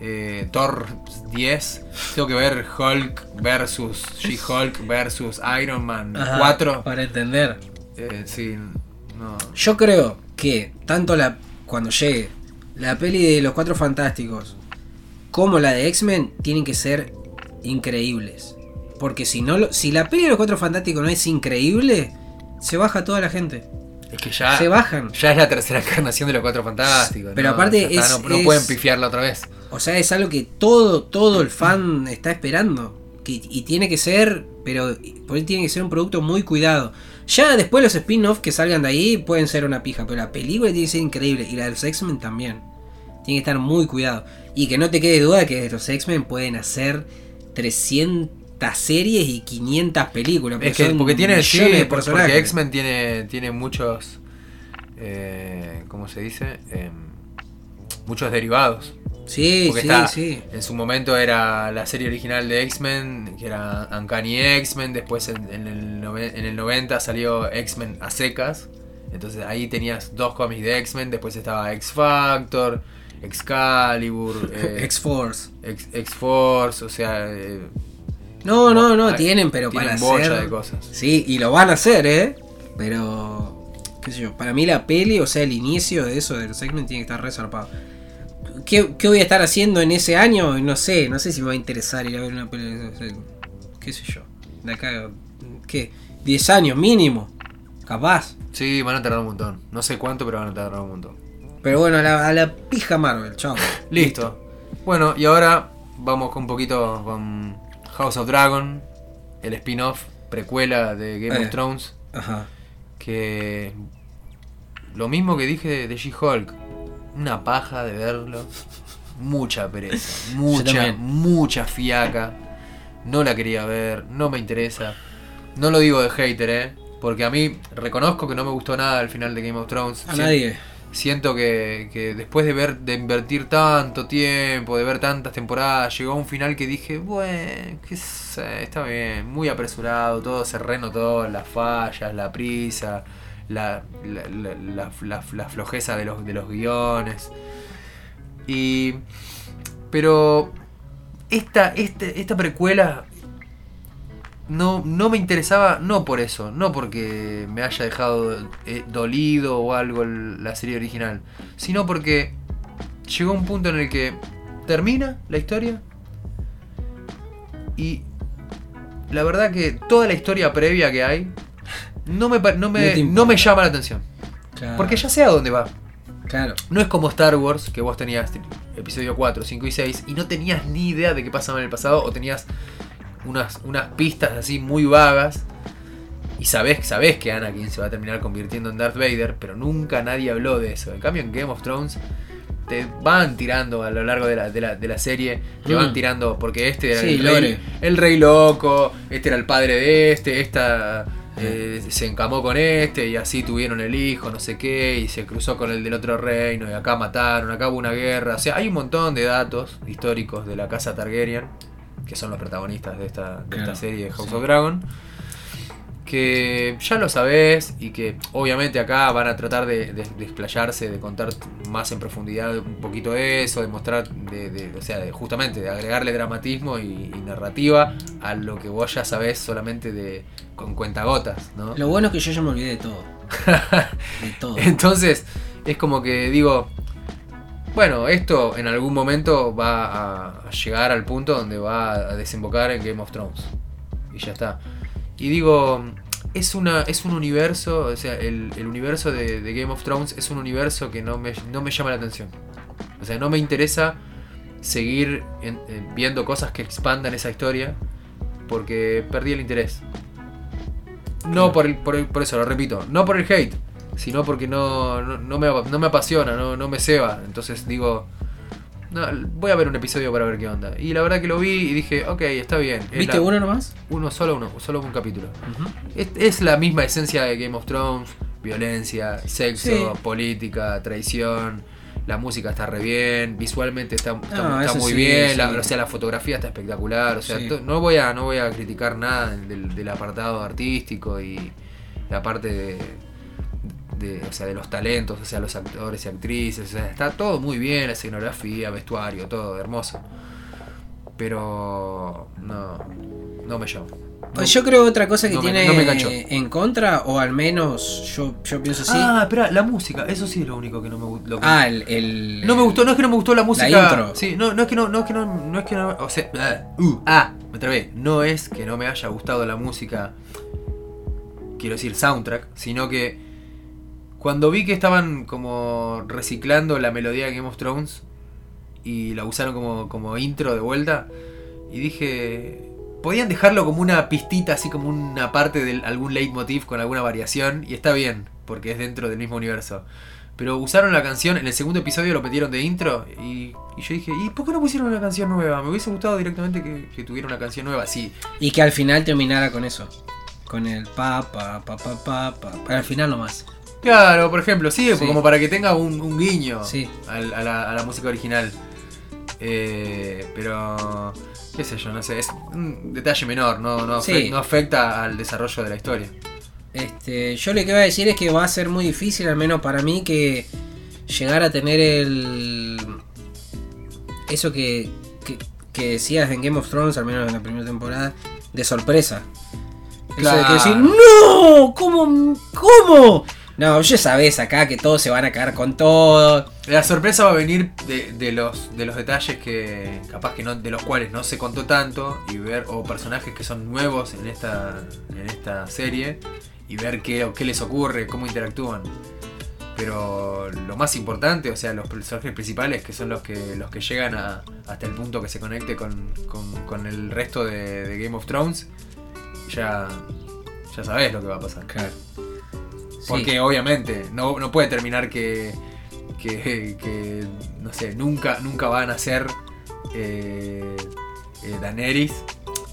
eh, Thor 10, tengo que ver Hulk versus She-Hulk versus Iron Man Ajá, 4. Para entender. Eh, sí, no. Yo creo que tanto la cuando llegue la peli de los Cuatro Fantásticos como la de X-Men tienen que ser increíbles. Porque si no lo- si la peli de los Cuatro Fantásticos no es increíble, se baja toda la gente. Es que ya, Se bajan. ya es la tercera encarnación de los Cuatro Fantásticos. Pero ¿no? aparte es- no, no es- pueden pifiarla otra vez. O sea, es algo que todo, todo el fan está esperando. Que, y tiene que ser, pero por ahí tiene que ser un producto muy cuidado. Ya después los spin-offs que salgan de ahí pueden ser una pija, pero la película tiene que ser increíble. Y la de los X-Men también. Tiene que estar muy cuidado. Y que no te quede duda que los X-Men pueden hacer 300 series y 500 películas. Es que son porque tiene millones sí, de porque. X-Men tiene, tiene muchos eh, ¿cómo se dice? Em, muchos derivados. Sí, Porque sí, está, sí. en su momento era la serie original de X-Men, que era Uncanny X-Men, después en, en el, en el 90 salió X-Men a secas, entonces ahí tenías dos cómics de X-Men, después estaba X-Factor, Excalibur, eh, X-Force. X-Force, o sea... eh, No, no, no, hay- tienen, pero tienen para hacer... de cosas. Sí, y lo van a hacer, ¿eh? Pero, qué sé yo, para mí la peli, o sea, el inicio de eso, del segment, tiene que estar resarpado. ¿Qué, ¿Qué voy a estar haciendo en ese año? No sé, no sé si me va a interesar ir a ver una peli de ese- qué sé yo. De acá, ¿qué? 10 años mínimo, capaz. Sí, van a tardar un montón. No sé cuánto, pero van a tardar un montón. Pero bueno, a la, a la pija Marvel, chao. Listo. Bueno, y ahora vamos con un poquito con House of Dragon, el spin-off, precuela de Game Eh. of Thrones, Ajá. que lo mismo que dije de, She-Hulk, una paja de verlo, mucha pereza, mucha, mucha fiaca, no la quería ver, no me interesa, no lo digo de hater, eh, porque a mí reconozco que no me gustó nada al final de Game of Thrones. A nadie. Siento que, que después de ver de invertir tanto tiempo, de ver tantas temporadas, llegó a un final que dije, bueno, qué sé, está bien, muy apresurado, todo se renotó, las fallas, la prisa, la, la, la, la- flojeza de los, de los guiones. Y. Pero. Esta, este, esta precuela. No, no me interesaba, no por eso, no porque me haya dejado eh, dolido o algo el- la serie original, sino porque llegó un punto en el que termina la historia y la verdad que toda la historia previa que hay no me, no me, no me llama la atención. Claro. Porque ya sé a dónde va. Claro. No es como Star Wars, que vos tenías episodio 4, 5 y 6 y no tenías ni idea de qué pasaba en el pasado o tenías unas, unas pistas así muy vagas y sabés, sabés que Anakin se va a terminar convirtiendo en Darth Vader, pero nunca nadie habló de eso. En cambio en Game of Thrones te van tirando a lo largo de la, de la, de la serie, te Mm. van tirando porque este era Sí, el, rey, el rey loco, este era el padre de este, esta eh, se encamó con este y así tuvieron el hijo, no sé qué, y se cruzó con el del otro reino y acá mataron, acá hubo una guerra. O sea, hay un montón de datos históricos de la casa Targaryen, que son los protagonistas de esta, de esta serie de House sí. of Dragon. Que ya lo sabés y que obviamente acá van a tratar de, de, de explayarse, de contar más en profundidad un poquito de eso, de mostrar, de, de- o sea, de, justamente de agregarle dramatismo y, y narrativa a lo que vos ya sabés solamente de con cuentagotas, ¿no? Lo bueno es que yo ya me olvidé de todo. De todo. Entonces, es como que digo, bueno, esto en algún momento va a, llegar al punto donde va a desembocar en Game of Thrones. Y ya está. Y digo, es una es un universo, o sea, el, el universo de, de Game of Thrones es un universo que no me, no me llama la atención. O sea, no me interesa seguir en- en viendo cosas que expandan esa historia porque perdí el interés. No por, el, por, el- por eso, lo repito, no por el hate, sino porque no, no, no me, no me apasiona, no, no me ceba. Entonces digo, no, voy a ver un episodio para ver qué onda. Y la verdad que lo vi y dije, ok, está bien. Es ¿Viste la- uno nomás? Uno, solo uno, solo un capítulo. Es, es la misma esencia de Game of Thrones, violencia, sexo, Sí. política, traición. La música está re bien, visualmente está, está- Ah, está muy sí, bien, la, o sea, la fotografía está espectacular, o sea, no voy a no voy a criticar nada del, del apartado artístico y la parte de, de, o sea, de los talentos, o sea, los actores y actrices, o sea, está todo muy bien, la escenografía, vestuario, todo hermoso. Pero no no me llama. No- Yo creo otra cosa que no me- tiene no me en contra, o al menos yo, yo pienso así. Ah, espera, la música, eso sí es lo único que no me gustó. Ah, el, el- No me gustó, no es que no me gustó la música. intro. Sí, no, no es que no, no es que no, no es que no, o sea, ah, uh, ah, me trabé. No es que no me haya gustado la música, quiero decir soundtrack, sino que cuando vi que estaban como reciclando la melodía de Game of Thrones y la usaron como, como intro de vuelta, y dije, podían dejarlo como una pistita, así como una parte de algún leitmotiv con alguna variación, y está bien, porque es dentro del mismo universo. Pero usaron la canción, en el segundo episodio lo metieron de intro y, y yo dije, ¿y por qué no pusieron una canción nueva? Me hubiese gustado directamente que, que tuviera una canción nueva, sí. Y que al final terminara con eso. Con el pa, pa, pa, pa, pa, pa. El final nomás. Claro, por ejemplo, sí, Sí. como para que tenga un, un guiño Sí. a, la, a la música original. Eh, pero, qué sé yo, no sé, es un detalle menor, no, no, Sí. afecta, no afecta al desarrollo de la historia. Este, yo lo que voy a decir es que va a ser muy difícil, al menos para mí, que llegar a tener el. Eso que, que, que decías en Game of Thrones, al menos en la primera temporada, de sorpresa. Eso de Claro. que decir, ¡No! ¿Cómo? ¿Cómo? No, ya sabes acá que todos se van a caer con todo. La sorpresa va a venir de, de los, de los detalles que capaz que no, de los cuales no se contó tanto y ver o personajes que son nuevos en esta, en esta serie y ver qué, qué les ocurre, cómo interactúan. Pero lo más importante, o sea, los personajes principales que son los que los que llegan a, hasta el punto que se conecte con, con- con el resto de, de Game of Thrones, ya, ya sabes lo que va a pasar. Porque obviamente no, no puede terminar que, que, que, no sé, nunca, nunca van a ser eh, eh, Daenerys.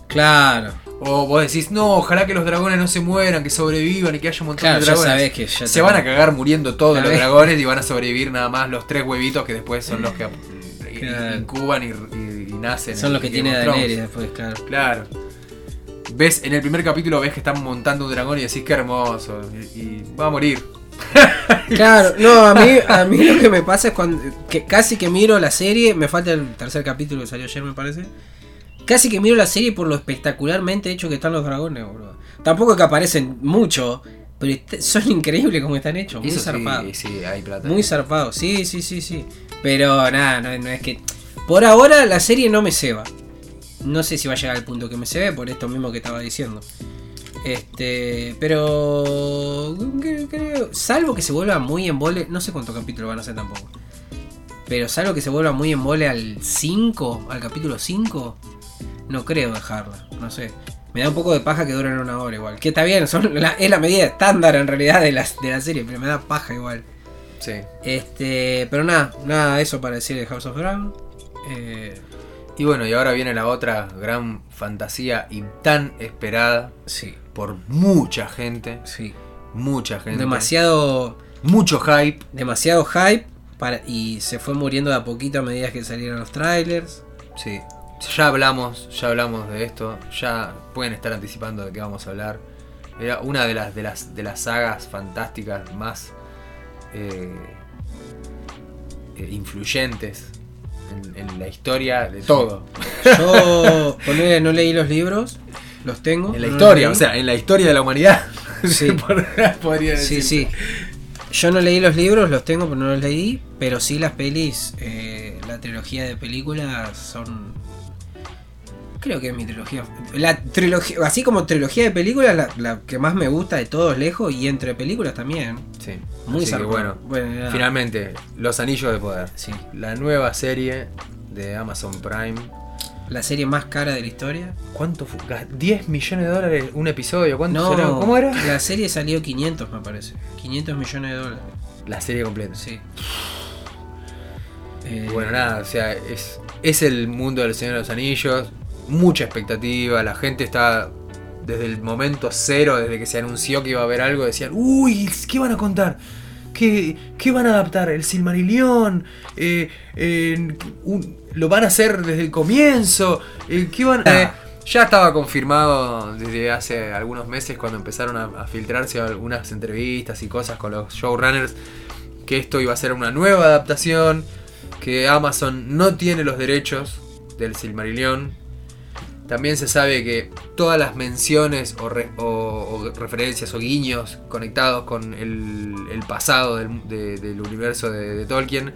Claro, O vos decís, no, ojalá que los dragones no se mueran, que sobrevivan y que haya un montón claro, de ya dragones. sabes que ya se van a cagar muriendo todos los ¿Sabés? dragones y van a sobrevivir nada más los tres huevitos que después son los que Claro. incuban y, y- y nacen. Son los que tiene. Daenerys después, claro. Claro. Ves, en el primer capítulo ves que están montando un dragón y decís qué hermoso. Y, y va a morir. Claro, no, a mí, a mí lo que me pasa es cuando que casi que miro la serie, me falta el tercer capítulo que salió ayer me parece. Casi que miro la serie por lo espectacularmente hecho que están los dragones, boludo. Tampoco es que aparecen mucho, pero son increíbles como están hechos, muy Eso sí, zarpados. sí, hay plata. Muy zarpados, sí, sí, sí, sí. Pero nada, no, no es que... Por ahora la serie no me ceba. No sé si va a llegar al punto que me cebe, por esto mismo que estaba diciendo. Este, pero cre- creo, salvo que se vuelva muy en vole, no sé cuántos capítulos van a ser tampoco. Pero salvo que se vuelva muy en vole al 5, al capítulo 5, no creo dejarla, no sé. Me da un poco de paja que duren una hora igual. Que está bien, son la- es la medida estándar en realidad de la, de la serie, pero me da paja igual. Sí. Este, pero nada, nada, eso para decir de House of Dragon. Eh, Y bueno, y ahora viene la otra gran fantasía y tan esperada Sí, por mucha gente. sí. Mucha gente. Demasiado, Mucho hype. demasiado hype para, y se fue muriendo de a poquito a medida que salieron los trailers. Sí. Ya hablamos, ya hablamos de esto. Ya pueden estar anticipando de qué vamos a hablar. Era una de las de las de las sagas fantásticas más eh, eh, influyentes en, en la historia de todo. Yo ponele, no leí los libros, los tengo. En la no historia, o sea, en la historia de la humanidad. Sí. podría- podría Sí, decir. sí. Yo no leí los libros, los tengo, pero no los leí. Pero sí las pelis, eh, la trilogía de películas son. Creo que es mi trilogía. La trilogía, así como trilogía de películas, la, la que más me gusta de todos lejos y entre películas también. Sí. Muy Así que bueno, finalmente, Los Anillos de Poder. Sí. La nueva serie de Amazon Prime. La serie más cara de la historia. ¿Cuánto fue? Gas- 10 millones de dólares un episodio. ¿Cuánto No, será? ¿Cómo era? La serie salió 500, me parece. 500 millones de dólares. La serie completa. Sí. Y Eh, Bueno, nada, o sea, es, es el mundo del Señor de los Anillos. Mucha expectativa. La gente está desde el momento cero, desde que se anunció que iba a haber algo, decían, uy, ¿qué van a contar? ¿Qué, qué van a adaptar? ¿El Silmarillion? Eh, eh, un- ¿Lo van a hacer desde el comienzo? Eh, ¿Qué van Ah. eh, ya estaba confirmado desde hace algunos meses cuando empezaron a, a filtrarse algunas entrevistas y cosas con los showrunners que esto iba a ser una nueva adaptación, que Amazon no tiene los derechos del Silmarillion. También se sabe que todas las menciones o, re- o- o referencias o guiños conectados con el, el pasado del, de- del universo de, de Tolkien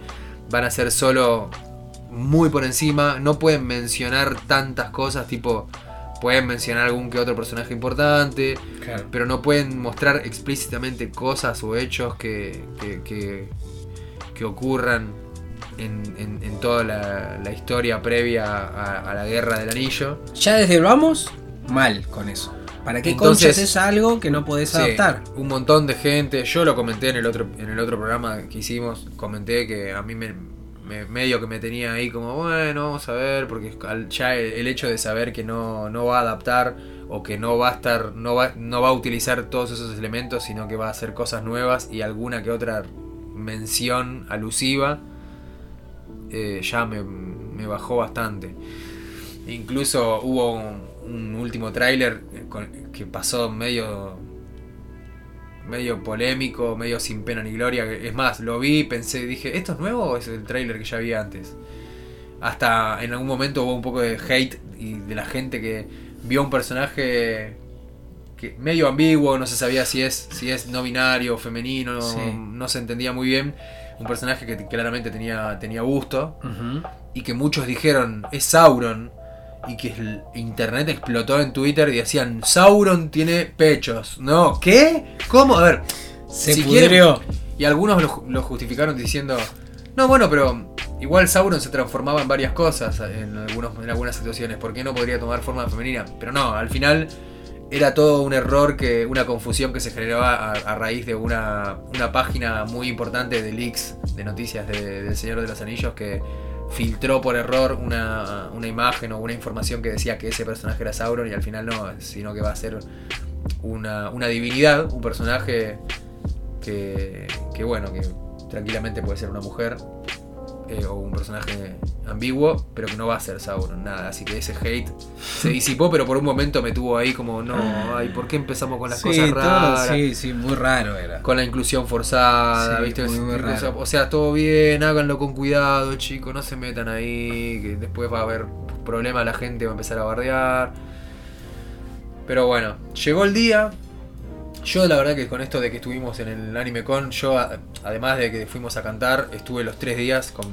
van a ser solo muy por encima. No pueden mencionar tantas cosas, tipo, pueden mencionar algún que otro personaje importante, claro. pero no pueden mostrar explícitamente cosas o hechos que, que, que- que ocurran en, en- en toda la, la historia previa a, a la guerra del anillo. Ya desde vamos, mal con eso. ¿Para qué Entonces- conchas es algo que no podés Sí, adaptar? un montón de gente, yo lo comenté en el otro, en el otro programa que hicimos, comenté que a mí me, me- medio que me tenía ahí como, bueno, vamos a ver, porque ya el, el hecho de saber que no, no va a adaptar o que no va a estar, no va, no va a utilizar todos esos elementos, sino que va a hacer cosas nuevas y alguna que otra mención alusiva, eh, ya me, me bajó bastante. Incluso hubo un, un último tráiler eh, que pasó medio medio polémico, medio sin pena ni gloria. Es más, lo vi, pensé, dije, ¿esto es nuevo o es el tráiler que ya vi antes? Hasta en algún momento hubo un poco de hate y de la gente que vio un personaje que medio ambiguo, no se sabía si es si es no binario femenino, Sí. no se entendía muy bien. Un personaje que claramente tenía tenía gusto y que muchos dijeron es Sauron y que el internet explotó en Twitter y decían Sauron tiene pechos. No, ¿qué? ¿Cómo? A ver, Se Si pudrió. y algunos lo, lo justificaron diciendo no, bueno, pero igual Sauron se transformaba en varias cosas en, algunos, en algunas situaciones. ¿Por qué no podría tomar forma femenina? Pero no, al final era todo un error, que una confusión que se generaba a, raíz de una, una página muy importante de leaks de noticias de- del Señor de los Anillos que filtró por error una, una imagen o una información que decía que ese personaje era Sauron y al final no, sino que va a ser una, una divinidad, un personaje que, que bueno, que tranquilamente puede ser una mujer eh, o un personaje ambiguo, pero que no va a ser Sauron, nada. Así que ese hate se disipó, pero por un momento me tuvo ahí como, no, ay, ¿por qué empezamos con las Sí, cosas todo- raras? sí, sí, muy raro era. Con la inclusión forzada, Sí, ¿viste? muy, muy O sea, raro. O sea, todo bien, háganlo con cuidado, chicos, no se metan ahí, que después va a haber problemas, la gente va a empezar a bardear. Pero bueno, llegó el día. Yo la verdad que con esto de que estuvimos en el Anime Con, yo además de que fuimos a cantar, estuve los tres días con,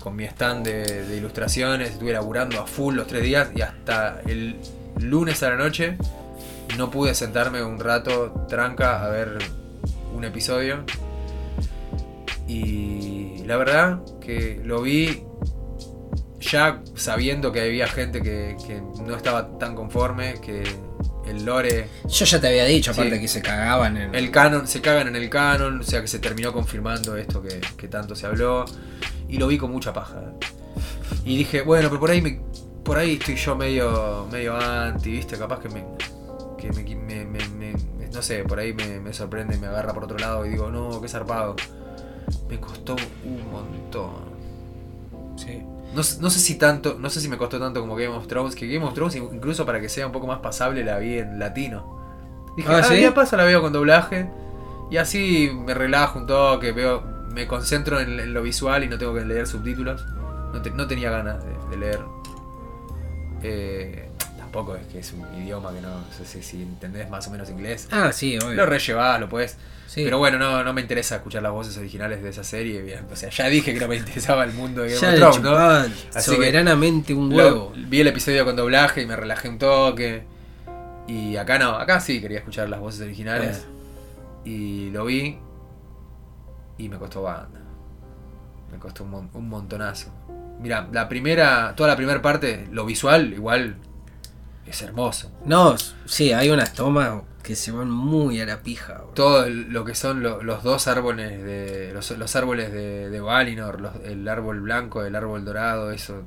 con mi stand de, de ilustraciones, estuve laburando a full los tres días y hasta el lunes a la noche no pude sentarme un rato tranca a ver un episodio. Y la verdad que lo vi ya sabiendo que había gente que, que no estaba tan conforme, que el lore, Yo ya te había dicho, aparte Sí. que se cagaban en. el canon, se cagan en el canon, o sea que se terminó confirmando esto que, que tanto se habló. Y lo vi con mucha paja. Y dije, bueno, pero por ahí me, por ahí estoy yo medio, medio anti, ¿viste? Capaz que me. Que me, me- me- me- no sé, por ahí me, me sorprende y me agarra por otro lado y digo, no, qué zarpado. Me costó un montón. Sí. No, sé- no sé si tanto, no sé si me costó tanto como Game of Thrones, que Game of Thrones incluso para que sea un poco más pasable la vi en latino. Dije, Ah, ah, ¿sí? ya pasa, la veo con doblaje. Y así me relajo un toque, veo, me concentro en, en lo visual y no tengo que leer subtítulos. No, te- no tenía ganas de, de leer. Eh, tampoco es que es un idioma que no, no sé si, si entendés más o menos inglés. Ah, sí, obvio. Lo rellevás, lo puedes. Sí. Pero bueno, no, no me interesa escuchar las voces originales de esa serie. bien. O sea, ya dije que no me interesaba el mundo de Game ya of Thrones, ¿no? Así que soberanamente un Lo- huevo. vi el episodio con doblaje y me relajé un toque. Y acá no, acá sí quería escuchar las voces originales. Y lo vi. Y me costó banda. Me costó un, mon- un montonazo. Mira, la primera, toda la primera parte, lo visual, igual es hermoso. No, sí, hay unas tomas que se van muy a la pija. Todo lo que son lo- los dos árboles de. Los, los árboles de, de Valinor, los- el árbol blanco, el árbol dorado, eso.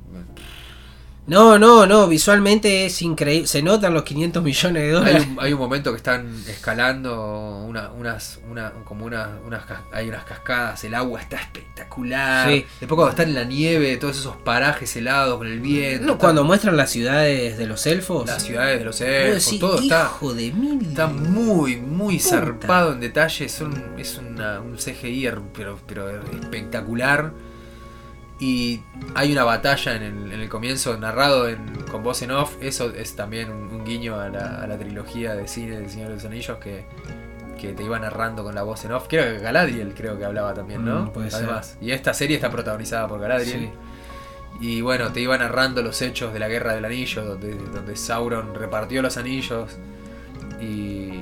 No, no, no, visualmente es increíble. Se notan los 500 millones de Hay dólares. un, hay un momento que están escalando una, unas, una, como una, unas, hay unas cascadas, el agua está espectacular. Sí. Después cuando están en la nieve, todos esos parajes helados con el viento. No, cuando muestran las ciudades de los elfos. las ciudades de los elfos, todo está, de mil. está muy, muy zarpado en detalle. Es un, es una- un CGI pero, pero espectacular. Y hay una batalla en el, en el comienzo narrado en- con voz en off. Eso es también un, un guiño a la, a la trilogía de cine del Señor de los Anillos que, que te iba narrando con la voz en off. Creo que Galadriel creo que hablaba también, ¿no? Mm, puede ser. Además. Y esta serie está protagonizada por Galadriel. Sí. Y bueno, te iba narrando los hechos de la guerra del anillo, donde, donde Sauron repartió los anillos. Y,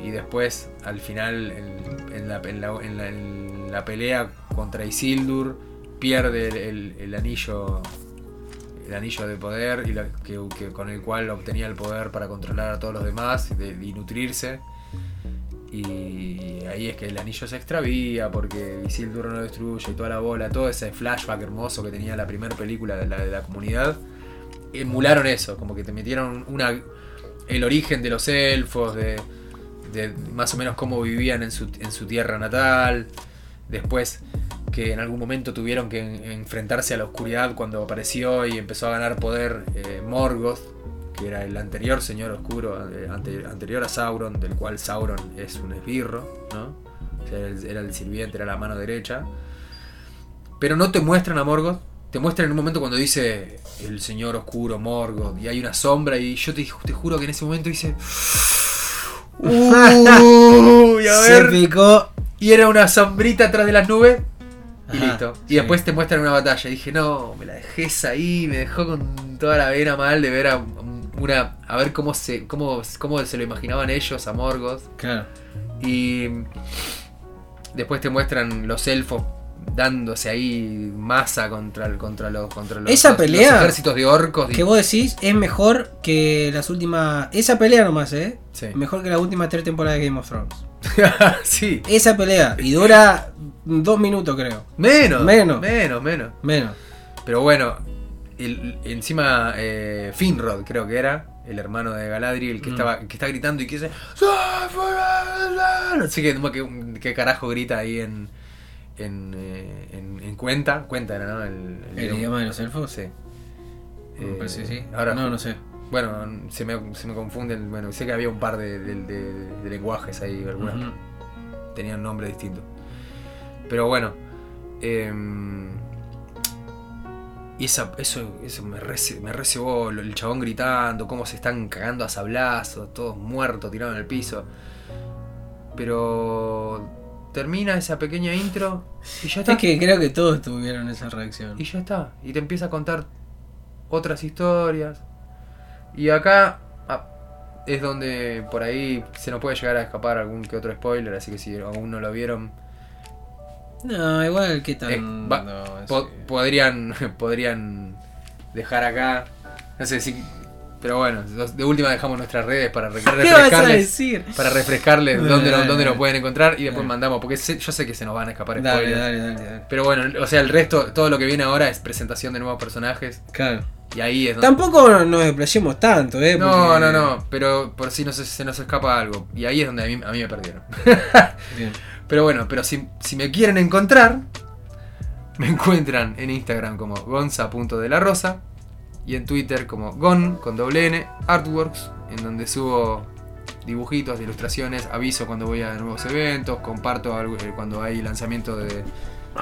y después, al final, en, en la, en la- en la- en la pelea contra Isildur, pierde el, anillo. El anillo de poder y que, con el cual obtenía el poder para controlar a todos los demás y, de- y nutrirse. Y ahí es que el anillo se extravía porque Isildur no lo destruye y toda la bola, todo ese flashback hermoso que tenía la primera película de la, de la comunidad. Emularon eso, como que te metieron una, el origen de los elfos, de, de más o menos cómo vivían en su, en su tierra natal. Después que en algún momento tuvieron que en- enfrentarse a la oscuridad cuando apareció y empezó a ganar poder eh, Morgoth, que era el anterior señor oscuro, eh, ante- anterior a Sauron, del cual Sauron es un esbirro, ¿no? O sea, era el, era el sirviente, era la mano derecha. Pero no te muestran a Morgoth, te muestran en un momento cuando dice el señor oscuro Morgoth y hay una sombra y yo te, te juro que en ese momento dice... Uy, a Se ver. picó. Y era una sombrita atrás de las nubes. Y listo. Y sí. después te muestran una batalla. Y dije, no, me la dejes ahí. Me dejó con toda la vena mal de ver a una. a ver cómo se. cómo, cómo se lo imaginaban ellos a Morgoth. Claro. Y después te muestran los elfos dándose ahí masa contra, el- contra los contra los, Esa los- los pelea ejércitos de orcos. y- Que vos decís es mejor que las últimas. Esa pelea nomás, ¿eh? Sí. Mejor que las últimas tres temporadas de Game of Thrones. sí. Esa pelea. Y dura dos minutos, creo. Menos. Menos. Menos, menos. Menos. Pero bueno, el- encima eh, Finrod creo que era, el hermano de Galadriel, que Mm. estaba que está gritando y que dice no sé qué, qué, carajo grita ahí en en, eh, en, en cuenta, cuenta era, ¿no? El, ¿El idioma de los elfos? Sí. Eh, que sí. Ahora, no, no sé. Bueno, se me, se me confunden, bueno, sé que había un par de, de- de- de lenguajes ahí, algunas Ujú. tenían nombres distintos. Pero bueno. em, y esa, eso, eso me, rece- me recebó el chabón gritando, cómo se están cagando a sablazos, todos muertos, tirados en el piso. Pero termina esa pequeña intro y ya está. Es que creo que todos tuvieron esa reacción. Y ya está. Y te empieza a contar otras historias. Y acá ah, es donde por ahí se nos puede llegar a escapar algún que otro spoiler. Así que si aún no lo vieron, No, igual que tan. Eh, va- no, po- sí. podrían, podrían dejar acá. No sé si Pero bueno, de última dejamos nuestras redes para re- ¿Qué vas a refrescarles. decir? Para refrescarles Dale, dónde, lo- dale, dónde lo dale. pueden encontrar y después mandamos, porque sé- yo sé que se nos van a escapar spoilers. dale, dale, dale. Pero bueno, o sea, el resto, todo lo que viene ahora es presentación de nuevos personajes Claro. y ahí es donde... Tampoco nos desplayemos tanto, ¿eh? No, Porque- no, no, pero por si se, se nos escapa algo. Y ahí es donde a mí, a mí me perdieron. Bien. Pero bueno, pero si, si me quieren encontrar, me encuentran en Instagram como gonza.delarosa y en Twitter como gon con doble n artworks, en donde subo dibujitos, ilustraciones, aviso cuando voy a nuevos eventos, comparto algo- eh, cuando hay lanzamiento de-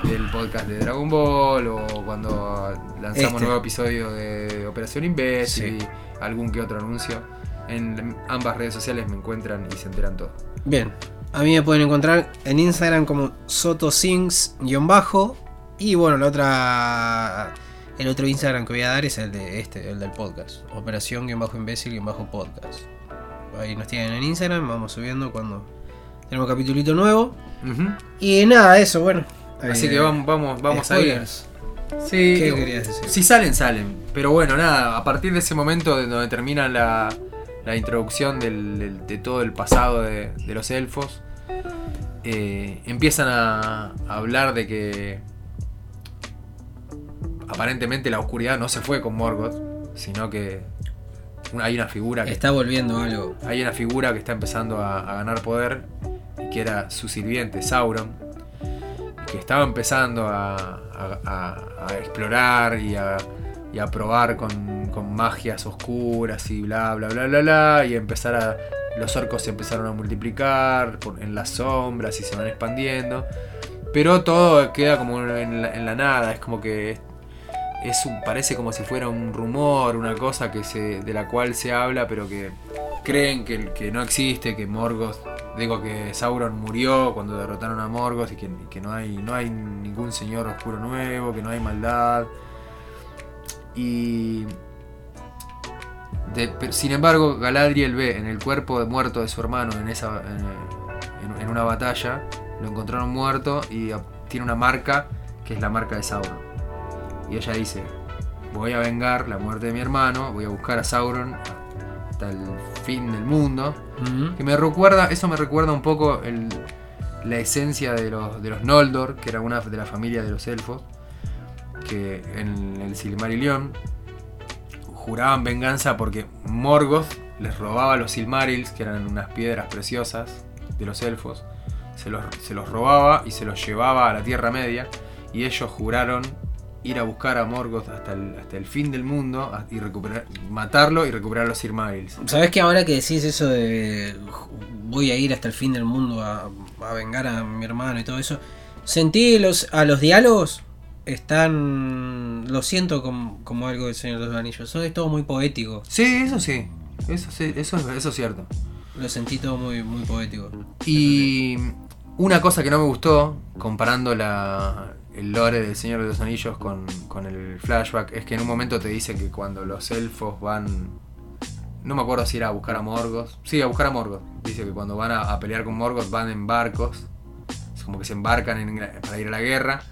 del podcast de Dragon Ball o cuando lanzamos Este. nuevo episodio de Operación Imbécil Sí. y algún que otro anuncio. En ambas redes sociales me encuentran y se enteran todo. Bien. A mí me pueden encontrar en Instagram como sotosings-bajo. Y bueno, la otra. El otro Instagram que voy a dar es el de este, el del podcast. Operación-imbécil-podcast. Ahí nos tienen en Instagram, vamos subiendo cuando tenemos capitulito nuevo. Y nada, eso, bueno. Así Eh, que vamos, vamos, vamos a ir. Sí, ¿Qué querías decir? Si salen, salen. Pero bueno, nada, a partir de ese momento de donde termina la, la introducción del- del- de todo el pasado de, de los elfos, eh, empiezan a, a hablar de que aparentemente la oscuridad no se fue con Morgoth, sino que hay una figura que Está volviendo algo. hay una figura que está empezando a, a ganar poder y que era su sirviente, Sauron, que estaba empezando a, a- a- a explorar y a, y probar con, con magias oscuras y bla bla bla bla bla y empezar a los orcos se empezaron a multiplicar por- en las sombras y se van expandiendo pero todo queda como en la, en la nada es como que es, parece como si fuera un rumor una cosa que se de la cual se habla pero que creen que, que no existe, que Morgoth, digo que Sauron murió cuando derrotaron a Morgoth y que, no, hay, no hay ningún señor oscuro nuevo, que no hay maldad. Y... sin embargo, Galadriel ve en el cuerpo de muerto de su hermano en, esa, en, una batalla, lo encontraron muerto y tiene una marca que es la marca de Sauron. Y ella dice, voy a vengar la muerte de mi hermano, voy a buscar a Sauron hasta el fin del mundo. Que me recuerda, eso me recuerda un poco el- la esencia de los, de los Noldor, que era una de la familia de los elfos, que en el Silmarillion juraban venganza porque Morgoth les robaba los Silmarils, que eran unas piedras preciosas de los elfos, se los, se los robaba y se los llevaba a la Tierra Media, y ellos juraron ir a buscar a Morgoth hasta el, hasta el fin del mundo a- y recuperar, matarlo y recuperar los Silmarils. ¿Sabes que ahora que decís eso de voy a ir hasta el fin del mundo a, a vengar a mi hermano y todo eso? Sentí los, a los diálogos están. Lo siento como, como algo del Señor de los Anillos. Eso es todo muy poético. Sí, eso sí. Eso, sí, eso, es, eso es cierto. Lo sentí todo muy, muy poético. Y una cosa que no me gustó, comparando la, el lore del Señor de los Anillos con, con el flashback, es que en un momento te dice que cuando los elfos van... No me acuerdo si era a buscar a Morgoth. Sí, a buscar a Morgoth. Dice que cuando van a, a pelear con Morgoth van en barcos. Es como que se embarcan en- para ir a la guerra.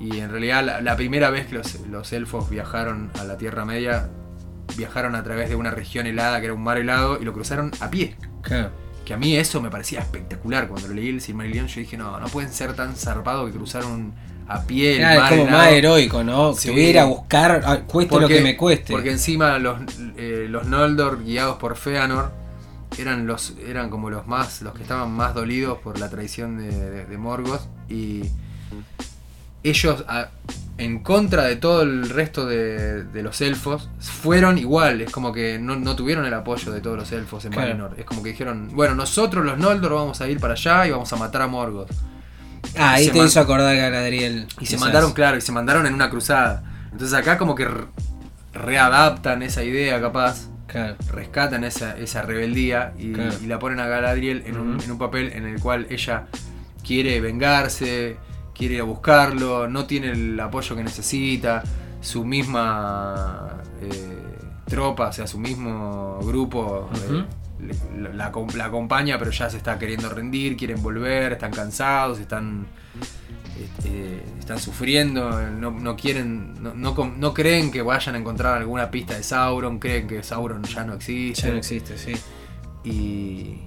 Y en realidad la, la primera vez que los, los elfos viajaron a la Tierra Media, viajaron a través de una región helada que era un mar helado y lo cruzaron a pie. Claro. Que a mí eso me parecía espectacular. Cuando leí el Silmarillion yo dije, no, no pueden ser tan zarpados que cruzaron a pie Claro, mar es como helado". más heroico, ¿no? Sí. Que voy a ir a buscar, ah, cueste lo que me cueste. Porque encima los, eh, los Noldor guiados por Feanor eran los eran como los más los que estaban más dolidos por la traición de, de- de Morgoth y ellos a- en contra de todo el resto de, de los elfos fueron igual es como que no, no tuvieron el apoyo de todos los elfos en Claro. Valinor es como que dijeron bueno nosotros los Noldor vamos a ir para allá y vamos a matar a Morgoth ah, ahí te hizo acordar Galadriel. y se mandaron, claro, y se mandaron en una cruzada. Entonces acá como que re- readaptan esa idea capaz, Claro. rescatan esa, esa rebeldía y, Claro. y la ponen a Galadriel en, un, en un papel en el cual ella quiere vengarse, quiere ir a buscarlo, no tiene el apoyo que necesita, su misma eh, tropa, o sea, su mismo grupo eh, la, la acompaña, pero ya se está queriendo rendir, quieren volver, están cansados, están eh, están sufriendo, no, no quieren, no, no, creen que vayan a encontrar alguna pista de Sauron, creen que Sauron ya no existe. Ya no existe, sí. Y,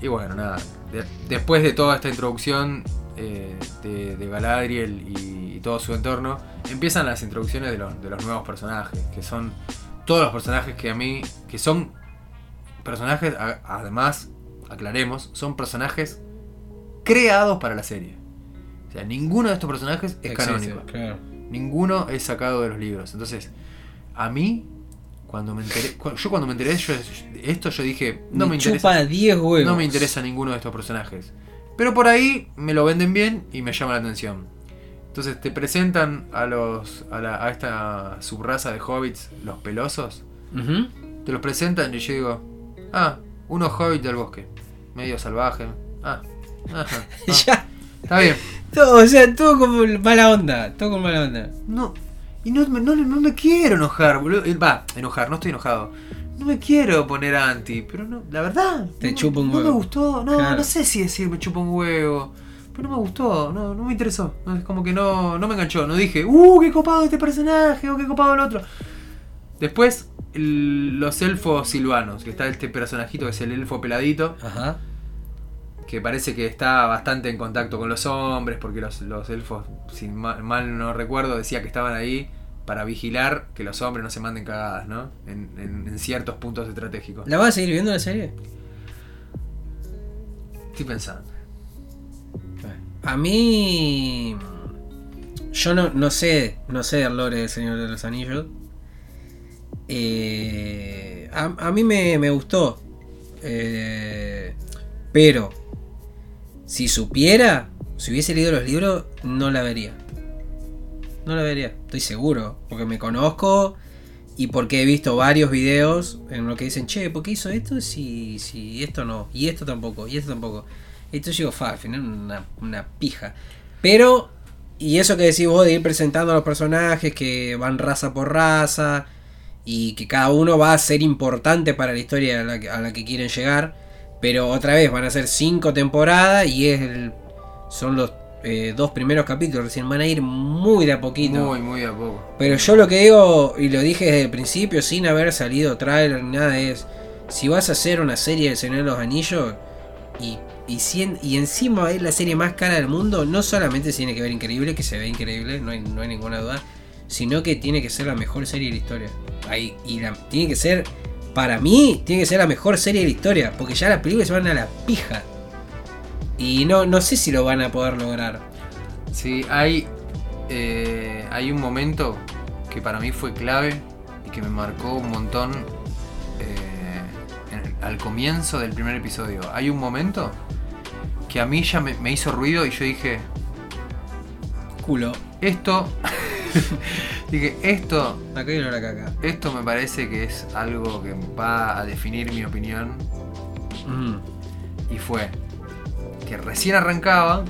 y bueno, nada. de- después de toda esta introducción eh, de, de Galadriel y, y todo su entorno, empiezan las introducciones de los, de los nuevos personajes, que son todos los personajes que a mí, que son personajes, a- además, aclaremos, son personajes creados para la serie. O sea, ninguno de estos personajes es Existe, canónico. Claro. Ninguno es sacado de los libros. Entonces, a mí, cuando me enteré, yo cuando me enteré yo- esto, yo dije, no me, interesa, chupa 10 huevos. no me interesa ninguno de estos personajes. Pero por ahí me lo venden bien y me llama la atención. Entonces te presentan a los a, la- a esta subraza de hobbits, los pelosos. Te los presentan y yo digo, ah, unos hobbits del bosque, medio salvaje. Ah, ajá, ah, ya. está bien. Todo, o sea, todo como mala onda. Todo con mala onda. No, y no, me- no, no me quiero enojar, boludo. Eh, Va, enojar, no estoy enojado. No me quiero poner anti, pero no, la verdad. Te no, chupa un no huevo. me gustó, no, Claro. no sé si decir me chupa un huevo. Pero no me gustó, no, no me interesó. No, es como que no, no me enganchó. No dije, uh, qué copado este personaje, o qué copado el otro. Después, el- los elfos silvanos, que está este personajito que es el elfo peladito, Ajá. que parece que está bastante en contacto con los hombres, porque los, los elfos, si mal, mal no recuerdo, decía que estaban ahí para vigilar que los hombres no se manden cagadas, ¿no? En, en- en ciertos puntos estratégicos. ¿La vas a seguir viendo la serie? Estoy pensando. A mí. Yo no, no sé. No sé del lore del Señor de los Anillos. Eh, a, a mí me, me gustó. Eh, pero. Si supiera. Si hubiese leído los libros. No la vería. No la vería. Estoy seguro. Porque me conozco. Y porque he visto varios videos en los que dicen, che, ¿por qué hizo esto? Si, si esto no. Y esto tampoco. Y esto tampoco. Entonces digo, fa, al final una, una pija. Pero, y eso que decís vos de ir presentando a los personajes que van raza por raza y que cada uno va a ser importante para la historia a la que, a la que quieren llegar. Pero otra vez van a ser cinco temporadas y es el, son los eh, dos primeros capítulos. Recién van a ir muy de a poquito. Muy, muy de a poco. Pero yo lo que digo, y lo dije desde el principio, sin haber salido trailer ni nada, es: si vas a hacer una serie del Señor de los Anillos y, y, cien- y encima es la serie más cara del mundo, no solamente se tiene que ver increíble, que se ve increíble, no hay, no hay ninguna duda, sino que tiene que ser la mejor serie de la historia. Ahí, y la- tiene que ser, para mí, tiene que ser la mejor serie de la historia, porque ya las películas se van a la pija. Y no, no sé si lo van a poder lograr. Sí, hay, eh, hay un momento que para mí fue clave y que me marcó un montón eh, en- al comienzo del primer episodio. Hay un momento que a mí ya me, me hizo ruido y yo dije, Culo. esto, dije, esto, Acá y no la caca. esto me parece que es algo que va a definir mi opinión Mm. y fue que recién arrancaba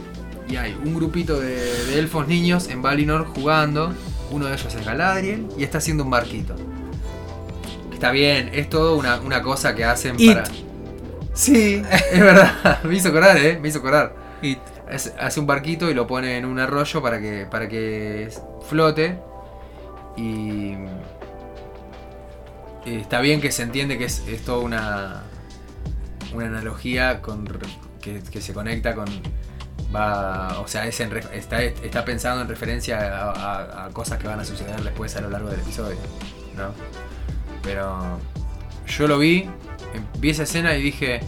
y hay un grupito de, de elfos niños en Valinor jugando. Uno de ellos es Galadriel y está haciendo un barquito. Está bien, es todo una, una cosa que hacen It. para. Sí, es verdad. Me hizo acordar, eh. Me hizo acordar. Y Es- hace un barquito y lo pone en un arroyo para que, para que flote. Y. Está bien que se entiende que es, es toda una. Una analogía con, que, se conecta con. Va, o sea, es en está, está pensando en referencia a, cosas que van a suceder después a lo largo del episodio. ¿no? Pero yo lo vi, vi esa escena y dije,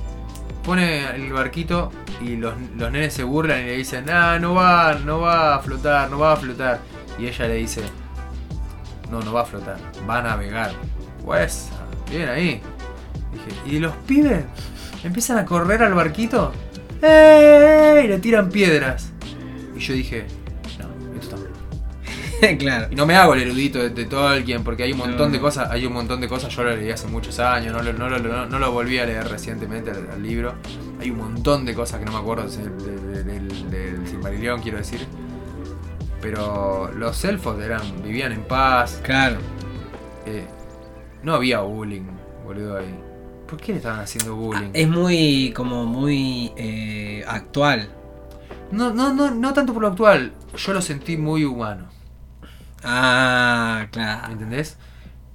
pone el barquito y los, los nenes se burlan y le dicen, ah, no va, no va a flotar, no va a flotar. Y ella le dice, no, no va a flotar, va a navegar. Pues, bien ahí. Dije, ¿y los pibes? Empiezan a correr al barquito. ¡Ey! Y le tiran piedras. Y yo dije, no, esto está mal. claro. Y no me hago el erudito de, de Tolkien porque hay un montón No. de cosas, hay un montón de cosas, yo lo leí hace muchos años, no lo, no lo- no- no lo volví a leer recientemente al, al libro. Hay un montón de cosas que no me acuerdo de- de- de- del, del Silmarillion, quiero decir. Pero los elfos eran, vivían en paz, Claro. eh, no había bullying, boludo ahí. ¿Por qué le estaban haciendo bullying? Es muy, como muy eh, actual. No, no, no, no tanto por lo actual. Yo lo sentí muy humano. Ah, ¿Me claro. entendés?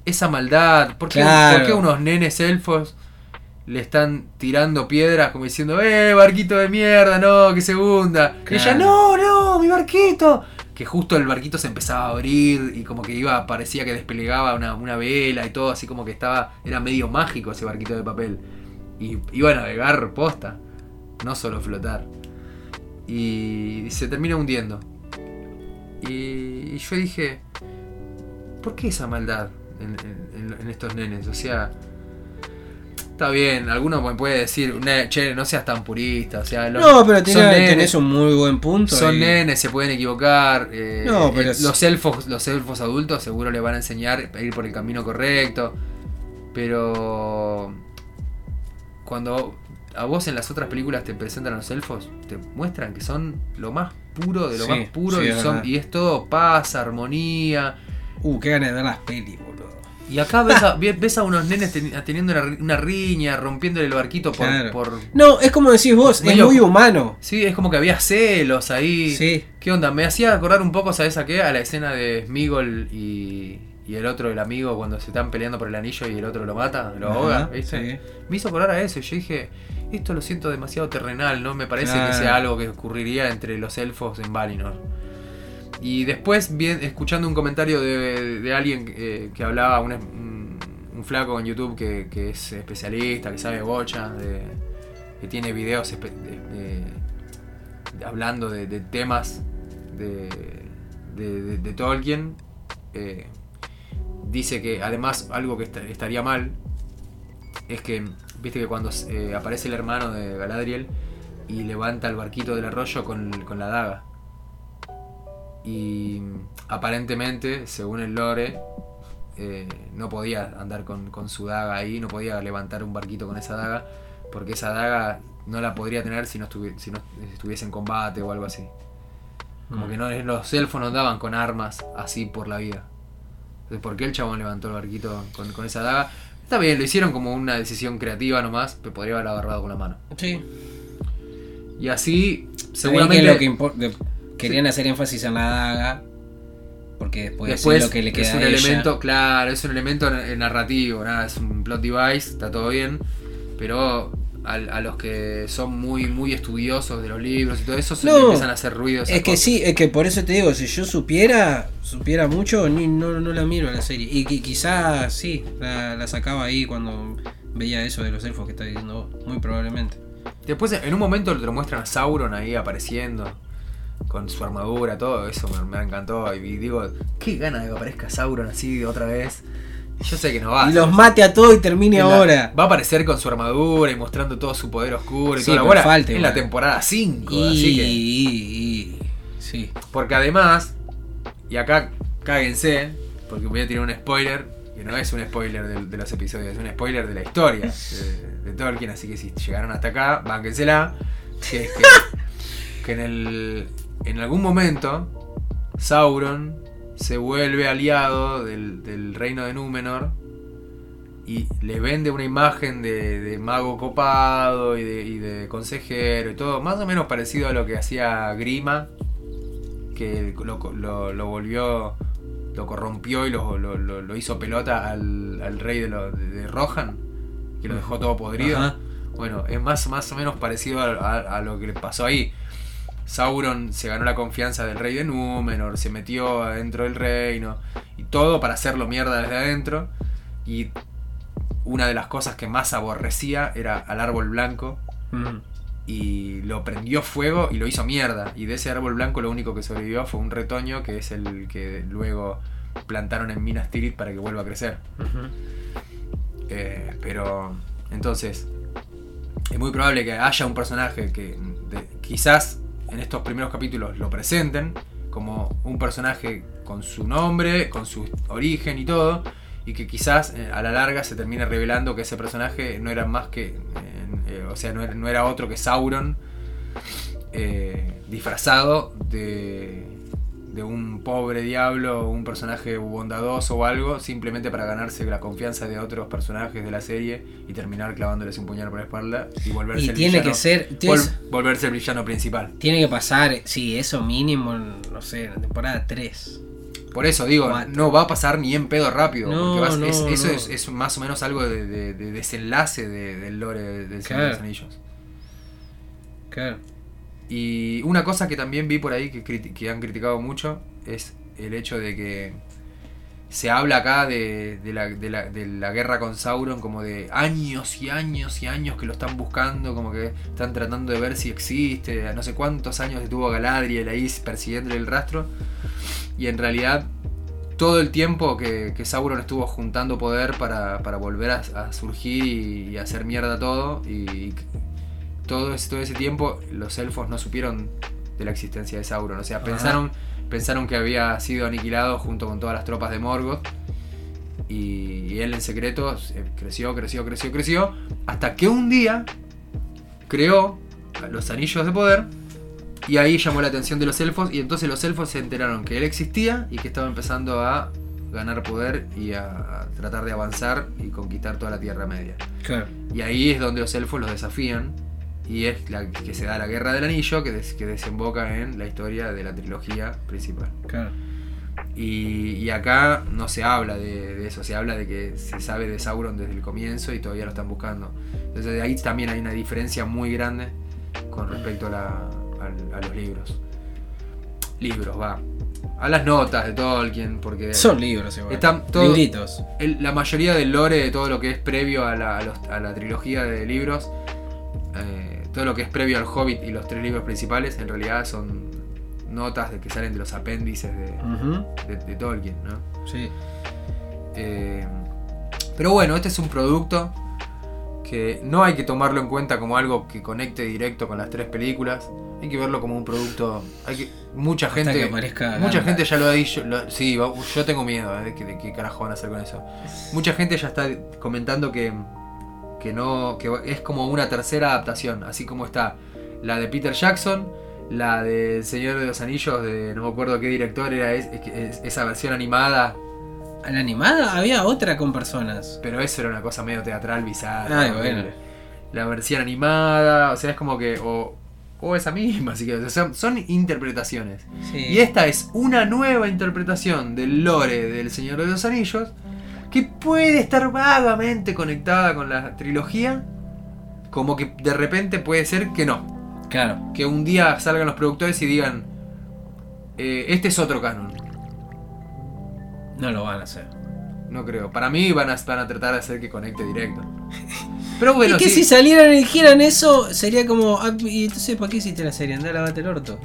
Esa maldad. ¿Por qué, Claro. por qué unos nenes elfos le están tirando piedras como diciendo, ¡eh, barquito de mierda, no, que se hunda! Y ella. ¡no, no, mi barquito! Que justo el barquito se empezaba a abrir y como que iba, parecía que desplegaba una, una vela y todo, así como que estaba, era medio mágico ese barquito de papel. Y iba a navegar posta, no solo flotar. Y se termina hundiendo. Y, y yo dije, ¿por qué esa maldad en, en- en estos nenes? O sea, está bien, alguno me puede decir, "Ne- che, no seas tan purista. O sea, los- No, pero tenés, nenes, tenés un muy buen punto. son y- nenes, se pueden equivocar. eh, No, pero eh, es- los elfos, los elfos adultos seguro le van a enseñar a ir por el camino correcto. Pero cuando a vos en las otras películas te presentan a los elfos, te muestran que son lo más puro de lo Sí, más puro sí, y, es son- verdad. y es todo paz, armonía. Uh, qué ganas de ver las pelis, boludo. Y acá ves a, ve- ves a unos nenes teni- teniendo una, ri- una riña, rompiéndole el barquito por, Claro. por- No, es como decís vos, Medio- es muy humano. Sí, es como que había celos ahí. Sí. ¿Qué onda? Me hacía acordar un poco, ¿sabes a qué? A la escena de Smigol y, y el otro, el amigo, cuando se están peleando por el anillo y el otro lo mata, lo Ajá, ahoga, ¿viste? sí. Me hizo acordar a eso y yo dije, esto lo siento demasiado terrenal, no me parece Claro. que sea algo que ocurriría entre los elfos en Valinor. Y después, bien, escuchando un comentario de, de alguien eh, que hablaba, un, un- flaco en YouTube que, que es especialista, que sabe bocha, de- que tiene videos de- hablando de, temas de, Tolkien, eh, dice que además algo que esta- estaría mal es que, viste que cuando eh, aparece el hermano de Galadriel y levanta el barquito del arroyo con, con la daga. Y aparentemente, según el lore, eh, no podía andar con, con su daga ahí, no podía levantar un barquito con esa daga, porque esa daga no la podría tener si no, estuvi- si no estuviese en combate o algo así. Como Mm. que no, los elfos no andaban con armas así por la vida. Entonces, ¿por qué el chabón levantó el barquito con, con esa daga? Está bien, lo hicieron como una decisión creativa nomás, pero podría haberla agarrado con la mano. Sí. Y así, Seguramente seguramente. lo que querían hacer énfasis en la daga. Porque después, Después es lo que le queda es un a ella. elemento, claro, es un elemento n- narrativo, nada, es un plot device, está todo bien, pero a, los que son muy muy estudiosos de los libros y todo eso se No, empiezan a hacer ruidos. Es que sí, es que por eso te digo, si yo supiera, supiera mucho, ni, no, no la miro a la serie. Y qui- quizás sí, la, la sacaba ahí cuando veía eso de los elfos que está diciendo vos, muy probablemente. Después en un momento te lo muestran a Sauron ahí apareciendo con su armadura, todo eso me, me encantó y digo, qué gana de que aparezca Sauron así otra vez. Yo sé que no va. a y los mate a todos y termine En la- ahora. Va a aparecer con su armadura y mostrando todo su poder oscuro y Sí, toda la falta en la temporada 5, Y, así que y- sí. Porque además, y acá cáguense, porque voy a tirar un spoiler, que no es un spoiler de, de los episodios, es un spoiler de la historia de, de Tolkien, así que si llegaron hasta acá, bánquensela. Que es que, que en, el, en algún momento Sauron se vuelve aliado del, del reino de Númenor y le vende una imagen de, de mago copado y de, y de consejero y todo, más o menos parecido a lo que hacía Grima, que lo, lo- lo volvió, lo corrompió y lo, hizo pelota al, al rey de, de- de Rohan, que lo dejó todo podrido. Ajá. Bueno, es más, más o menos parecido a, a- a lo que le pasó ahí. Sauron se ganó la confianza del rey de Númenor, se metió adentro del reino y todo para hacerlo mierda desde adentro. Y una de las cosas que más aborrecía era al árbol blanco Mm. y lo prendió fuego y lo hizo mierda. Y de ese árbol blanco lo único que sobrevivió fue un retoño que es el que luego plantaron en Minas Tirith para que vuelva a crecer. Eh, pero entonces es muy probable que haya un personaje que de- quizás en estos primeros capítulos lo presenten como un personaje con su nombre, con su origen y todo, y que quizás eh, a la larga se termine revelando que ese personaje no era más que, eh, eh, o sea, no era, otro que Sauron disfrazado de, de un pobre diablo, un personaje bondadoso o algo, simplemente para ganarse la confianza de otros personajes de la serie y terminar clavándoles un puñal por la espalda y volverse Y el tiene villano- que ser. vol- volverse el villano principal. tiene que pasar, sí, eso mínimo, no sé, en la temporada 3. Por eso digo, Cuatro. no va a pasar ni en pedo rápido. No, porque vas- no, es- eso no. Es, es más o menos algo de, de- de desenlace de- del lore de- del Señor de los Anillos. Claro. Y una cosa que también vi por ahí que, han criticado mucho es el hecho de que se habla acá de, de la, de la- de la guerra con Sauron como de años y años y años que lo están buscando, como que están tratando de ver si existe, no sé cuántos años estuvo Galadriel ahí persiguiéndole el rastro, y en realidad todo el tiempo que, Sauron estuvo juntando poder para, para volver a, surgir y, hacer mierda todo, todo ese, todo ese tiempo los elfos no supieron de la existencia de Sauron. O sea, Ajá. pensaron, pensaron que había sido aniquilado junto con todas las tropas de Morgoth. Y, y él en secreto eh, creció, creció, creció, creció. Hasta que un día creó los anillos de poder. Y ahí llamó la atención de los elfos. Y entonces los elfos se enteraron que él existía y que estaba empezando a ganar poder y a tratar de avanzar y conquistar toda la Tierra Media. Claro. Y ahí es donde los elfos los desafían. Y es la que se da la guerra del anillo que, des- que desemboca en la historia de la trilogía principal. Claro. Y, y acá no se habla de, de eso, se habla de que se sabe de Sauron desde el comienzo y todavía lo están buscando. Entonces de ahí también hay una diferencia muy grande con respecto a, la- a los libros. Libros, va. A las notas de Tolkien, porque Son libros igual. Están todo- Libritos. el- la mayoría del lore de todo lo que es previo a la, a los- a la trilogía de libros, eh, todo lo que es previo al Hobbit y los tres libros principales, en realidad son notas de que salen de los apéndices de, Ujú. de- de Tolkien, ¿no? Sí. Eh, pero bueno, este es un producto que no hay que tomarlo en cuenta como algo que conecte directo con las tres películas. Hay que verlo como un producto. Hay que, mucha gente. que mucha gente ya lo ha dicho. lo- sí, yo tengo miedo eh, de, que, de qué carajo van a hacer con eso. Mucha gente ya está comentando que, que no. que es como una tercera adaptación. Así como está la de Peter Jackson, la de El Señor de los Anillos, de no me acuerdo qué director era es- es- esa versión animada. ¿A la animada había otra con personas. Pero eso era una cosa medio teatral, bizarra. Ay, horrible. bueno. La versión animada, o sea, es como que. O, o esa misma, así que. o sea, son interpretaciones. Sí. Y esta es una nueva interpretación del lore del Señor de los Anillos. Que puede estar vagamente conectada con la trilogía. Como que de repente puede ser que no. Claro. Que un día salgan los productores y digan. eh, este es otro canon. No lo van a hacer. No creo. Para mí van a, van a tratar de hacer que conecte directo. Pero bueno, es que sí. si salieran y dijeran eso, sería como. ah, ¿Y entonces para qué hiciste la serie? Andá a lavarte el orto.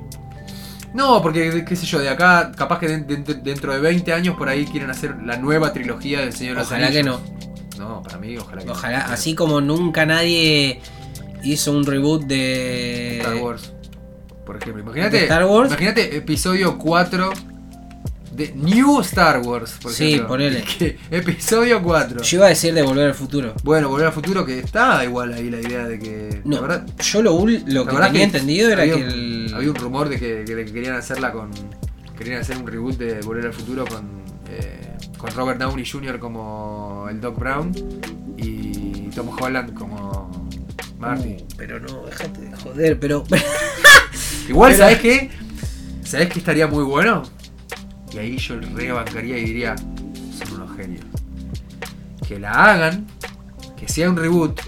No, porque, qué sé yo, de acá, capaz que de- de- dentro de 20 años por ahí quieren hacer la nueva trilogía del Señor de los Ojalá que no. No, para mí, ojalá que Ojalá, no. así como nunca nadie hizo un reboot de. Star Wars. Por ejemplo, imagínate. ¿De Star Wars? Imagínate episodio 4 de New Star Wars, por Sí, ejemplo. ponele. Que- episodio 4. Yo iba a decir de volver al futuro. Bueno, volver al futuro que está igual ahí la idea de que. No, la verdad, yo lo, lo que tenía entendido era había que el. Había un rumor de que, que- de que querían hacerla con. Querían hacer un reboot de Volver al Futuro con. eh, con Robert Downey Jr. como el Doc Brown y Tom Holland como Marty. Uh, pero no, déjate de joder, pero. Igual, Pero- ¿sabes qué? ¿Sabes qué estaría muy bueno? Y ahí yo rebancaría y diría, son unos genios. Que la hagan, que sea un reboot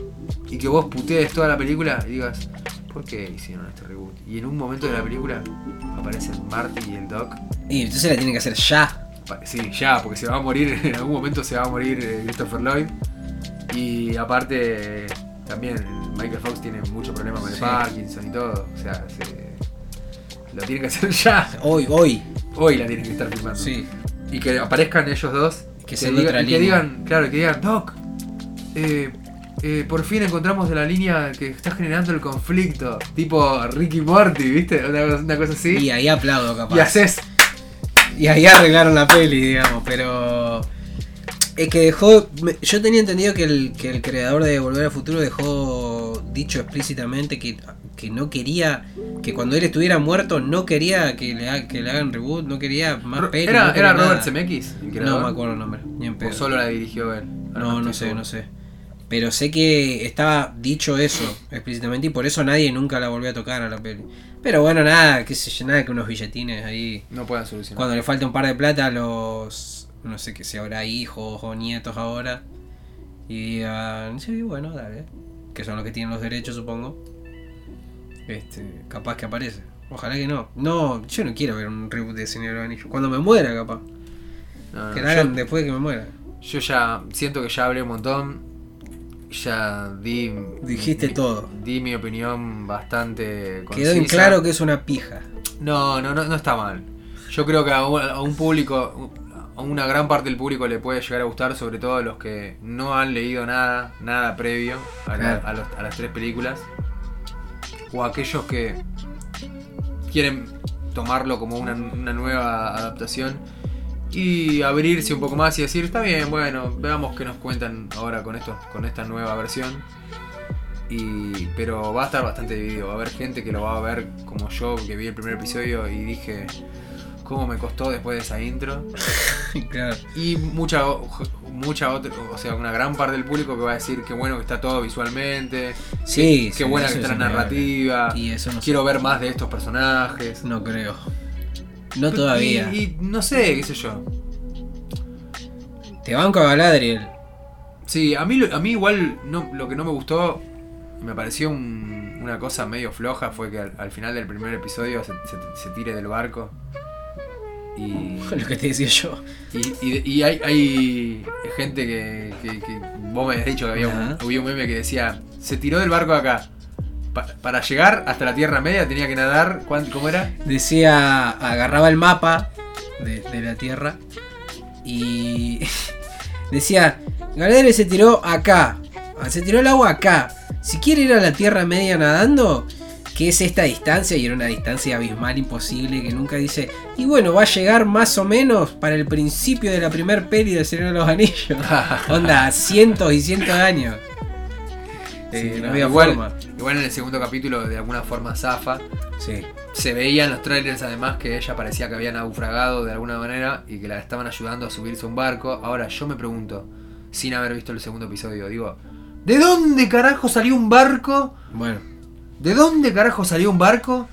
y que vos putees toda la película y digas, ¿por qué hicieron este reboot? Y en un momento de la película aparecen Marty y el Doc. y entonces la tienen que hacer ya. Sí, ya, porque se va a morir, en algún momento se va a morir eh, Christopher Lloyd. Y aparte, también Michael Fox tiene mucho problema con el Sí. Parkinson y todo. O sea, se- lo tienen que hacer ya. Hoy, hoy. Hoy la tienen que estar filmando. Sí. Y que aparezcan ellos dos. Que y sea de diga- otra y que digan, claro, que digan, Doc, eh, eh, por fin encontramos de la línea que está generando el conflicto. Tipo Ricky Morty, ¿viste? Una, cosa- una cosa así. Y ahí aplaudo, capaz. Y haces. Y ahí arreglaron la peli, digamos, pero. Es que dejó. Yo tenía entendido que el, que el creador de Volver al Futuro dejó dicho explícitamente que, que no quería que cuando él estuviera muerto no quería que le, ha- que le hagan reboot, no quería más Ro-. ¿Era, no quería era Robert. Zemeckis? No me acuerdo el nombre, ni en pedo. ¿O solo la dirigió él? Ahora No, no sé, no sé. Pero sé que estaba dicho eso explícitamente y por eso nadie nunca la volvió a tocar a la peli. Pero bueno, nada, qué sé yo, nada que unos billetines ahí. No puedan solucionar. Cuando le falta un par de plata a los. No sé que si habrá hijos o nietos ahora. Y digan, sí, bueno, dale. Que son los que tienen los derechos, supongo. Este, capaz que aparece. Ojalá que no. No, yo no quiero ver un reboot de Señor de los Anillos. Cuando me muera, capaz. No, no, Que yo- hagan después de que me muera. Yo ya siento que ya hablé un montón. Ya di. Dijiste di- todo. Di mi opinión bastante. Quedó en concisa. claro que es una pija. No, no, no, no está mal. Yo creo que a un, a un público, a una gran parte del público le puede llegar a gustar, sobre todo a los que no han leído nada, nada previo a, la- Claro. a los- a las tres películas. O aquellos que quieren tomarlo como una, una nueva adaptación y abrirse un poco más y decir, está bien, bueno, veamos qué nos cuentan ahora con esto, con esta nueva versión. Y, pero va a estar bastante dividido. Va a haber gente que lo va a ver como yo, que vi el primer episodio y dije, ¿cómo me costó después de esa intro? claro. Y mucha, mucha otra, o sea, una gran parte del público que va a decir que bueno que está todo visualmente, Sí, qué sí, buena eso que está es la narrativa, Y eso no sé. quiero ver más de estos personajes. No creo. No todavía. Y, y no sé, qué sé yo. Te banco a Galadriel. Sí, a mí, a mí igual no, lo que no me gustó, me pareció un- una cosa medio floja, fue que al, al final del primer episodio se, se- se tire del barco. Y, Lo que te decía yo. y, y- y hay, hay gente que, que- que vos me habías dicho que había un, Ajá. había un meme que decía, se tiró del barco acá. Pa- para llegar hasta la Tierra Media tenía que nadar, ¿cuán- ¿cómo era? Decía, agarraba el mapa de, de la Tierra y decía, Galadriel se tiró acá. Se tiró el agua acá. Si quiere ir a la Tierra Media nadando, que es esta distancia? Y era una distancia abismal imposible que nunca dice. Y bueno, va a llegar más o menos para el principio de la primer peli de Señor de los Anillos. Onda, cientos y cientos de años. Eh, Sí, no había igual, forma. igual en el segundo capítulo de alguna forma zafa. Sí. Se veía en los trailers además que ella parecía que había naufragado de alguna manera y que la estaban ayudando a subirse a un barco. Ahora yo me pregunto, sin haber visto el segundo episodio, digo, ¿de dónde carajo salió un barco? Bueno, ¿De dónde carajo salió un barco?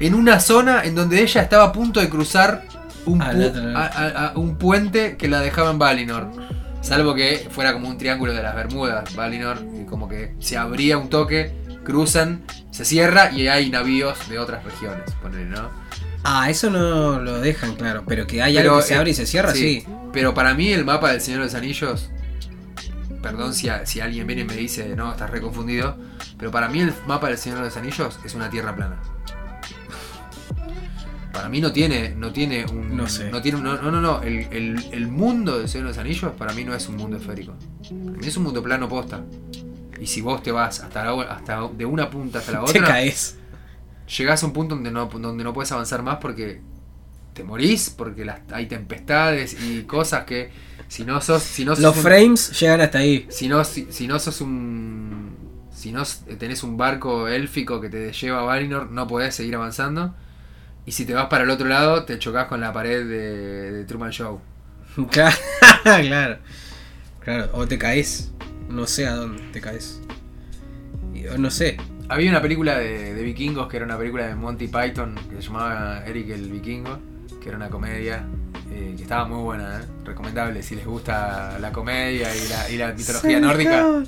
En una zona en donde ella estaba a punto de cruzar un, Al pu- otro lado. a- a- a un puente que la dejaba en Valinor. Salvo que fuera como un triángulo de las Bermudas, Valinor, y como que se abría un toque, cruzan, se cierra y hay navíos de otras regiones, ponele, ¿no? Ah, eso no lo dejan claro, pero que hay Pero, algo que se abre y se cierra, sí. Pero para mí el mapa del Señor de los Anillos, perdón si, a- si alguien viene y me dice, no, estás reconfundido, pero para mí el mapa del Señor de los Anillos es una tierra plana. Para mí no tiene, no tiene un. No sé. tiene un- no, no, no, no. El, el- el mundo del Señor de los Anillos para mí no es un mundo esférico. Para mí es un mundo plano posta. Y si vos te vas hasta, la- hasta de una punta hasta la Te otra, caes. llegás a un punto donde no, donde no puedes avanzar más porque te morís, porque las, hay tempestades y cosas que si no sos, si no sos Los un- frames llegan hasta ahí. si no, si, si no sos un si no tenés un barco élfico que te lleva a Valinor, no podés seguir avanzando. Y si te vas para el otro lado, te chocas con la pared de, de Truman Show. Claro, claro. Claro, o te caes. No sé a dónde te caes. No sé. Había una película de, de vikingos que era una película de Monty Python que se llamaba Eric el Vikingo, que era una comedia eh, que estaba muy buena, ¿eh? recomendable si les gusta la comedia y la, y la mitología nórdica.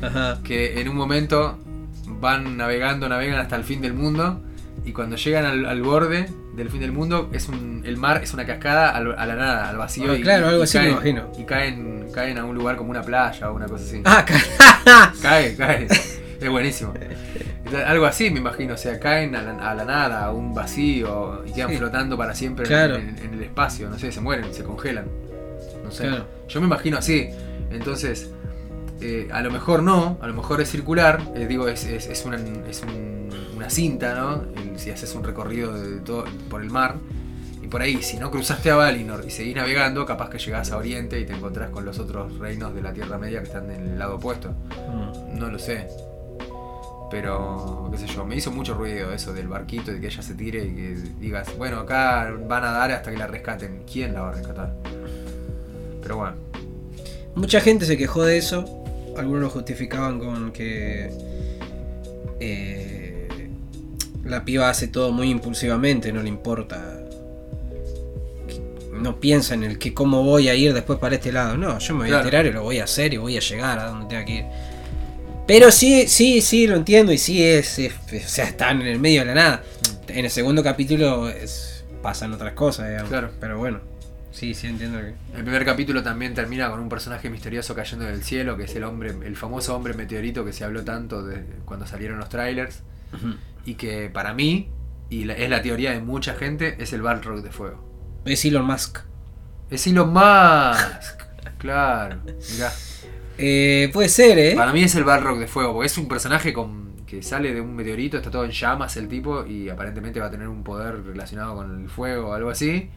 Ajá. que en un momento van navegando, navegan hasta el fin del mundo y cuando llegan al, al borde del fin del mundo es un, el mar es una cascada al- a la nada, al vacío. Ah, y, claro, algo y así me caen, imagino. Y caen, caen a un lugar como una playa o una cosa así. Ah, ca- Cae, cae. Es buenísimo. Algo así me imagino, o sea, caen a la, a la nada, a un vacío y quedan Sí. flotando para siempre en- Claro. en, en el espacio, no sé, se mueren, se congelan. No sé. Claro. Yo me imagino así. Entonces, eh, a lo mejor no, a lo mejor es circular, eh, digo, es, es, es una, es un- una cinta, ¿no? El- si haces un recorrido de todo, por el mar. Y por ahí, si no cruzaste a Valinor y seguís navegando, capaz que llegás a Oriente y te encontrás con los otros reinos de la Tierra Media que están en el lado opuesto. Mm. No lo sé. Pero, qué sé yo, me hizo mucho ruido eso del barquito, de que ella se tire y que digas, bueno, acá van a dar hasta que la rescaten. ¿Quién la va a rescatar? Pero bueno. Mucha gente se quejó de eso. Algunos lo justificaban con que eh, la piba hace todo muy impulsivamente, no le importa. No piensa en el que cómo voy a ir después para este lado. No, yo me voy a tirar y lo voy a hacer y voy a llegar a donde tenga que ir. Pero sí, sí, sí, lo entiendo y sí es, es- o sea, están en el medio de la nada. En el segundo capítulo es- pasan otras cosas, digamos. Claro. Pero bueno, sí, sí entiendo que... El primer capítulo también termina con un personaje misterioso cayendo del cielo, que es el hombre, el famoso hombre meteorito que se habló tanto de cuando salieron los trailers. Y que para mí, y la- es la teoría de mucha gente, es el Balrog de fuego. Es Elon Musk. Es Elon Musk. claro, mirá. Eh, puede ser, ¿eh? Para mí es el Balrog de fuego, porque es un personaje con, que sale de un meteorito, está todo en llamas el tipo, y aparentemente va a tener un poder relacionado con el fuego o algo así.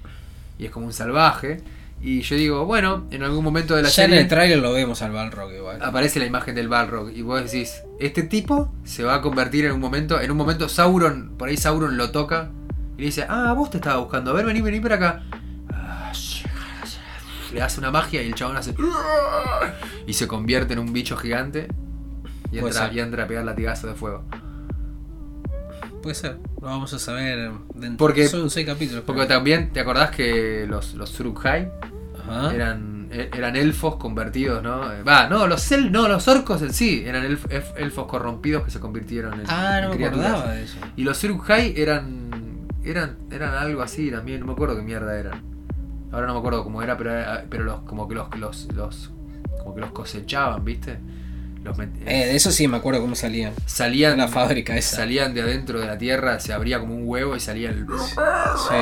Y es como un salvaje. Y yo digo, bueno, en algún momento de la ya en serie el trailer lo vemos al Balrog igual. aparece la imagen del Balrog. Y vos decís, este tipo se va a convertir en un momento. En un momento Sauron, por ahí Sauron lo toca. Y le dice, ah, vos te estaba buscando. A ver, vení, vení para acá. Le hace una magia y el chabón hace. Y se convierte en un bicho gigante. Y entra, y entra a pegar latigazo de fuego. Puede ser. Lo vamos a saber dentro. Porque- Son seis capítulos. Porque creo. también, ¿te acordás que los, los Uruk-hai Ajá. eran, e- eran elfos convertidos, ¿no? Eh, Va, no, los el, no, los orcos en sí eran elf- elf- elfos corrompidos que se convirtieron en, Ah, en no me criaturas. acordaba de eso. Y los Uruk-hai eran, eran eran algo así también, no me acuerdo qué mierda eran. Ahora no me acuerdo cómo era, pero, pero los, como que los, los, los, como que los cosechaban, ¿viste? Los Eh, de eso sí me acuerdo cómo salían. salían la fábrica esa. salían de adentro de la tierra, se abría como un huevo y salía el, Sí,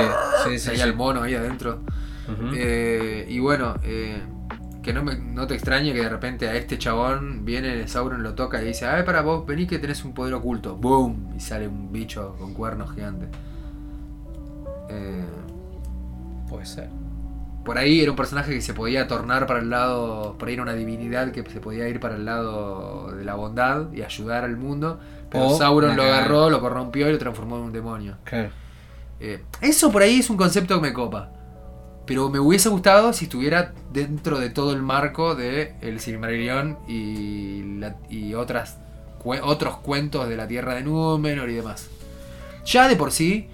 sí, sí. salía sí. el mono ahí adentro. Eh, y bueno, eh, que no, me, no te extrañe que de repente a este chabón viene Sauron, lo toca y dice, ay, para vos, vení que tenés un poder oculto. ¡Boom! Y sale un bicho con cuernos gigantes. Eh, Puede ser. Por ahí era un personaje que se podía tornar para el lado, por ahí era una divinidad que se podía ir para el lado de la bondad y ayudar al mundo. Pero O Sauron lo agarró, lo corrompió y lo transformó en un demonio. Claro. Eh, eso por ahí es un concepto que me copa. Pero me hubiese gustado si estuviera dentro de todo el marco de El Silmarillion y, la- y otras, otros cuentos de la Tierra de Númenor y demás. Ya de por sí,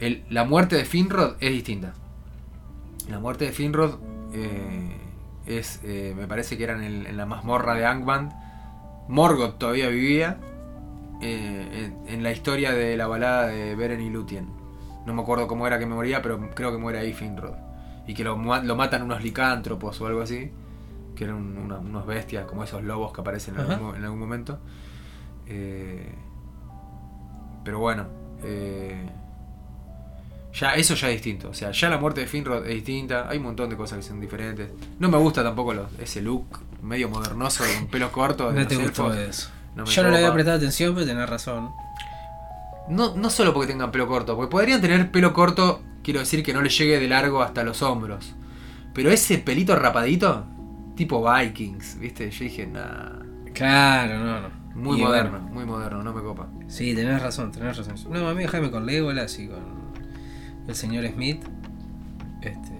el- la muerte de Finrod es distinta. La muerte de Finrod eh, es, eh, me parece que era en, el- en la mazmorra de Angband. Morgoth todavía vivía eh, en, en la historia de la balada de Beren y Lúthien. No me acuerdo cómo era que me moría, pero creo que muere ahí Finrod. Y que lo, ma- lo matan unos licántropos o algo así. Que eran un- una- unos bestias, como esos lobos que aparecen en, algún, en algún momento. Eh, pero bueno. Ya, eso ya es distinto. O sea, ya la muerte de Finrod es distinta. Hay un montón de cosas que son diferentes. No me gusta tampoco los- ese look medio modernoso con pelo corto. de No te gustó elfos. eso. No Yo no le había prestado atención, pero tenés razón. No, no solo porque tengan pelo corto, porque podrían tener pelo corto, quiero decir que no le llegue de largo hasta los hombros. Pero ese pelito rapadito, tipo Vikings, ¿viste? Yo dije, nah. Claro, no, no. Muy Y moderno, bueno, muy moderno, no me copa. sí, tenés razón, tenés razón. No, a mí déjame con Legolas y con el señor Smith. Este.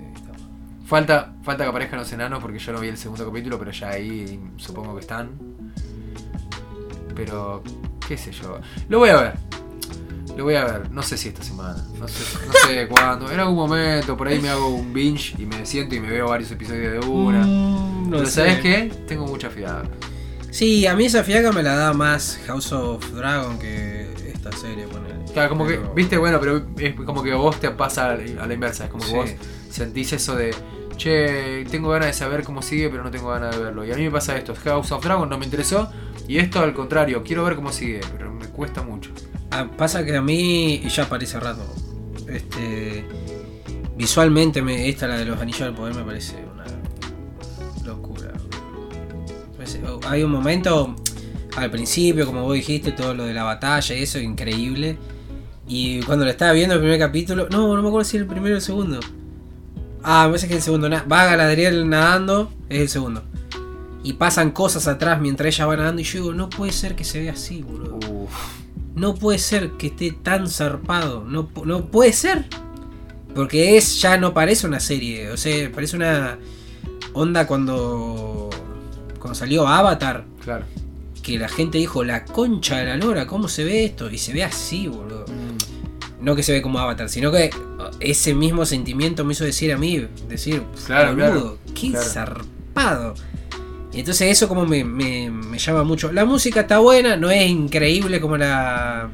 Falta, falta que aparezcan los enanos porque yo no vi el segundo capítulo, pero ya ahí supongo que están. Pero, qué sé yo. Lo voy a ver. Lo voy a ver. No sé si esta semana. No sé, no sé cuándo. En algún momento, por ahí me hago un binge y me siento y me veo varios episodios de una. Mm, no Pero sé. ¿sabes qué? Tengo mucha fiada. Sí, a mí esa fiaca me la da más House of Dragon que esta serie. Claro, como que, viste, bueno, pero es como que vos te pasa a la inversa. Es como que Sí. vos sentís eso de, che, tengo ganas de saber cómo sigue, pero no tengo ganas de verlo. Y a mí me pasa esto: House of Dragon no me interesó. Y esto al contrario, quiero ver cómo sigue, pero me cuesta mucho. Ah, pasa que a mí, y ya parece rato, este, visualmente me, esta, la de los anillos del poder, me parece una locura. Parece- oh, Hay un momento al principio, como vos dijiste, todo lo de la batalla y eso, increíble. Y cuando lo estaba viendo el primer capítulo, no, no me acuerdo si era el primero o el segundo. Ah, me parece que es el segundo. Va Galadriel nadando, es el segundo. Y pasan cosas atrás mientras ella va nadando y yo digo, no puede ser que se vea así, boludo. Uf. No puede ser que esté tan zarpado. No, no puede ser. Porque es ya no parece una serie. O sea, parece una onda cuando. Cuando salió Avatar. Claro. Que la gente dijo, la concha de la lora, ¿cómo se ve esto? Y se ve así, boludo. No que se ve como Avatar, sino que ese mismo sentimiento me hizo decir a mí, decir, Claro, boludo, claro, qué claro. zarpado. Y entonces eso como me, me- me llama mucho. La música está buena, no es increíble como la,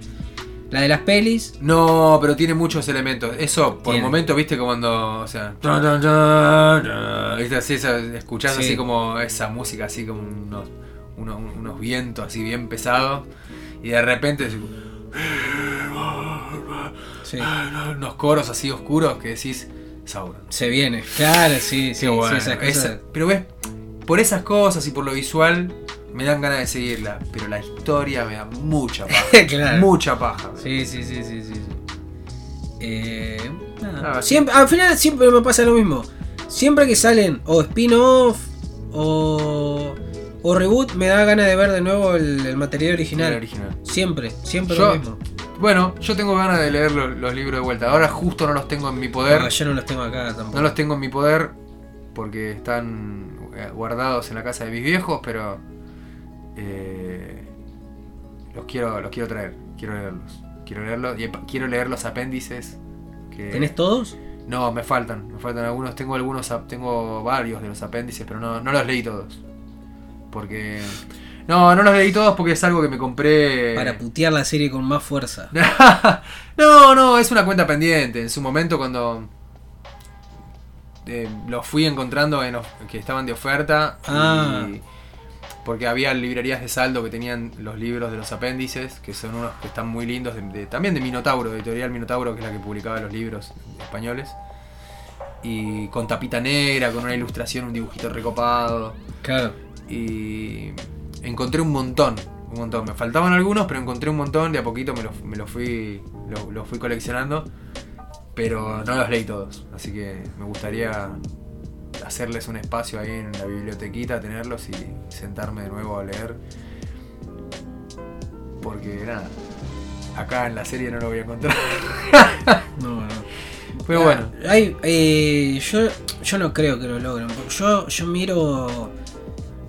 la de las pelis. No, pero tiene muchos elementos. Eso, por Tiene. momentos, viste, como cuando. O sea. ¿Viste? Así, escuchás Sí. así como esa música, así como unos, unos, unos vientos así bien pesados. Y de repente. así, Sí, unos coros así oscuros que decís. Sauron. se viene. Claro, sí, sí, bueno. sí, esas Esa- cosas. pero ves, por esas cosas y por lo visual, me dan ganas de seguirla. Pero la historia me da mucha paja. claro. mucha paja. Sí, sí, sí, sí. Eh, nada. Ah, sí. siempre, al final siempre me pasa lo mismo. Siempre que salen o spin-off o, o reboot, me da ganas de ver de nuevo el, el material original. El original. Siempre, siempre Yo- lo mismo. Bueno, yo tengo ganas de leer los, los libros de vuelta. Ahora justo no los tengo en mi poder. No, yo no los tengo acá tampoco. No los tengo en mi poder porque están eh, guardados en la casa de mis viejos, pero eh, los quiero los quiero traer, quiero leerlos. Quiero leerlos y quiero leer los apéndices que ¿Tenés todos? No, me faltan, me faltan algunos, tengo algunos tengo varios de los apéndices, pero no, no los leí todos. Porque no, no los leí todos porque es algo que me compré Para putear la serie con más fuerza. no, no, es una cuenta pendiente. En su momento cuando eh, los fui encontrando en que estaban de oferta. y- Ah. porque había librerías de saldo que tenían los libros de los apéndices, que son unos que están muy lindos, de- de- también de Minotauro, de editorial Minotauro, que es la que publicaba los libros españoles. Y con tapita negra, con una ilustración, un dibujito recopado. Claro. Y encontré un montón, un montón. Me faltaban algunos, pero encontré un montón. De a poquito me los me los fui, lo- los fui coleccionando. Pero no los leí todos. Así que me gustaría hacerles un espacio ahí en la bibliotequita, tenerlos y sentarme de nuevo a leer. Porque nada, acá en la serie no lo voy a encontrar. No, no. Pero bueno, hay, eh, yo, yo no creo que lo logren. Yo, yo miro.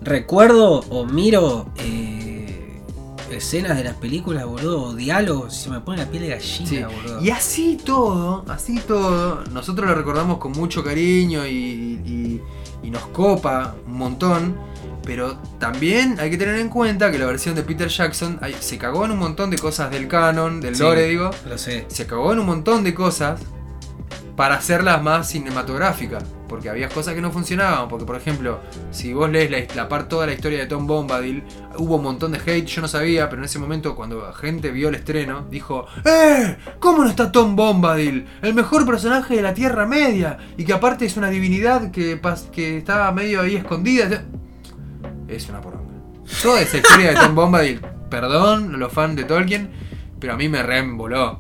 Recuerdo o miro eh, escenas de las películas, boludo, o diálogos, se me pone la piel de gallina, Sí. boludo. Y así todo, así todo, nosotros lo recordamos con mucho cariño y, y- y nos copa un montón, pero también hay que tener en cuenta que la versión de Peter Jackson se cagó en un montón de cosas del canon, del Sí. lore, digo, Lo sé. se cagó en un montón de cosas para hacerlas más cinematográficas. Porque había cosas que no funcionaban. Porque, por ejemplo, si vos lees la, la par, toda la historia de Tom Bombadil, hubo un montón de hate. Yo no sabía, pero en ese momento, cuando gente vio el estreno, dijo: ¡Eh! ¿Cómo no está Tom Bombadil? El mejor personaje de la Tierra Media. Y que aparte es una divinidad que, que estaba medio ahí escondida. Es una poronga. Toda esa historia de Tom Bombadil, perdón, los fans de Tolkien, pero a mí me reemboló.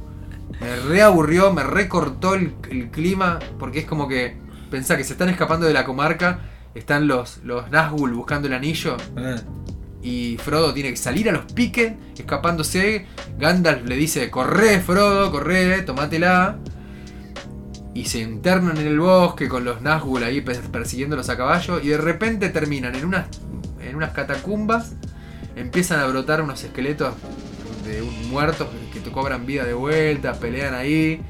Me reaburrió, me recortó el, el clima, porque es como que pensá que se están escapando de la comarca, están los, los Nazgûl buscando el anillo, Ah, y Frodo tiene que salir a los piques, escapándose. Gandalf le dice, corre Frodo, corre, tomátela. Y se internan en el bosque con los Nazgûl ahí pe- persiguiéndolos a caballo. Y de repente terminan en unas, en unas catacumbas. Empiezan a brotar unos esqueletos de un- muertos que te cobran vida de vuelta, pelean ahí.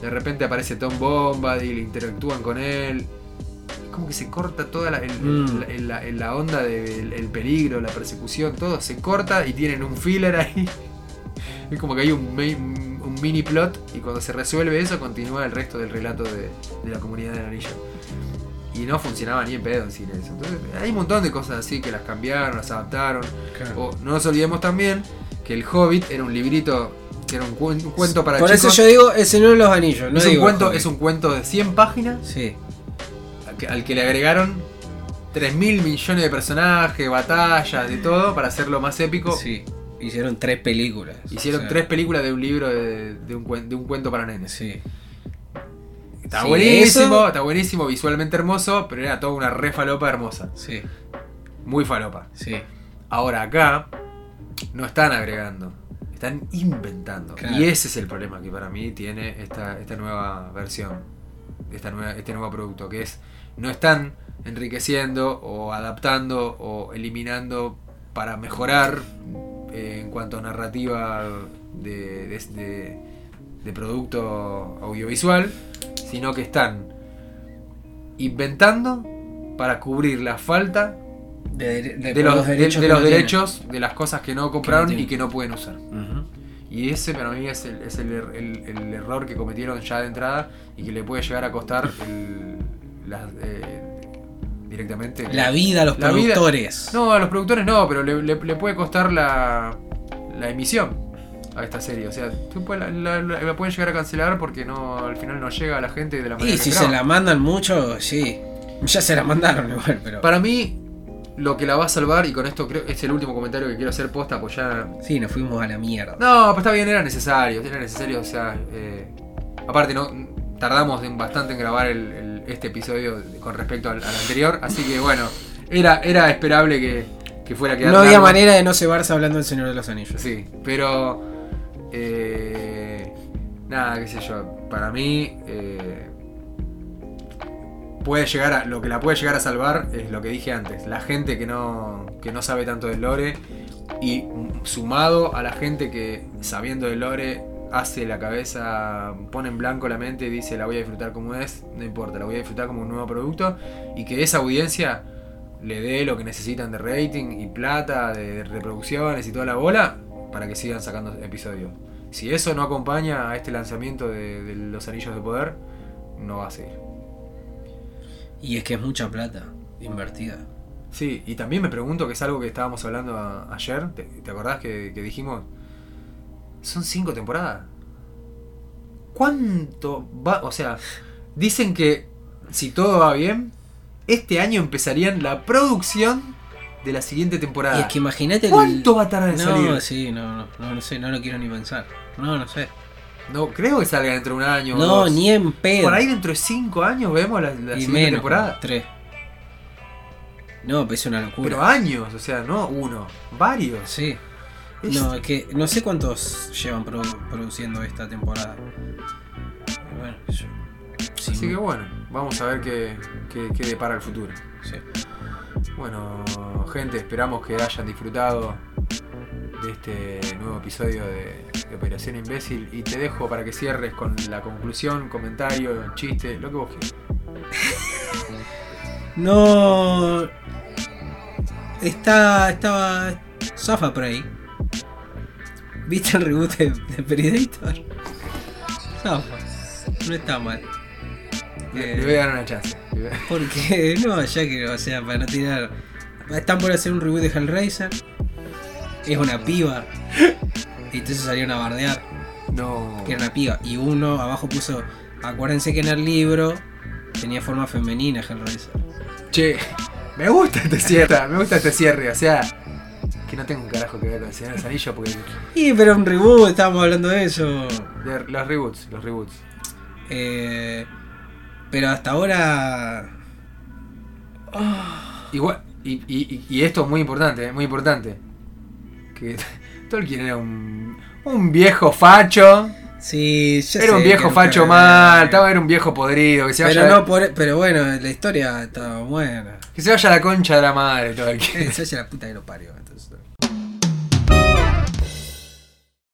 De repente aparece Tom Bombadil, interactúan con él. Es como que se corta toda la, el- Mm. la- la- la onda del el peligro, la persecución, todo se corta y tienen un filler ahí. Es como que hay un, mini plot y cuando se resuelve eso continúa el resto del relato de, de la comunidad del anillo. Y no funcionaba ni en pedo en cine eso. Entonces hay un montón de cosas así que las cambiaron, las adaptaron. claro. O no nos olvidemos también que El Hobbit era un librito, que era un, cuen- un cuento para Por chicos. eso yo digo el Señor de los Anillos, no es, un cuento, es un cuento de 100 páginas Sí, al que, al que le agregaron 3 mil millones de personajes, batallas, de todo, para hacerlo más épico. sí. Hicieron tres películas. Hicieron o sea, tres películas de un libro de, de un, cuen- de un cuento para nenes. Sí. Está Sí, buenísimo, eso- está buenísimo, visualmente hermoso, pero era toda una re falopa hermosa. Sí, Muy falopa. sí. Ahora acá no están agregando. Están inventando. Claro. Y ese es el problema que para mí tiene esta, esta nueva versión, esta nueva, este nuevo producto, que es no están enriqueciendo o adaptando o eliminando para mejorar eh, en cuanto a narrativa de, de- de- de producto audiovisual, sino que están inventando para cubrir la falta De, de- de por los, de- derechos de que los no tienen. derechos de las cosas que no compraron tienen. y que no pueden usar. Y ese para mí es, el, es el, er- el- el error que cometieron ya de entrada y que le puede llegar a costar las, eh, directamente La vida a los La vida- productores. No, a los productores no, pero le, le- le puede costar la, la emisión a esta serie. O sea, tú puedes- la, la- pueden llegar a cancelar porque no al final no llega a la gente de la manera y que si se la mandan mucho, sí. Ya se la mandaron igual, pero. Para mí, lo que la va a salvar, y con esto creo es el último comentario que quiero hacer posta, pues ya Sí, nos fuimos a la mierda. No, pero está bien, era necesario, era necesario, o sea, eh, aparte no tardamos bastante en grabar el- el- este episodio con respecto al, al anterior, así que bueno, era, era esperable que, que fuera a quedar No había largo. manera de no cebarse hablando del Señor de los Anillos. Sí, pero eh, nada, qué sé yo, para mí eh, puede llegar a lo que la puede llegar a salvar es lo que dije antes, la gente que no que no sabe tanto del lore y sumado a la gente que sabiendo del lore hace la cabeza, pone en blanco la mente y dice la voy a disfrutar como es, no importa, la voy a disfrutar como un nuevo producto y que esa audiencia le dé lo que necesitan de rating y plata, de reproducciones y toda la bola para que sigan sacando episodios. Si eso no acompaña a este lanzamiento de, de los anillos de poder, no va a seguir. Y es que es mucha plata invertida. Sí, y también me pregunto, que es algo que estábamos hablando a- ayer, ¿te, te acordás que, que dijimos? Son cinco temporadas. ¿Cuánto va? O sea, dicen que si todo va bien, este año empezarían la producción de la siguiente temporada. Y es que imagínate el- ¿Cuánto va a tardar en No, salir? sí, no, no, no, no sé, no lo quiero ni pensar. No, no sé. No, creo que salga dentro de un año. o No, dos. ni en pedo. Por ahí dentro de cinco años vemos la, la y siguiente menos, temporada. Tres. No, pero es una locura. Pero años, o sea, no uno, varios. Sí. Es- No, es que no sé cuántos llevan produ- produciendo esta temporada. Pero Bueno, yo. sí, Así que bueno, vamos a ver qué, qué, qué depara el futuro. sí. Bueno, gente, esperamos que hayan disfrutado de este nuevo episodio de, de Operación Imbécil y te dejo para que cierres con la conclusión, comentario, chiste, lo que vos quieras. No. Está. Estaba. Safa Prey. ¿Viste el reboot de, de Predator? Zafa. No está mal. Le, Eh, le voy a dar una chance. Porque, no, ya que, o sea, para no tirar. Están por hacer un reboot de Hellraiser. Es una piba. Y entonces salieron a bardear No. que era una piba. Y uno abajo puso. Acuérdense que en el libro tenía forma femenina Hellraiser. Che, me gusta este cierre, me gusta este cierre, o sea, que no tengo un carajo que ver con el Señor Anillos porque Y pero un reboot, estábamos hablando de eso. de- los reboots, los reboots. Eh, pero hasta ahora. Igual, y, y- y esto es muy importante, eh, muy importante. Que Tolkien era un, un viejo facho. Sí, ya Era un viejo que- facho mal, estaba, era un viejo podrido, que se, Pero, vaya, no por, pero bueno, la historia estaba buena. que se vaya a la concha de la madre Tolkien. Se hace la puta que lo parió. Entonces.